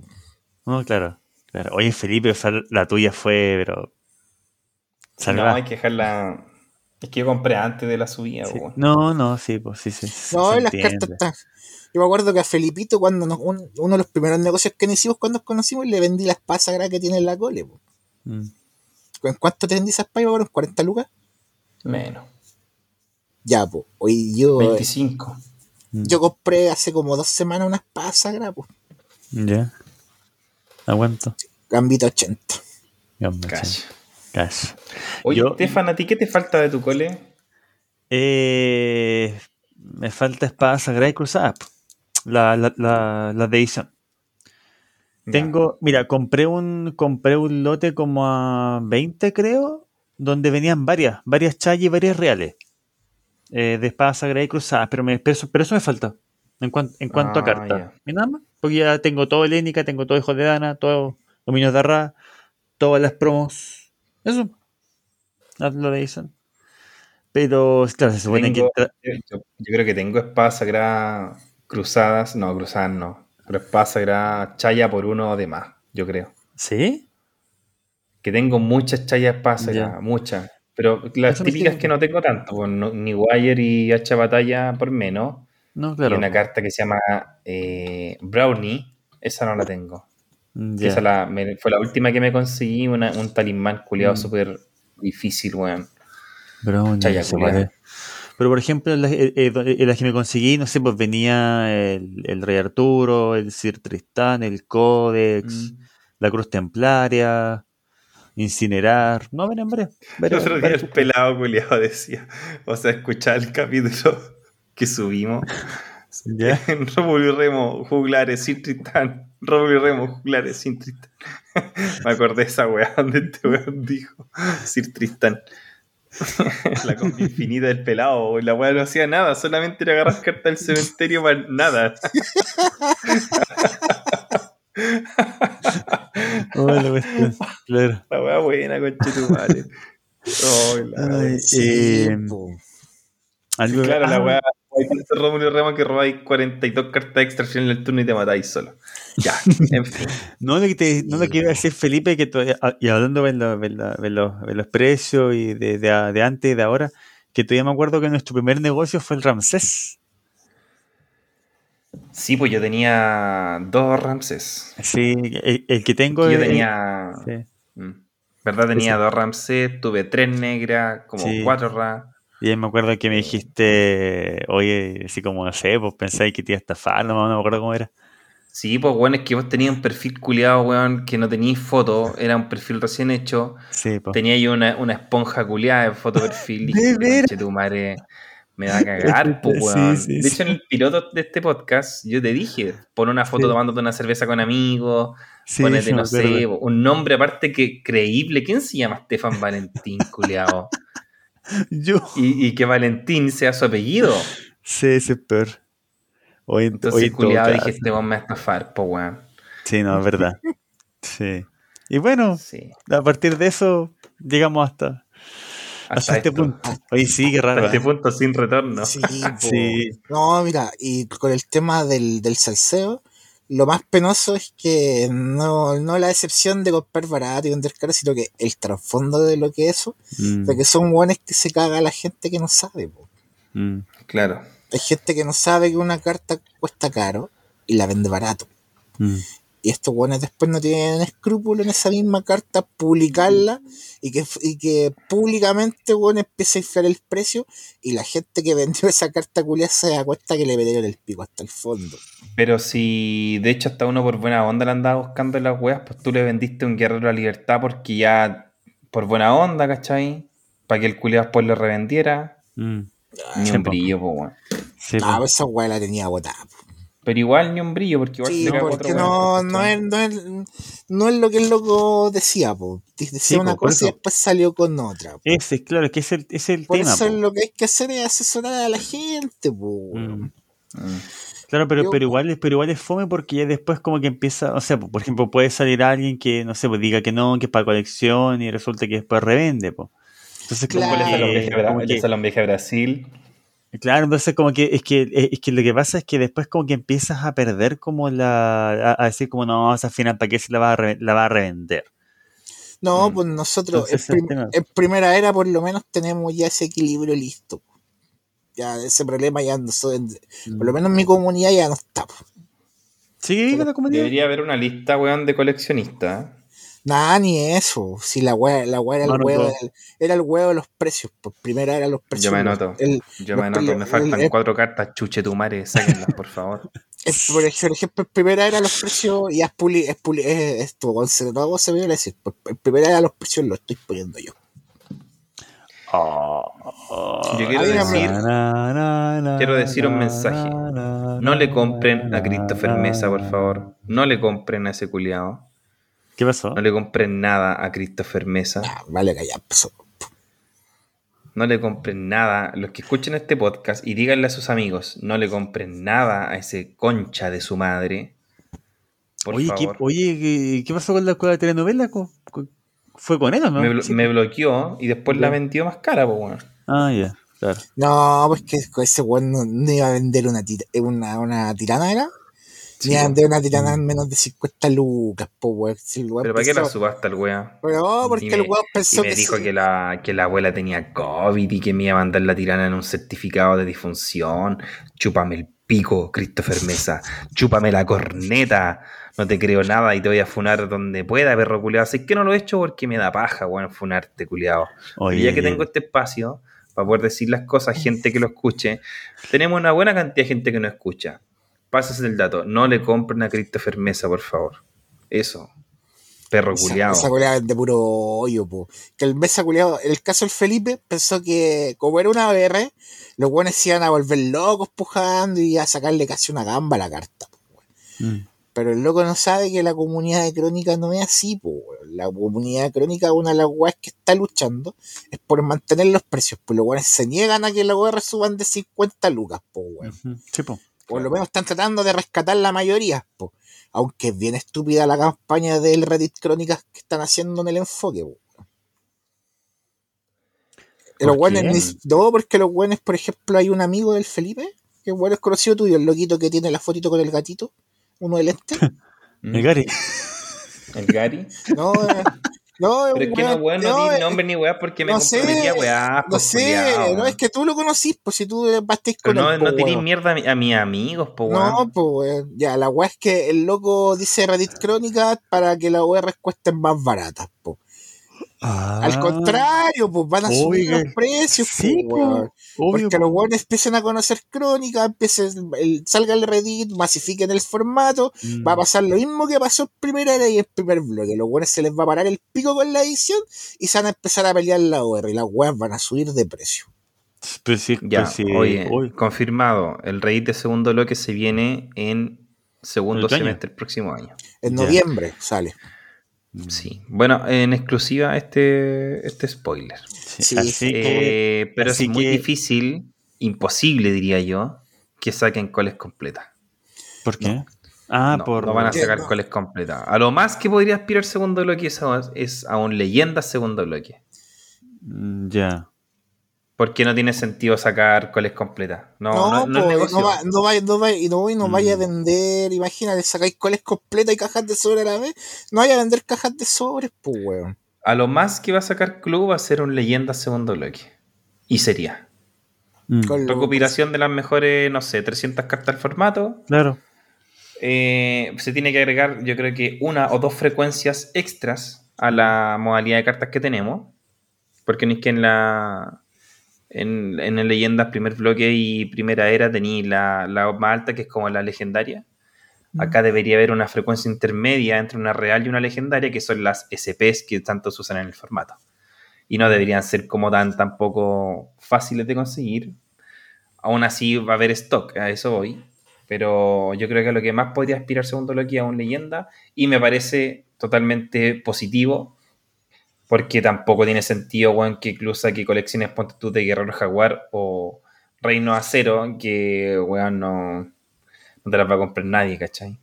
No, claro, claro. Oye, Felipe, o sea, la tuya fue, pero. No, hay que dejarla. Es que yo compré antes de la subida. No, no, sí, pues sí, sí. No, las entiende. cartas Yo me acuerdo que a Felipito, cuando uno de los primeros negocios que nos hicimos cuando nos conocimos, le vendí las pasas que tiene la cole. Mm. ¿En cuánto te vendí esa paivas? ¿En 40 lucas? Menos. Ya, pues. Hoy yo. Eh, 25. Mm. Yo compré hace como dos semanas unas pasagra, pues. Ya. Aguanto. Gambito 80. Gambito Oye, Yo, Estefan, ¿a ti qué te falta de tu cole? Eh, me falta Espada Sagrada y Cruzada, la, la, la, de Isa. Tengo, mira, compré un, compré un lote como a 20, creo, donde venían varias, varias chay y varias reales eh, de espada sagrada y cruzada, pero, me, pero, eso, me falta en, cuanto a ah, carta. Nada porque ya tengo todo Helénica, tengo todo Hijo de Dana, todo Dominios de Arra, todas las promos eso. Lo Edison. Pero, claro, se supone Tengo- que. yo, yo creo que tengo espadas sagradas cruzadas. No, cruzadas no. Pero espadas sagradas chaya por uno de más, yo creo. ¿Sí? Que tengo muchas chayas espadas sagradas, muchas. Pero las Eso típicas que no tengo tanto, pues, no- ni Wire y Hacha Batalla por menos. No, Y claro. una carta que se llama eh, Brownie, esa no la tengo. Mm, Que ya. Esa la- me- fue la última que me conseguí, una- un talismán culiado Mm. súper difícil, weón. Brownie, Chaya, no. Pero por ejemplo, en las, eh, eh, en las que me conseguí, no sé, pues venía el, el Rey Arturo, el Sir Tristán, el Codex, Mm. la Cruz Templaria, Incinerar. No, ven, hombre. El otro día el pelado culiado decía, o sea, escuchaba el capítulo que subimos. ¿Ya? En Rómulo y Remo, juglares sin Tristán. Remo, juglares sin Tristán. Me acordé de esa weá donde este weón dijo Sir Tristán. la combi infinita del pelado. La weá no hacía nada, solamente era agarrar cartas del cementerio para nada. Oh, la cuestión, claro. La weá buena, conchetumare. Oh, la Ay, Sí, eh, algo- Claro, la ah, weá. Hay tanto Rómulo y Remo que robáis 42 cartas extra al final del turno y te matáis solo. Ya, en fin. No, lo que, te, no lo que iba a decir Felipe, que todavía- ah, y hablando de, los- de los- de los, de los precios y de, de, de antes y de ahora, que todavía me acuerdo que nuestro primer negocio fue el Ramsés. Sí, pues yo tenía dos Ramses. Sí, el, el que tengo Yo es- tenía. sí. Mm. ¿Verdad? Tenía Sí. dos Ramses, tuve tres negras, como Sí. cuatro Ra. Y me acuerdo que me dijiste, oye, así como, no sé, pues pensáis que te iba a estafar, no, no me acuerdo cómo era. Sí, pues bueno, es que vos tenías un perfil culiado, weón, que no teníais foto, era un perfil recién hecho. Sí, pues. Tenía ahí una, una esponja culiada de foto perfil. De. "Conche tu madre, me va a cagar, pues, weón. sí, de sí. hecho, en el piloto de este podcast, yo te dije, pon una foto tomándote una cerveza con amigos, Sí, ponete, no sé, un nombre aparte que creíble. ¿Quién se llama Stefan Valentín, culiado? Yo. Y, y que Valentín sea su apellido. Sí, ese es peor. Hoy, Entonces, hoy culiado, dije, este me a estafar, pues, weón. Sí, no, es verdad. Sí. Y bueno, Sí. a partir de eso, llegamos hasta, hasta, Hasta este esto. punto. Oye, sí, qué Hasta raro. este ¿eh? punto sin retorno. Sí, po. Sí. No, mira, y con el tema del, del salseo, lo más penoso es que no, no la excepción de comprar barato y vender caro, sino que el trasfondo de lo que es eso, Mm, de que son buenos que se caga a la gente que no sabe. po. mm. Claro. Hay gente que no sabe que una carta cuesta caro y la vende barato. Mm. Y estos buenos después no tienen escrúpulo en esa misma carta publicarla y que, y que públicamente bueno, empiece a inflar el precio y la gente que vendió esa carta culia se da cuenta que le metieron el pico hasta el fondo. Pero si de hecho hasta uno por buena onda le andaba buscando las weas, pues tú le vendiste un guerrero a libertad porque ya por buena onda, ¿cachai? Para que el culiado después lo revendiera. Mm. Ni un brillo, pues weón. Sí, Ah, po. pues esa weá la tenía botada. po. Pero igual ni un brillo, porque igual Sí, porque no, no, es, no, es, no es lo que el loco decía, po. Decía Sí, una po, por cosa y después salió con otra. po. Ese, claro, que es el, es el Por tema. eso po. lo que hay que hacer es asesorar a la gente, po. Mm. Mm. Claro, pero, Yo- pero igual es, pero igual es fome porque ya después como que empieza, o sea, por ejemplo, puede salir alguien que, no sé, pues diga que no, que es para colección y resulta que después revende, pues. Entonces Bra- como que- el hombre de Brasil. Claro, entonces como que es que es que lo que pasa es que después como que empiezas a perder como la a, a decir como no, esa final para qué se la va a re- la va a revender. No, Mm. pues nosotros Entonces, en, prim- primera era por lo menos tenemos ya ese equilibrio listo. Ya ese problema ya no por lo menos en mi comunidad ya no está. po. ¿Sigue viva la comunidad? Debería haber una lista, weón, de coleccionistas. Nada, ni eso. Si la weá, la weá era, No, el no, huevo no. era el huevo de los precios. Por primera era los precios. Yo me anoto. el- Yo me anoto, pre- me faltan el- cuatro cartas, chuche tu madre, sáquenlas, por favor. el- por ej- por ejemplo, el primera era los precios y es puli, es puli, es esto, con se- no se me iba a decir. El primera era los precios, lo estoy poniendo yo. Yo quiero decir, quiero quiero decir un mensaje. No le compren a Christopher Mesa, por favor. No le compren a ese culiado. ¿Qué pasó? No le compren nada a Christopher Mesa. Ah, vale, que ya empezó. No le compren nada. Los que escuchen este podcast y díganle a sus amigos, no le compren nada a ese concha de su madre. Por oye, ¿qué, favor. oye ¿qué, qué pasó con la escuela de telenovela? ¿Co- co- ¿Fue con él o no? me, blo- Sí. me bloqueó y después la vendió más cara, pues bueno. Ah, ya, claro. No, pues que ese weón no, no iba a vender una, tira- una, una tirana, ¿era? Po. vender una tirana en menos de 50 lucas, po, weón. Si weón Pero ¿para qué la subasta el? Pero no, porque Y el me- weón Y pensó me que, dijo sí. que la, que la abuela tenía COVID y que me iba a mandar la tirana en un certificado de difunción. Chúpame el pico, Christopher Mesa. Chúpame la corneta. No te creo nada y te voy a funar donde pueda, perro culiado. Así que no lo he hecho porque me da paja, weón, funarte, culiado. Oye, Y ya que tengo este espacio para poder decir las cosas, gente que lo escuche, tenemos una buena cantidad de gente que no escucha. Pásase el dato. No le compren a Christopher Mesa, por favor. Eso. Perro culiado. esa culiada es de puro hoyo, po. Que el mesa culiado, el caso del Felipe, pensó que como era una BR, los buenos se iban a volver locos pujando y a sacarle casi una gamba a la carta. po. Mm. Pero el loco no sabe que la comunidad de crónica no es así, po. La comunidad de crónica, una de las weas que está luchando, es por mantener los precios. Pues los weones se niegan a que los OR suban de 50 lucas, po, weón. Sí, po. Por lo menos están tratando de rescatar la mayoría, po. Aunque es bien estúpida la campaña del Reddit Crónicas que están haciendo en el enfoque, po. ¿Por Los ni- no, porque los buenos, por ejemplo, hay un amigo del Felipe, que bueno es conocido tuyo, el loquito que tiene la fotito con el gatito, uno del este. El Gary. El Gary. No, eh, no, Pero es que no, weón, no, no, di nombre ni weá porque me no sé, comprometí a weá. no pues, sé, no es que tú lo conocís, pues si tú Pero con no, po, no tiré weón. mierda a, mi- a mis amigos, po, weón. No, pues weón. Ya, la weá es que el loco dice Reddit Crónicas para que las OR cuesten más baratas, po. Al contrario, pues van a subir Ah. Los precios, sí, po, obvio, Porque po. los weones empiecen a conocer crónicas, empiecen, el, salga el Reddit, masifiquen el formato, Mm. va a pasar lo mismo que pasó en primera era y en primer bloque. Los weones se les va a parar el pico con la edición y se van a empezar a pelear la OR y las weas van a subir de precio. Pero sí, Ya, pero sí, oye, confirmado. El Reddit de segundo bloque se viene en segundo semestre del próximo año. En Ya. noviembre sale. Sí. Bueno, en exclusiva este, este spoiler. sí, sí, así que- Eh, pero así es muy que- difícil, imposible diría yo, que saquen coles completas. ¿Por qué? Ah, no, por. no van a sacar No. coles completas. A lo más que podría aspirar segundo bloque es a, es a un leyenda segundo bloque. Ya. Porque no tiene sentido sacar coles completas. No, no, no es po, negocio. no, va, no, va, no, va- y no, y no Mm. vaya a vender, imagínate, sacáis coles completas y cajas de sobre a la vez, no vaya a vender cajas de sobres, pues weón. A lo más que va a sacar Club va a ser un leyenda segundo bloque. Y sería. Mm, Recopilación de las mejores, no sé, 300 cartas al formato. Claro. Eh, se tiene que agregar, yo creo que una o dos frecuencias extras a la modalidad de cartas que tenemos. Porque no es que en la. En, en el Leyendas primer bloque y primera era tenéis la, la más alta, que es como la legendaria. Acá debería haber una frecuencia intermedia entre una real y una legendaria, que son las SPs que tanto se usan en el formato. Y no deberían ser como tan tampoco fáciles de conseguir. Aún así va a haber stock, a eso voy. Pero yo creo que a lo que más podría aspirar segundo Loki es a un leyenda. Y me parece totalmente positivo. Porque tampoco tiene sentido, weón, que incluso que colecciones ponte tú de Guerrero Jaguar o Reino Acero, que weón no, no te las va a comprar nadie, ¿cachai?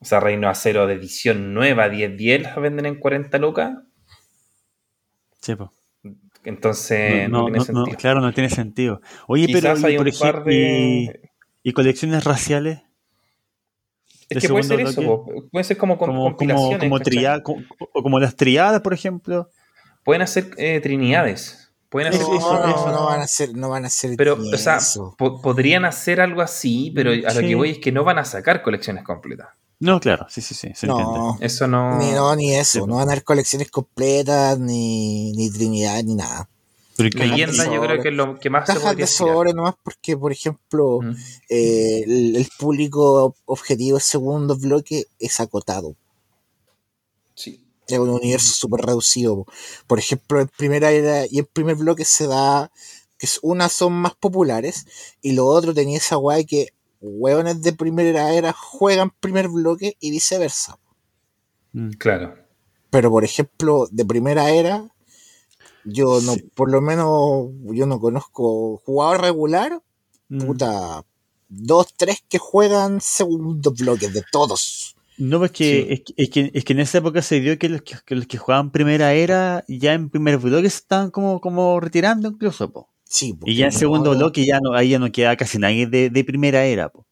O sea, Reino Acero de edición nueva, 10-10, las venden en 40 lucas. Sí, po. Entonces, no, no, tiene sentido. claro, no tiene sentido. Oye, pero Quizás hay por un par ejemplo, de. y, y colecciones raciales Es que puede ser eso, puede ser como, como, como, compilaciones. como, como, o como las triadas, por ejemplo. Pueden hacer eh, trinidades. Pueden hacer Eso- No, eso- no, eso- no van a ser, no van a ser Pero, o sea, eso. po- podrían hacer algo así, pero a lo Sí. que voy es que no van a sacar colecciones completas. No, claro, sí, sí, sí, se entiende. No, Eso no. ni no, ni eso. Sí, no van a haber colecciones completas, ni, ni Trinidad, ni nada. Pero que- Leyenda, yo creo que es lo que más se Cajas podría de sobre nomás porque, por ejemplo, Mm. eh, el, el público objetivo segundo bloque es acotado. Sí. Es un universo súper reducido. Por ejemplo, en primera era y en primer bloque se da que es- unas son más populares y lo otro tenía esa guay que hueones de primera era juegan primer bloque y viceversa. Mm. Claro. Pero por ejemplo, de primera era, yo no, por lo menos, yo no conozco jugador regular, Mm. puta, dos, tres que juegan segundo bloque de todos. No, pues que, Sí. es, que, es, que, es que en esa época se dio que los que, que los que jugaban primera era, ya en primer bloque se estaban como, como retirando incluso, po. Sí, Y ya en no- segundo bloque ya no, ahí ya no queda casi nadie de, de primera era, po.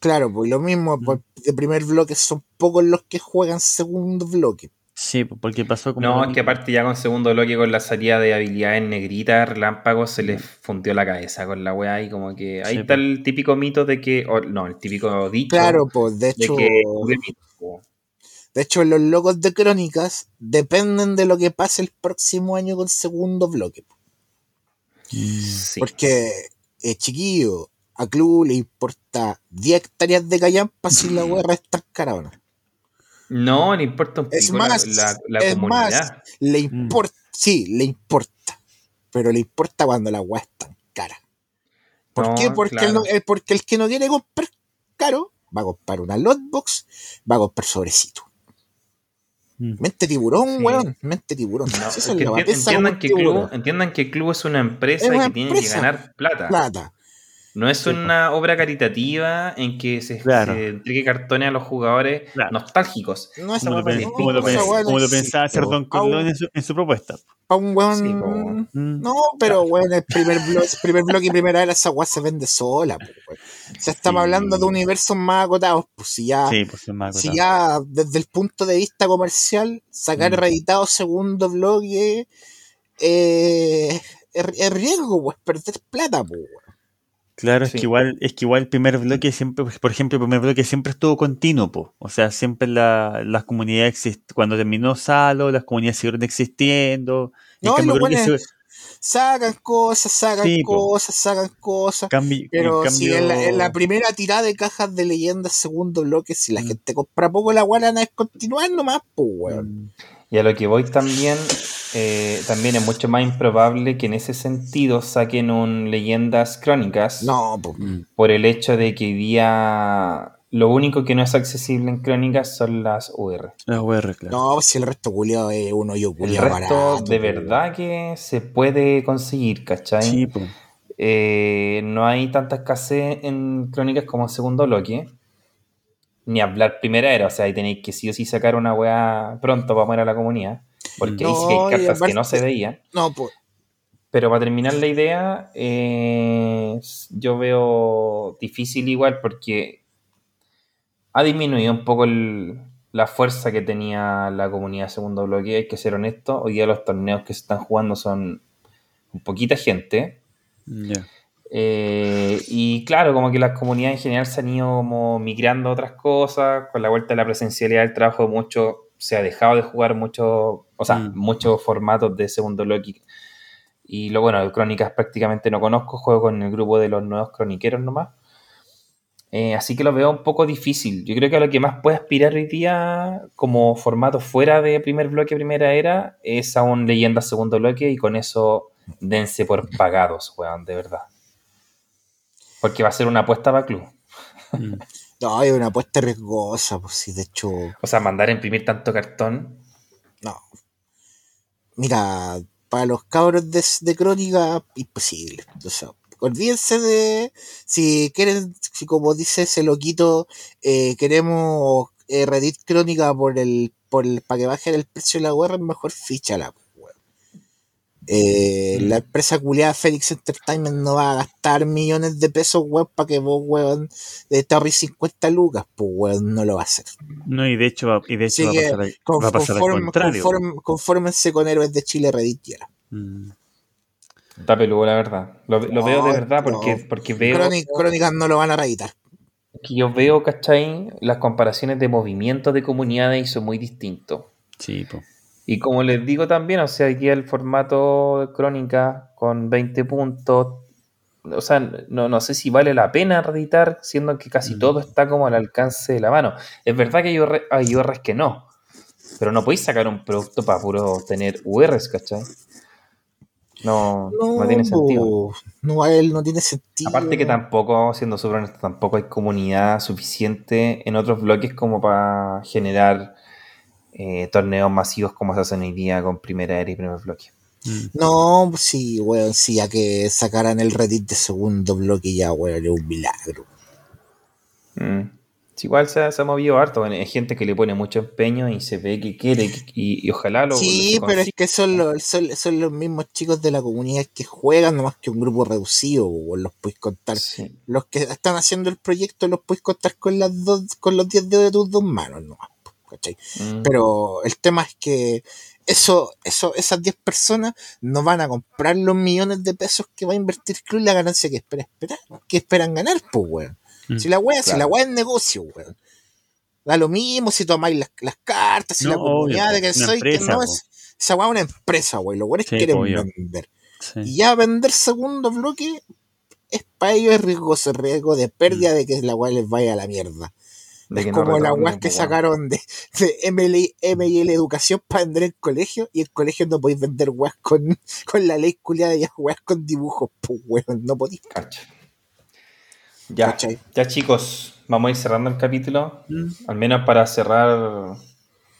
Claro, pues lo mismo, Mm. pues, de primer bloque son pocos los que juegan segundo bloque. Sí, po, porque pasó como. No, es que aparte ya con segundo bloque con la salida de habilidades negritas, relámpagos, se les fundió la cabeza con la weá y como que ahí Sí, está po. el típico mito de que, o, no, el típico dicho Claro, pues de de hecho, que po. de hecho los logos de crónicas dependen de lo que pase el próximo año con segundo bloque. Mm. sí. Porque, eh, chiquillo, a Club le importa 10 hectáreas de callampa si la guerra está cara o no. No, le importa un Es la, más, la- la es comunidad. más, le importa, sí, le importa, pero le importa cuando la weá es tan cara. ¿Por No, qué? Porque, claro. el, no- eh, porque el que no quiere comprar caro va a comprar una lotbox, va a comprar sobrecito. Mm. Mente tiburón, Sí. weón, mente tiburón. No, es que entiendan, que tiburón. Club, entiendan que Club es una empresa Es una que tiene que ganar plata. Plata. No es Sí, po. una obra caritativa en que se, Claro. se entregue cartones a los jugadores Claro. nostálgicos. No es Como lo, como lo como lo pensaba hacer. Don Corleone en su, en su propuesta. Pa' un weón. Sí, po, weón. Mm. No, pero weón, el primer bloque, el primer bloque y primera era esa weá se vende sola, po, sea, estamos Sí. hablando de universos más acotados, pues si ya, Sí, pues es más si ya desde el punto de vista comercial, sacar Mm. reeditado segundo bloque eh, es, es riesgo, pues, perder plata, pues, Claro, es que igual, es que igual el primer bloque siempre, por ejemplo, el primer bloque siempre estuvo continuo, po. o sea, siempre la, las comunidades exist- cuando terminó Salo, las comunidades siguieron existiendo. En No, y se- sacan cosas, sacan Sí, cosas, sacan cosas. cambi- Pero si en la, en la primera tirada de cajas de leyendas, segundo bloque, si la Mm. gente compra poco, la weá la van a descontinuar nomás, pues, weón. Mm, Y a lo que voy también, eh, también es mucho más improbable que en ese sentido saquen un leyendas crónicas No, pues. mm, por el hecho de que hoy día lo único que no es accesible en crónicas son las UR. la UR, claro. No, si el resto culiado es uno yo El culiado resto barato. de verdad que se puede conseguir, ¿cachai? Sí, po. Eh, no hay tanta escasez en crónicas como en segundo bloque. Ni hablar primera era, o sea, ahí tenéis que sí o sí sacar una weá pronto para poner a la comunidad. Porque ahí sí que No, hay cartas que no se veían. No, pues. Pero para terminar la idea, eh, yo veo difícil igual porque ha disminuido un poco el- la fuerza que tenía la comunidad de segundo bloque, hay que ser honesto. Hoy día los torneos que se están jugando son con poquita gente. Ya. Eh, y claro, como que las comunidades en general se han ido como migrando a otras cosas, con la vuelta de la presencialidad del trabajo mucho, se ha dejado de jugar mucho, o sea, Mm. muchos formatos de segundo bloque. Y lo bueno, de crónicas prácticamente no conozco, juego con el grupo de los nuevos croniqueros nomás. Eh, así que lo veo un poco difícil. Yo creo que a lo que más puede aspirar hoy día como formato fuera de primer bloque, primera era, es a un leyenda segundo bloque y con eso dense por pagados, weón, de verdad. Porque va a ser una apuesta para club. Mm. No, es una apuesta riesgosa, pues sí, de hecho. O sea, mandar a imprimir tanto cartón. No. Mira, para los cabros de, de crónica, imposible. O sea, olvídense de. Si quieren, si como dice ese loquito, eh, queremos eh, Reddit crónica por el. por el, para que baje el precio de la guerra, mejor fichala, pues. Eh, Mm. La empresa culiada Felix Entertainment no va a gastar millones de pesos, weón, para que vos, weón, de te ahorres 50 lucas, pues, weón, no lo va a hacer. No, y de hecho, va, y de hecho va, a pasar, al- Conf- va a pasar al conform- contrario. conform- confórmense con héroes de Chile Reddit y era. Mm. Está peludo, la verdad. Lo, lo No, veo de verdad porque, no. porque veo. Cróni- Crónicas no lo van a reeditar. que yo veo, ¿cachai? Las comparaciones de movimientos de comunidades y son muy distintos. Sí, po. Y como les digo también, o sea, aquí el formato de crónica con 20 puntos, o sea, no, no sé si vale la pena reeditar, siendo que casi Mm. todo está como al alcance de la mano. Es verdad que hay, UR hay URs que no, pero no podéis sacar un producto para puro tener URs, ¿cachai? No, no, tiene sentido. No, él no tiene sentido. Aparte que tampoco, siendo súper honesto, tampoco hay comunidad suficiente en otros bloques como para generar eh, torneos masivos como se hacen hoy día con primera era y primer bloque. Mm. No, pues sí, weón, sí, a que sacaran el Reddit de segundo bloque ya, weón, es un milagro. Mm. Sí, igual se, ha- se ha movido harto, bueno, hay gente que le pone mucho empeño y se ve que quiere y, y ojalá lo sí, lo pero es que son los, son, son los mismos chicos de la comunidad que juegan, nomás que un grupo reducido, weón, los podéis contar. Sí. Los que están haciendo el proyecto los podéis contar con las dos, con los 10 dedos de tus dos manos, nomás. ¿Cachai? Mm. Pero el tema es que eso, eso, esas 10 personas no van a comprar los millones de pesos que va a invertir y la ganancia que espera esperar, que esperan ganar, pues, weón. Mm. Si la weá, si la weá es negocio, weón. Da lo mismo si tomáis las, las cartas, si No, la comunidad obvio, de que soy, que no po. es. Esa weá es una empresa, weón. Los weones Sí, quieren obvio. vender. Sí. Y ya vender segundo bloque es para ellos es riesgoso, es riesgo de pérdida de que la weá les vaya a la mierda. De es que no como las retorne, weas que sacaron de, de ML, ML Educación para vender el colegio y el colegio no podéis vender weas con, con la ley culiada y weas con dibujos, pues weón, no podéis. Cacha. Ya, ¿Cachai? ya chicos, vamos a ir cerrando el capítulo. Mm. Al menos para cerrar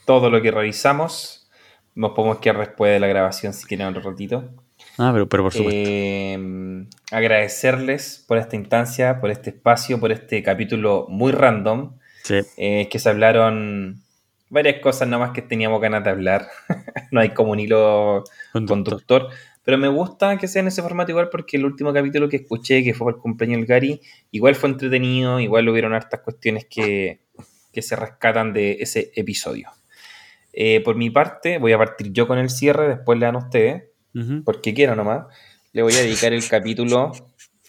todo lo que revisamos. Nos podemos quedar después de la grabación si quieren otro ratito. Ah, pero, pero por supuesto. Eh, agradecerles por esta instancia, por este espacio, por este capítulo muy random. Sí. eh, que se hablaron varias cosas nomás que teníamos ganas de hablar. no hay como un hilo Conductor. conductor. Pero me gusta que sea en ese formato igual porque el último capítulo que escuché, que fue por el cumpleaños del Gary, igual fue entretenido, igual hubieron hartas cuestiones que, que se rescatan de ese episodio. Eh, por mi parte, voy a partir yo con el cierre, después le dan ustedes, Ujú. porque quiero nomás. Le voy a dedicar el capítulo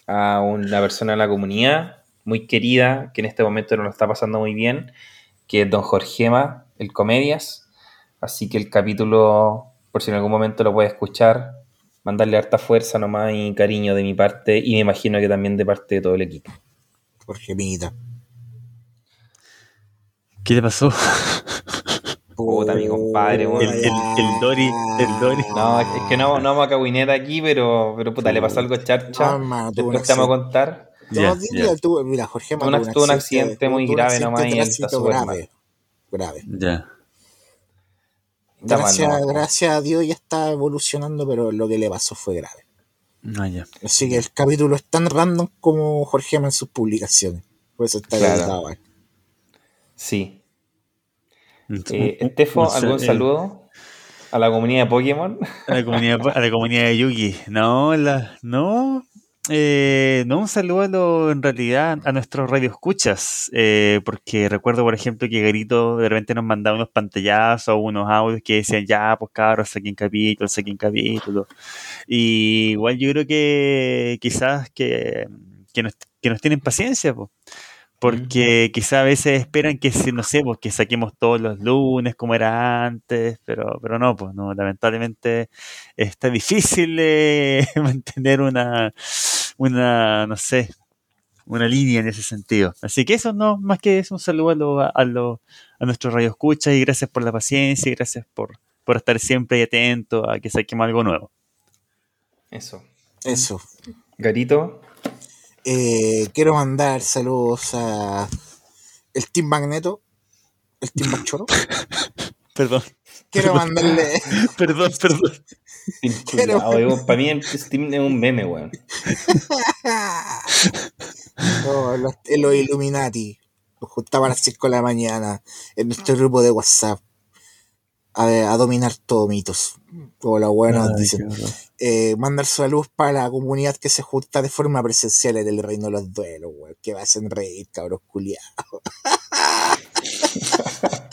a una persona de la comunidad muy querida, que en este momento no lo está pasando muy bien, que es don Jorgema, el Comedias. Así que el capítulo, por si en algún momento lo puede escuchar, mandarle harta fuerza nomás y cariño de mi parte, y me imagino que también de parte de todo el equipo. Jorge Minita. ¿Qué le pasó? Puta, mi compadre, weón. El- el- el Dori- el Dori. No, es que no, no vamos a caguinear aquí, pero, pero puta, le pasó algo a Charcha. Después te vamos a contar. No, dile, ya. tuvo- mira, Jorge Tuvo un- tuvo un accidente muy grave nomás y él está grave. Grave. Ya. Mal, Gracias, no. gracias a Dios ya está evolucionando, pero lo que le pasó fue grave. Ah, ya. Así que el capítulo es tan random como Jorge en sus publicaciones. Por eso está Claro. Sí. Eh, Estefo, ¿algún eh, saludo a la comunidad de Pokémon? A la comunidad, a la comunidad de Yugi. No, la, no, eh, no un saludo a lo- en realidad a nuestros radioescuchas, eh, porque recuerdo, por ejemplo, que Garito de repente nos mandaba unos pantallazos o unos audios que decían, ya, pues cabros, saquen capítulo, saquen capítulo. Y igual yo creo que quizás que, que, nos, que nos tienen paciencia, pues. Porque quizás a veces esperan que, no sé, pues que saquemos todos los lunes como era antes, pero, pero no, pues no, lamentablemente está difícil eh, mantener una, una, no sé, una línea en ese sentido. Así que eso no, más que eso, un saludo a, lo- a, lo- a nuestros radioescuchas y gracias por la paciencia y gracias por, por estar siempre atento a que saquemos algo nuevo. Eso. Eso. Garito, Eh, quiero mandar saludos a el Team Magneto, el Team Machoro. Perdón, Quiero mandarle, perdón, perdón. Pero- para mí el Steam es un meme, weón. Oh, los, en los Illuminati. Nos juntamos a las 5 de la mañana en nuestro grupo de WhatsApp a, a dominar todo mitos. Como los buenos Ay, dicen. Eh, mandar saludos para la comunidad que se junta de forma presencial en el reino de los duelos, weón. Que va a hacer reír, cabros culiados.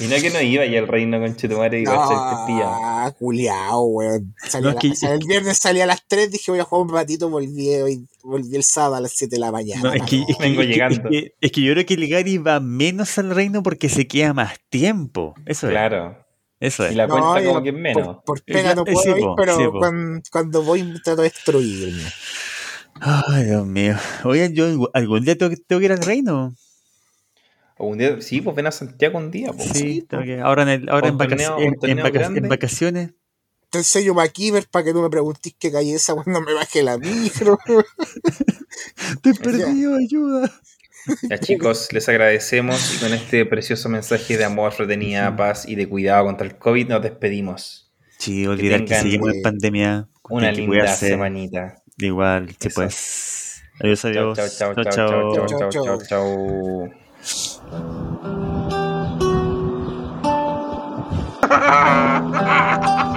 Y no que no iba ya el reino con Chetumare y iba a ser pillado. Ah, culiao, weón. Salí No, es la- que- el viernes salí a las 3, dije voy a jugar un ratito, volví, hoy- volví el sábado a las 7 de la mañana. No, es que, es que- Vengo es que- llegando. Es que, es que yo creo que el Gary va menos al reino porque se queda más tiempo. Eso es. Claro. Eso es. Y la No, cuenta como que es menos. Por, por pega no Eh, puedo sí, ir, pero sí, cuando, voy trato de destruirme. Ay, Dios mío. Oigan, yo algún día tengo, que- tengo que ir al reino. O un día, sí, pues ven a Santiago un día, pues. Sí, que- ahora en, el- ahora en, vacac- torneo- un en- en torneo vaca- grande. en vacaciones. Te enseño MacGyver para que no me preguntes qué calle esa cuando me baje la micro. Estoy perdido, ayuda. Ya chicos, les agradecemos y con este precioso mensaje de amor, fraternidad, paz y de cuidado contra el COVID nos despedimos. Sí, olvidar que, tengan, seguimos en pandemia. Una que linda cuidarse. semanita. Igual, sí, Eso. pues. Adiós, Chao, adiós. chao, chao, chao, chao, chao, chao, chao, chao. Ha ha ha ha ha!